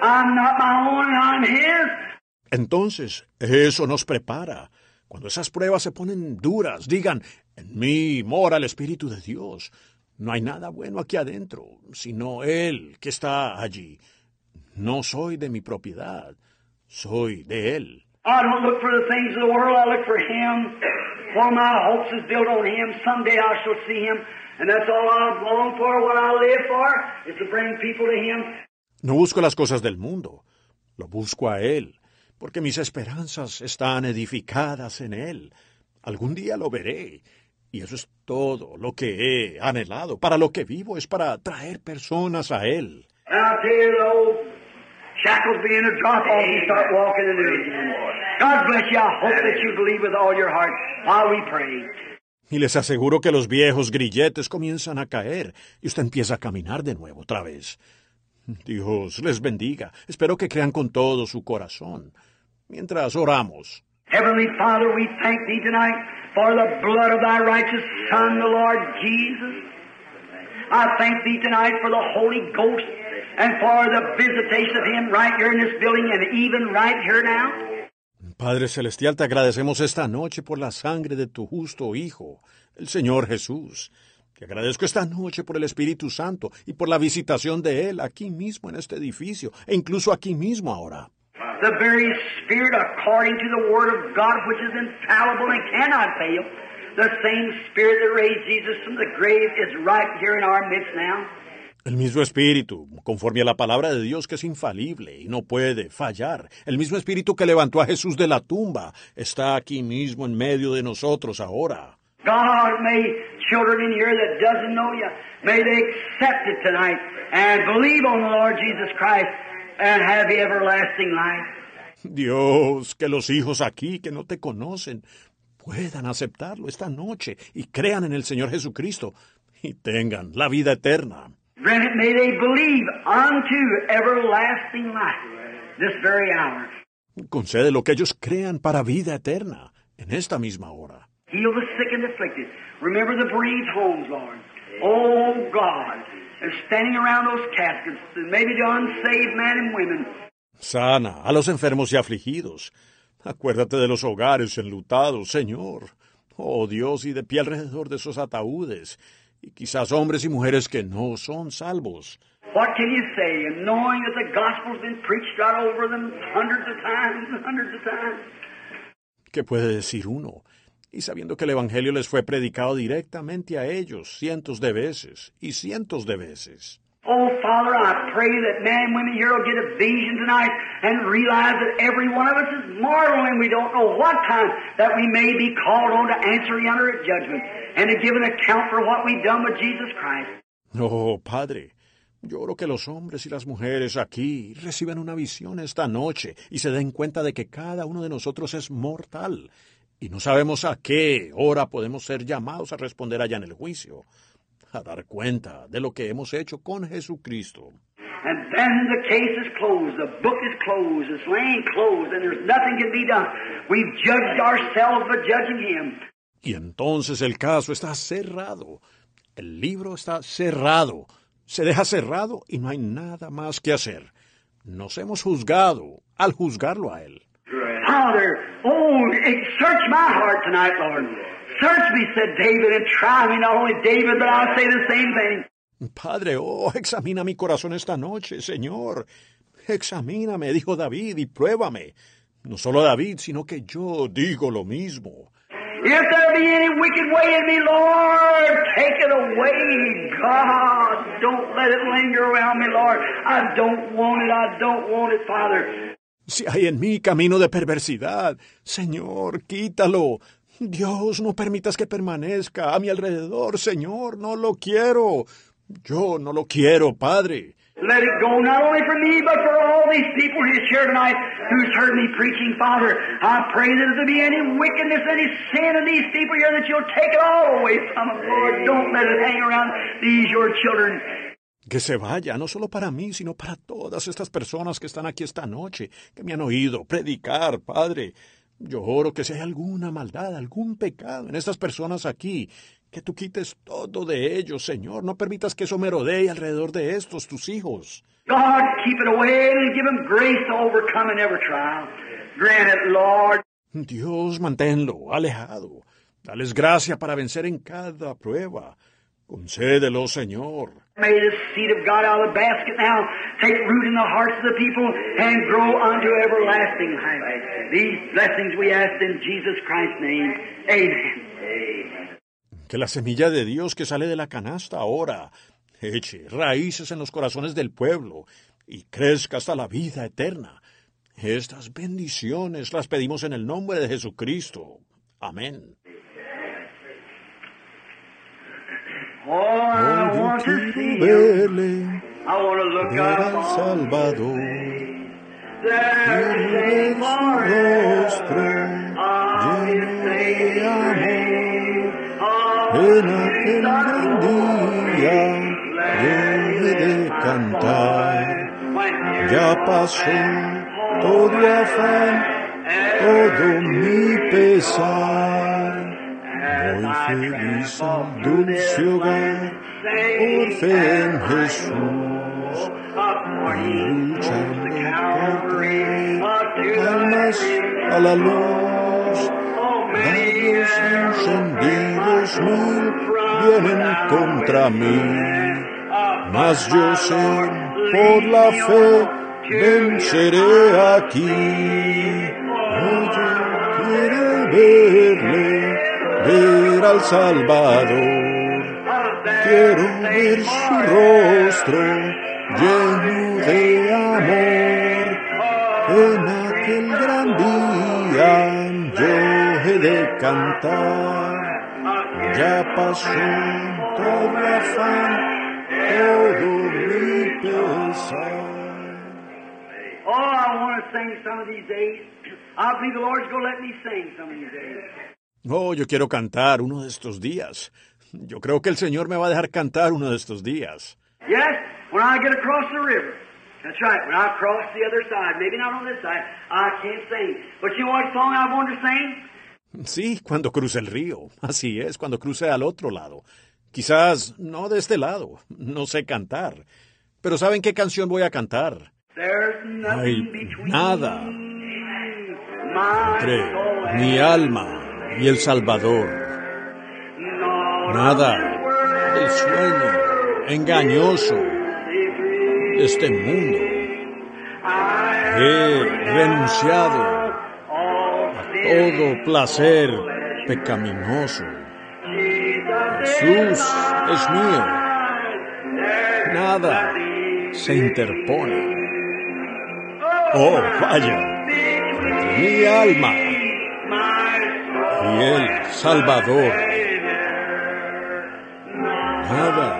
I'm not my own, I'm His. Entonces, eso nos prepara. Cuando esas pruebas se ponen duras, digan, en mí mora el Espíritu de Dios. No hay nada bueno aquí adentro, sino Él que está allí. No soy de mi propiedad, soy de Él. I don't look for the things of the world, I look for Him. For my hopes is built on Him. Someday I shall see Him. And that's all I long for, what I live for, is to bring people to Him. No busco las cosas del mundo, lo busco a Él, porque mis esperanzas están edificadas en Él. Algún día lo veré, y eso es todo lo que he anhelado. Para lo que vivo es para traer personas a Él. And shackles begin to drop off, you start walking into it again. God bless you. I hope that you believe with all your heart while we pray. Y les aseguro que los viejos grilletes comienzan a caer y usted empieza a caminar de nuevo otra vez. Dios les bendiga. Espero que crean con todo su corazón. Mientras oramos. Heavenly Father, we thank Thee tonight for the blood of Thy righteous Son, the Lord Jesus. I thank Thee tonight for the Holy Ghost and for the visitation of Him right here in this building and even right here now. Padre Celestial, te agradecemos esta noche por la sangre de tu justo Hijo, el Señor Jesús. Te agradezco esta noche por el Espíritu Santo y por la visitación de Él aquí mismo en este edificio e incluso aquí mismo ahora. The very Spirit, according to the Word of God, which is infallible and cannot fail, the same Spirit that raised Jesus from the grave is right here in our midst now. El mismo Espíritu, conforme a la palabra de Dios que es infalible y no puede fallar, el mismo Espíritu que levantó a Jesús de la tumba, está aquí mismo en medio de nosotros ahora. God, may children in here that doesn't know you, may they accept it tonight and believe on the Lord Jesus Christ and have the everlasting life. Dios, que los hijos aquí que no te conocen puedan aceptarlo esta noche y crean en el Señor Jesucristo y tengan la vida eterna. Grant it, may they believe unto everlasting life this very hour. Concede lo que ellos crean para vida eterna en esta misma hora. Heal the sick and afflicted. Remember the bereaved homes, Lord. Oh God, they're standing around those caskets, and maybe the unsaved men and women. Sana a los enfermos y afligidos. Acuérdate de los hogares enlutados, Señor. Oh Dios, y de pie alrededor de esos ataúdes, y quizás hombres y mujeres que no son salvos. What can you say? And knowing that the gospel's been preached right over them hundreds of times and hundreds of times. ¿Qué puede decir uno? Y sabiendo que el Evangelio les fue predicado directamente a ellos cientos de veces y cientos de veces. Oh, Father, I pray that men and women here will get a vision tonight and realize that every one of us is mortal and we don't know what time that we may be called on to answer yonder at judgment and to give an account for what we've done with Jesus Christ. Oh, Padre, yo oro que los hombres y las mujeres aquí reciban una visión esta noche y se den cuenta de que cada uno de nosotros es mortal y no sabemos a qué hora podemos ser llamados a responder allá en el juicio, a dar cuenta de lo que hemos hecho con Jesucristo. And then the case is closed, the book is closed, it's laying closed, and there's nothing can be done. We've judged ourselves by judging Him. Y entonces el caso está cerrado. El libro está cerrado. Se deja cerrado y no hay nada más que hacer. Nos hemos juzgado al juzgarlo a él. Father, oh, search my heart tonight, Lord. Search me, said David, and try me, not only David, but I'll say the same thing. Padre, oh, examina mi corazón esta noche, Señor. Examíname, dijo David, y pruébame. No solo David, sino que yo digo lo mismo. If there be any wicked way in me, Lord, take it away. God, don't let it linger around me, Lord. I don't want it. I don't want it, Father. Si hay en mí camino de perversidad, Señor, quítalo. Dios, no permitas que permanezca a mi alrededor, Señor, no lo quiero. Yo no lo quiero, Padre. Let it go, not only for me, but for all these people who's here tonight who's heard me preaching, Father. I pray that if there be any wickedness, any sin in these people here, that you'll take it all away from them, Lord. Don't let it hang around these, your children. Que se vaya, no solo para mí, sino para todas estas personas que están aquí esta noche, que me han oído predicar, Padre. Yo oro que si hay alguna maldad, algún pecado en estas personas aquí, que tú quites todo de ellos, Señor. No permitas que eso merodee alrededor de estos, tus hijos. God, keep it away and give them grace to overcome in every trial. Grant it, Lord. Dios, manténlo alejado. Dales gracia para vencer en cada prueba. Concédelo, Señor. May the seed of God out of the basket now take root in the hearts of the people and grow unto everlasting life. These blessings we ask in Jesus Christ's name. Amen. Que la semilla de Dios que sale de la canasta ahora eche raíces en los corazones del pueblo y crezca hasta la vida eterna. Estas bendiciones las pedimos en el nombre de Jesucristo. Amén. Oh, I want to see Him. verle, I want to look up Salvador. there su rostro lleno de amor. En aquel gran día he de cantar. Ya pasó todo afán, todo mi pesar. Feliz al dulce hogar, por fe en Jesús. Y luchando por traer almas a la luz. Rayos encendidos mil vienen contra mí. Mas yo sé, por la fe, venceré aquí. Oh, yo quiero verle, ver al Salvador. Quiero ver su rostro lleno de amor. En aquel gran día yo he de cantar. Ya pasó todo afán, todo mi pesar. Oh, I want to sing some of these days. I believe the Lord's going to let me sing some of these days. Oh, yo quiero cantar uno de estos días. Yo creo que el Señor me va a dejar cantar uno de estos días. Yes, when I get across the river. That's right, when I cross the other side, maybe not on this side, I can't sing. But you know what song I want to sing? Sí, cuando cruce el río. Así es, cuando cruce al otro lado. Quizás no de este lado. No sé cantar. Pero ¿saben qué canción voy a cantar? There's Hay nothing between nada entre mi alma y el Salvador. Nada del sueño engañoso de este mundo. He renunciado a todo placer pecaminoso. Jesús es mío. Nada se interpone. Oh, vaya, mi alma y el Salvador. Nada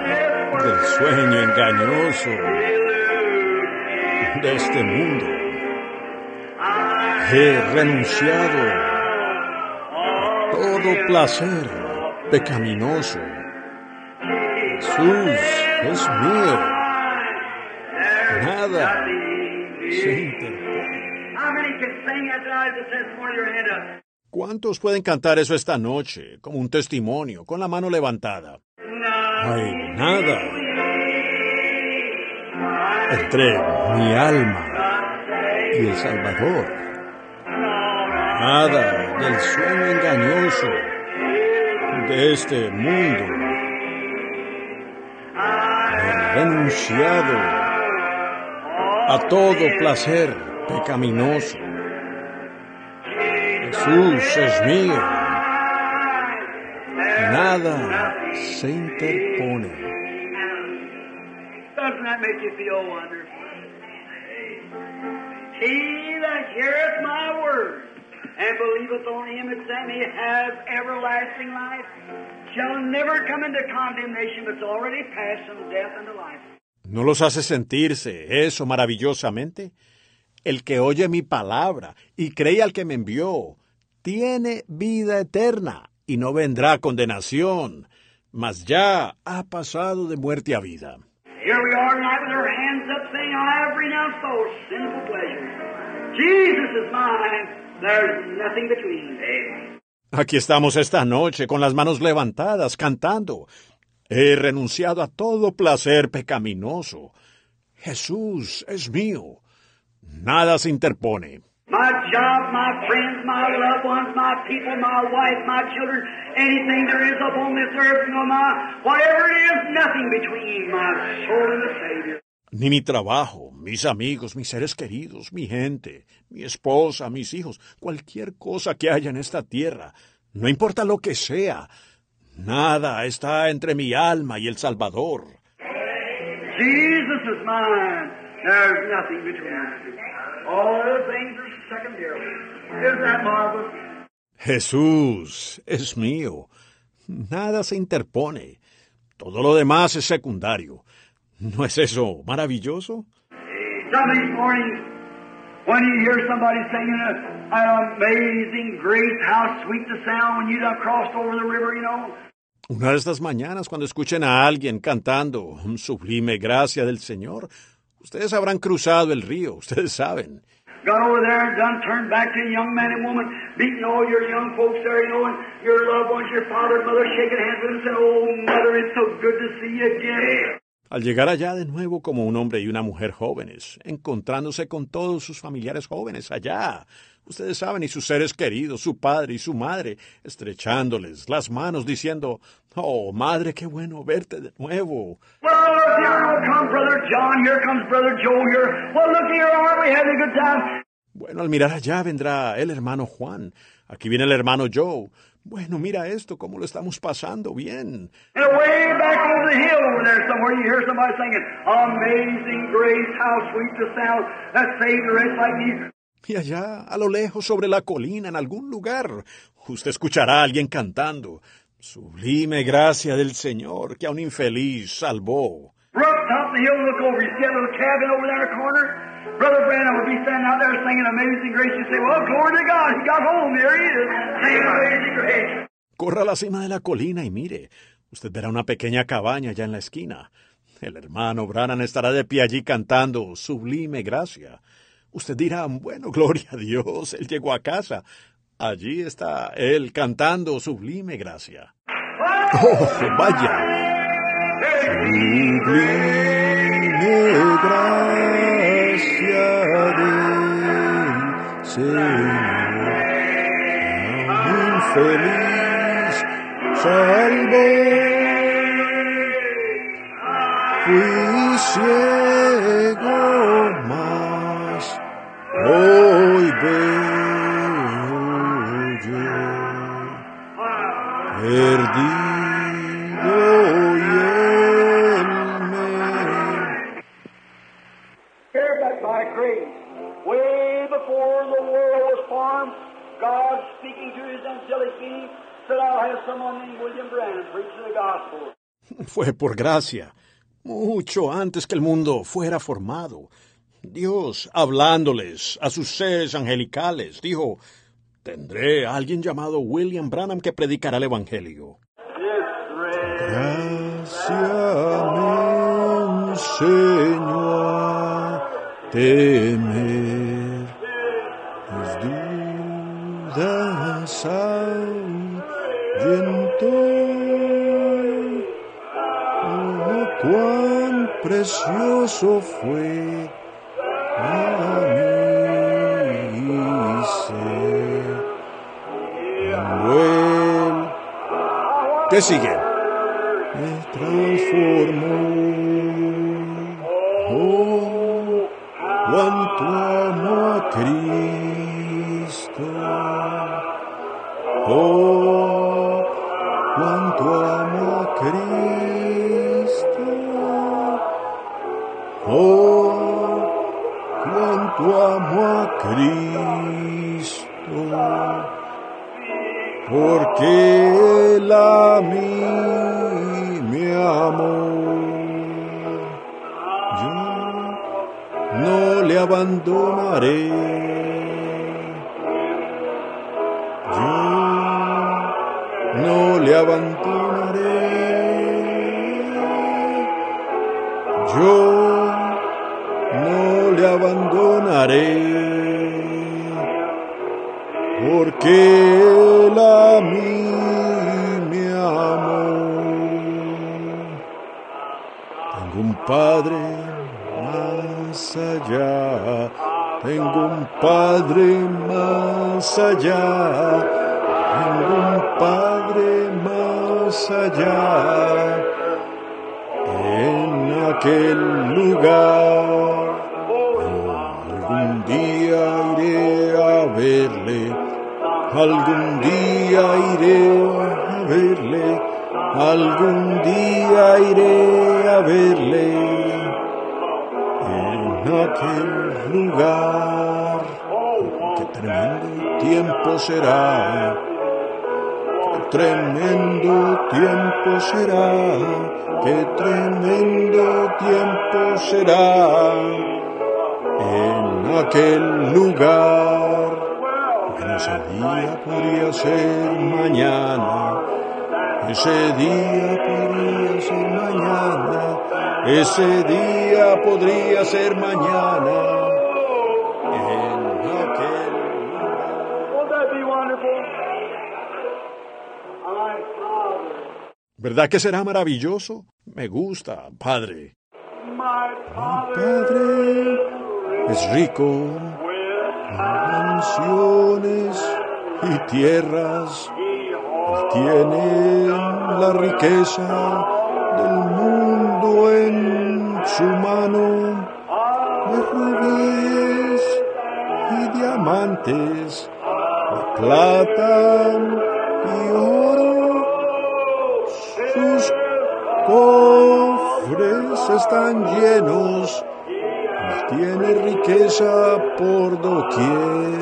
del sueño engañoso de este mundo. He renunciado a todo placer pecaminoso. Jesús es mío. Nada se interpone. ¿Cuántos pueden cantar eso esta noche como un testimonio con la mano levantada? hay nada entre mi alma y el Salvador. Nada del sueño engañoso de este mundo. Renunciado a todo placer pecaminoso. Jesús es mío. Nada se interpone. Doesn't that make you feel wonderful? He that heareth my word and believeth on him that sent me has everlasting life, shall never come into condemnation, but already passed from death unto life. ¿No los hace sentirse eso maravillosamente? El que oye mi palabra y cree al que me envió, tiene vida eterna y no vendrá condenación, mas ya ha pasado de muerte a vida. Aquí estamos esta noche con las manos levantadas, cantando. He renunciado a todo placer pecaminoso. Jesús es mío. Nada se interpone. My job, my friends, my loved ones, my people, my wife, my children, anything there is upon this earth, no, my, whatever it is, nothing between my soul and the Savior. Ni mi trabajo, mis amigos, mis seres queridos, mi gente, mi esposa, mis hijos, cualquier cosa que haya en esta tierra, no importa lo que sea, nada está entre mi alma y el Salvador. Jesus is mine. There's nothing between us. All other things are secondary. Isn't that marvelous? Jesús es mío. Nada se interpone. Todo lo demás es secundario. ¿No es eso maravilloso? Some of these mornings, when you hear somebody singing a, an amazing grace, how sweet the sound when you done crossed over the river, you know. Una de estas mañanas, cuando escuchen a alguien cantando sublime gracia del Señor, ustedes habrán cruzado el río, ustedes saben. Got over there and done turned back to a young man and woman, beating all your young folks there, you know, and your loved ones, your father and mother shaking hands with them, saying, Oh, mother, it's so good to see you again. Al llegar allá de nuevo como un hombre y una mujer jóvenes, encontrándose con todos sus familiares jóvenes allá, ustedes saben, y sus seres queridos, su padre y su madre, estrechándoles las manos, diciendo, Oh, madre, qué bueno verte de nuevo. Well, look here come Brother John, here comes Brother Joe here. Well, look here, aren't we having a good time? Bueno, al mirar allá vendrá el hermano Juan. Aquí viene el hermano Joe. Bueno, mira esto, cómo lo estamos pasando bien. Y allá, a lo lejos, sobre la colina, en algún lugar, usted escuchará a alguien cantando. Sublime gracia del Señor que a un infeliz salvó. Corra a la cima de la colina y mire, usted verá una pequeña cabaña allá en la esquina. El hermano Branham estará de pie allí cantando Sublime Gracia. Usted dirá, bueno, gloria a Dios, él llegó a casa. Allí está él cantando Sublime Gracia. ¡Oh, vaya! Sublime gracia del Señor, un infeliz salvó. Fui Fue por gracia, mucho antes que el mundo fuera formado. Dios, hablándoles a sus seres angelicales, dijo, tendré a alguien llamado William Branham que predicará el Evangelio. Gracia enseñó a temer mis dudas. Precioso fue a mi ser. Él, ¿qué sigue? Me transformó. Oh, cuánto amo a Cristo. Cristo. Porque Él a mí me amó. Yo no le abandonaré. Tremendo tiempo será, qué tremendo tiempo será en aquel lugar. Ese día podría ser mañana, ese día podría ser mañana, ese día podría ser mañana. ¿Verdad que será maravilloso? Me gusta, Padre. Mi Padre es rico en mansiones y tierras. Él tiene la riqueza del mundo en su mano, de rubíes y diamantes, de plata y oro. Sus cofres están llenos, tiene riqueza por doquier.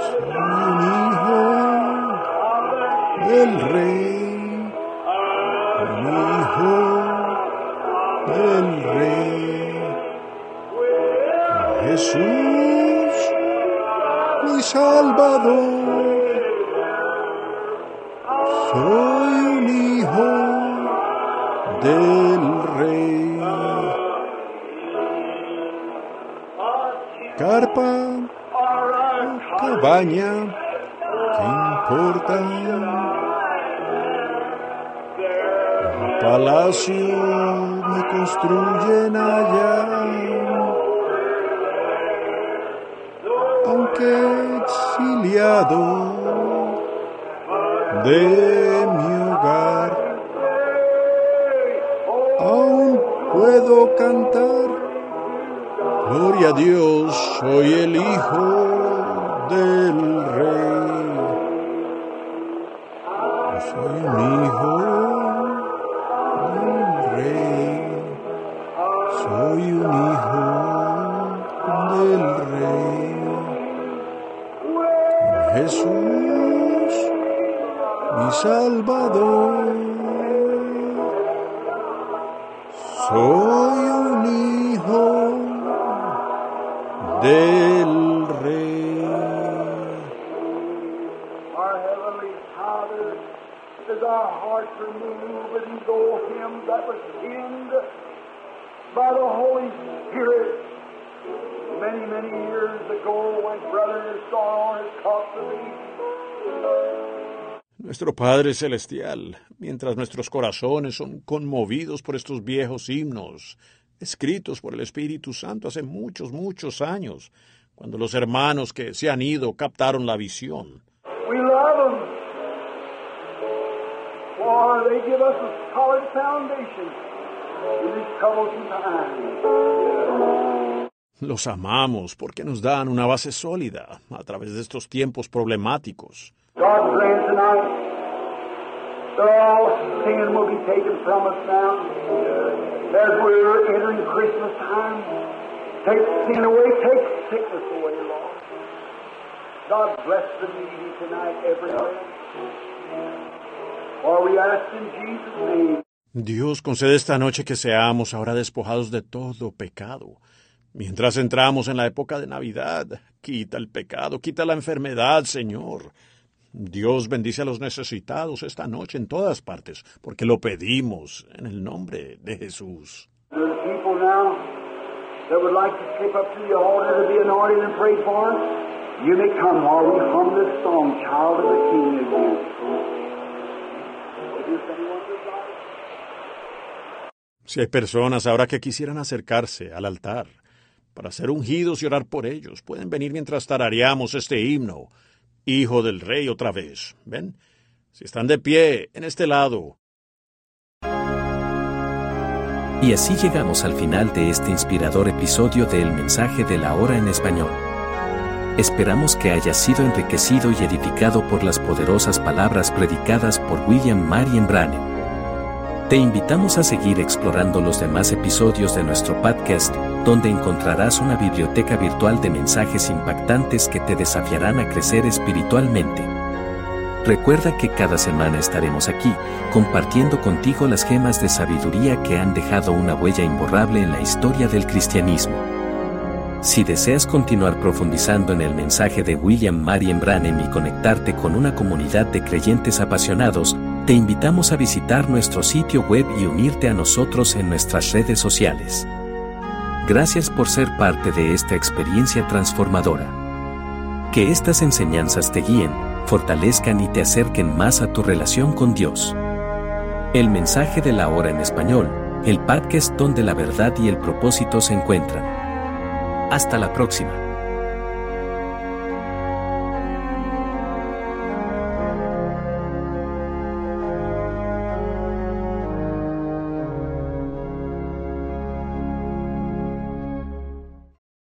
Soy un hijo del rey, un hijo del rey. Jesús, mi Salvador. Cabaña, ¿qué importa? Un palacio me construyen allá. Aunque exiliado de mi hogar. Aún puedo cantar. Gloria a Dios, soy Padre Celestial, mientras nuestros corazones son conmovidos por estos viejos himnos, escritos por el Espíritu Santo hace muchos, muchos años, cuando los hermanos que se han ido captaron la visión. We love them. For they give us a solid foundation in these troublesome times. Los amamos porque nos dan una base sólida a través de estos tiempos problemáticos. God tonight all sin will be taken from us now as we're entering Christmas time. Take sin away, take sickness away, Lord. God bless the needy tonight everywhere. For we ask in Jesus' name. Dios concede esta noche que seamos ahora despojados de todo pecado. Mientras entramos en la época de Navidad, quita el pecado, quita la enfermedad, Señor. Dios bendice a los necesitados esta noche en todas partes, porque lo pedimos en el nombre de Jesús. Si hay personas ahora que quisieran acercarse al altar para ser ungidos y orar por ellos, pueden venir mientras tarareamos este himno, Hijo del Rey otra vez. ¿Ven? Si están de pie en este lado, Y así llegamos al final de este inspirador episodio de El mensaje de la hora en español. Esperamos que haya sido enriquecido y edificado por las poderosas palabras predicadas por William Marion Branham. Te invitamos a seguir explorando los demás episodios de nuestro podcast, donde encontrarás una biblioteca virtual de mensajes impactantes que te desafiarán a crecer espiritualmente. Recuerda que cada semana estaremos aquí, compartiendo contigo las gemas de sabiduría que han dejado una huella imborrable en la historia del cristianismo. Si deseas continuar profundizando en el mensaje de William Marion Branham y conectarte con una comunidad de creyentes apasionados, te invitamos a visitar nuestro sitio web y unirte a nosotros en nuestras redes sociales. Gracias por ser parte de esta experiencia transformadora. Que estas enseñanzas te guíen, fortalezcan y te acerquen más a tu relación con Dios. El mensaje de la hora en español, el podcast donde la verdad y el propósito se encuentran. Hasta la próxima.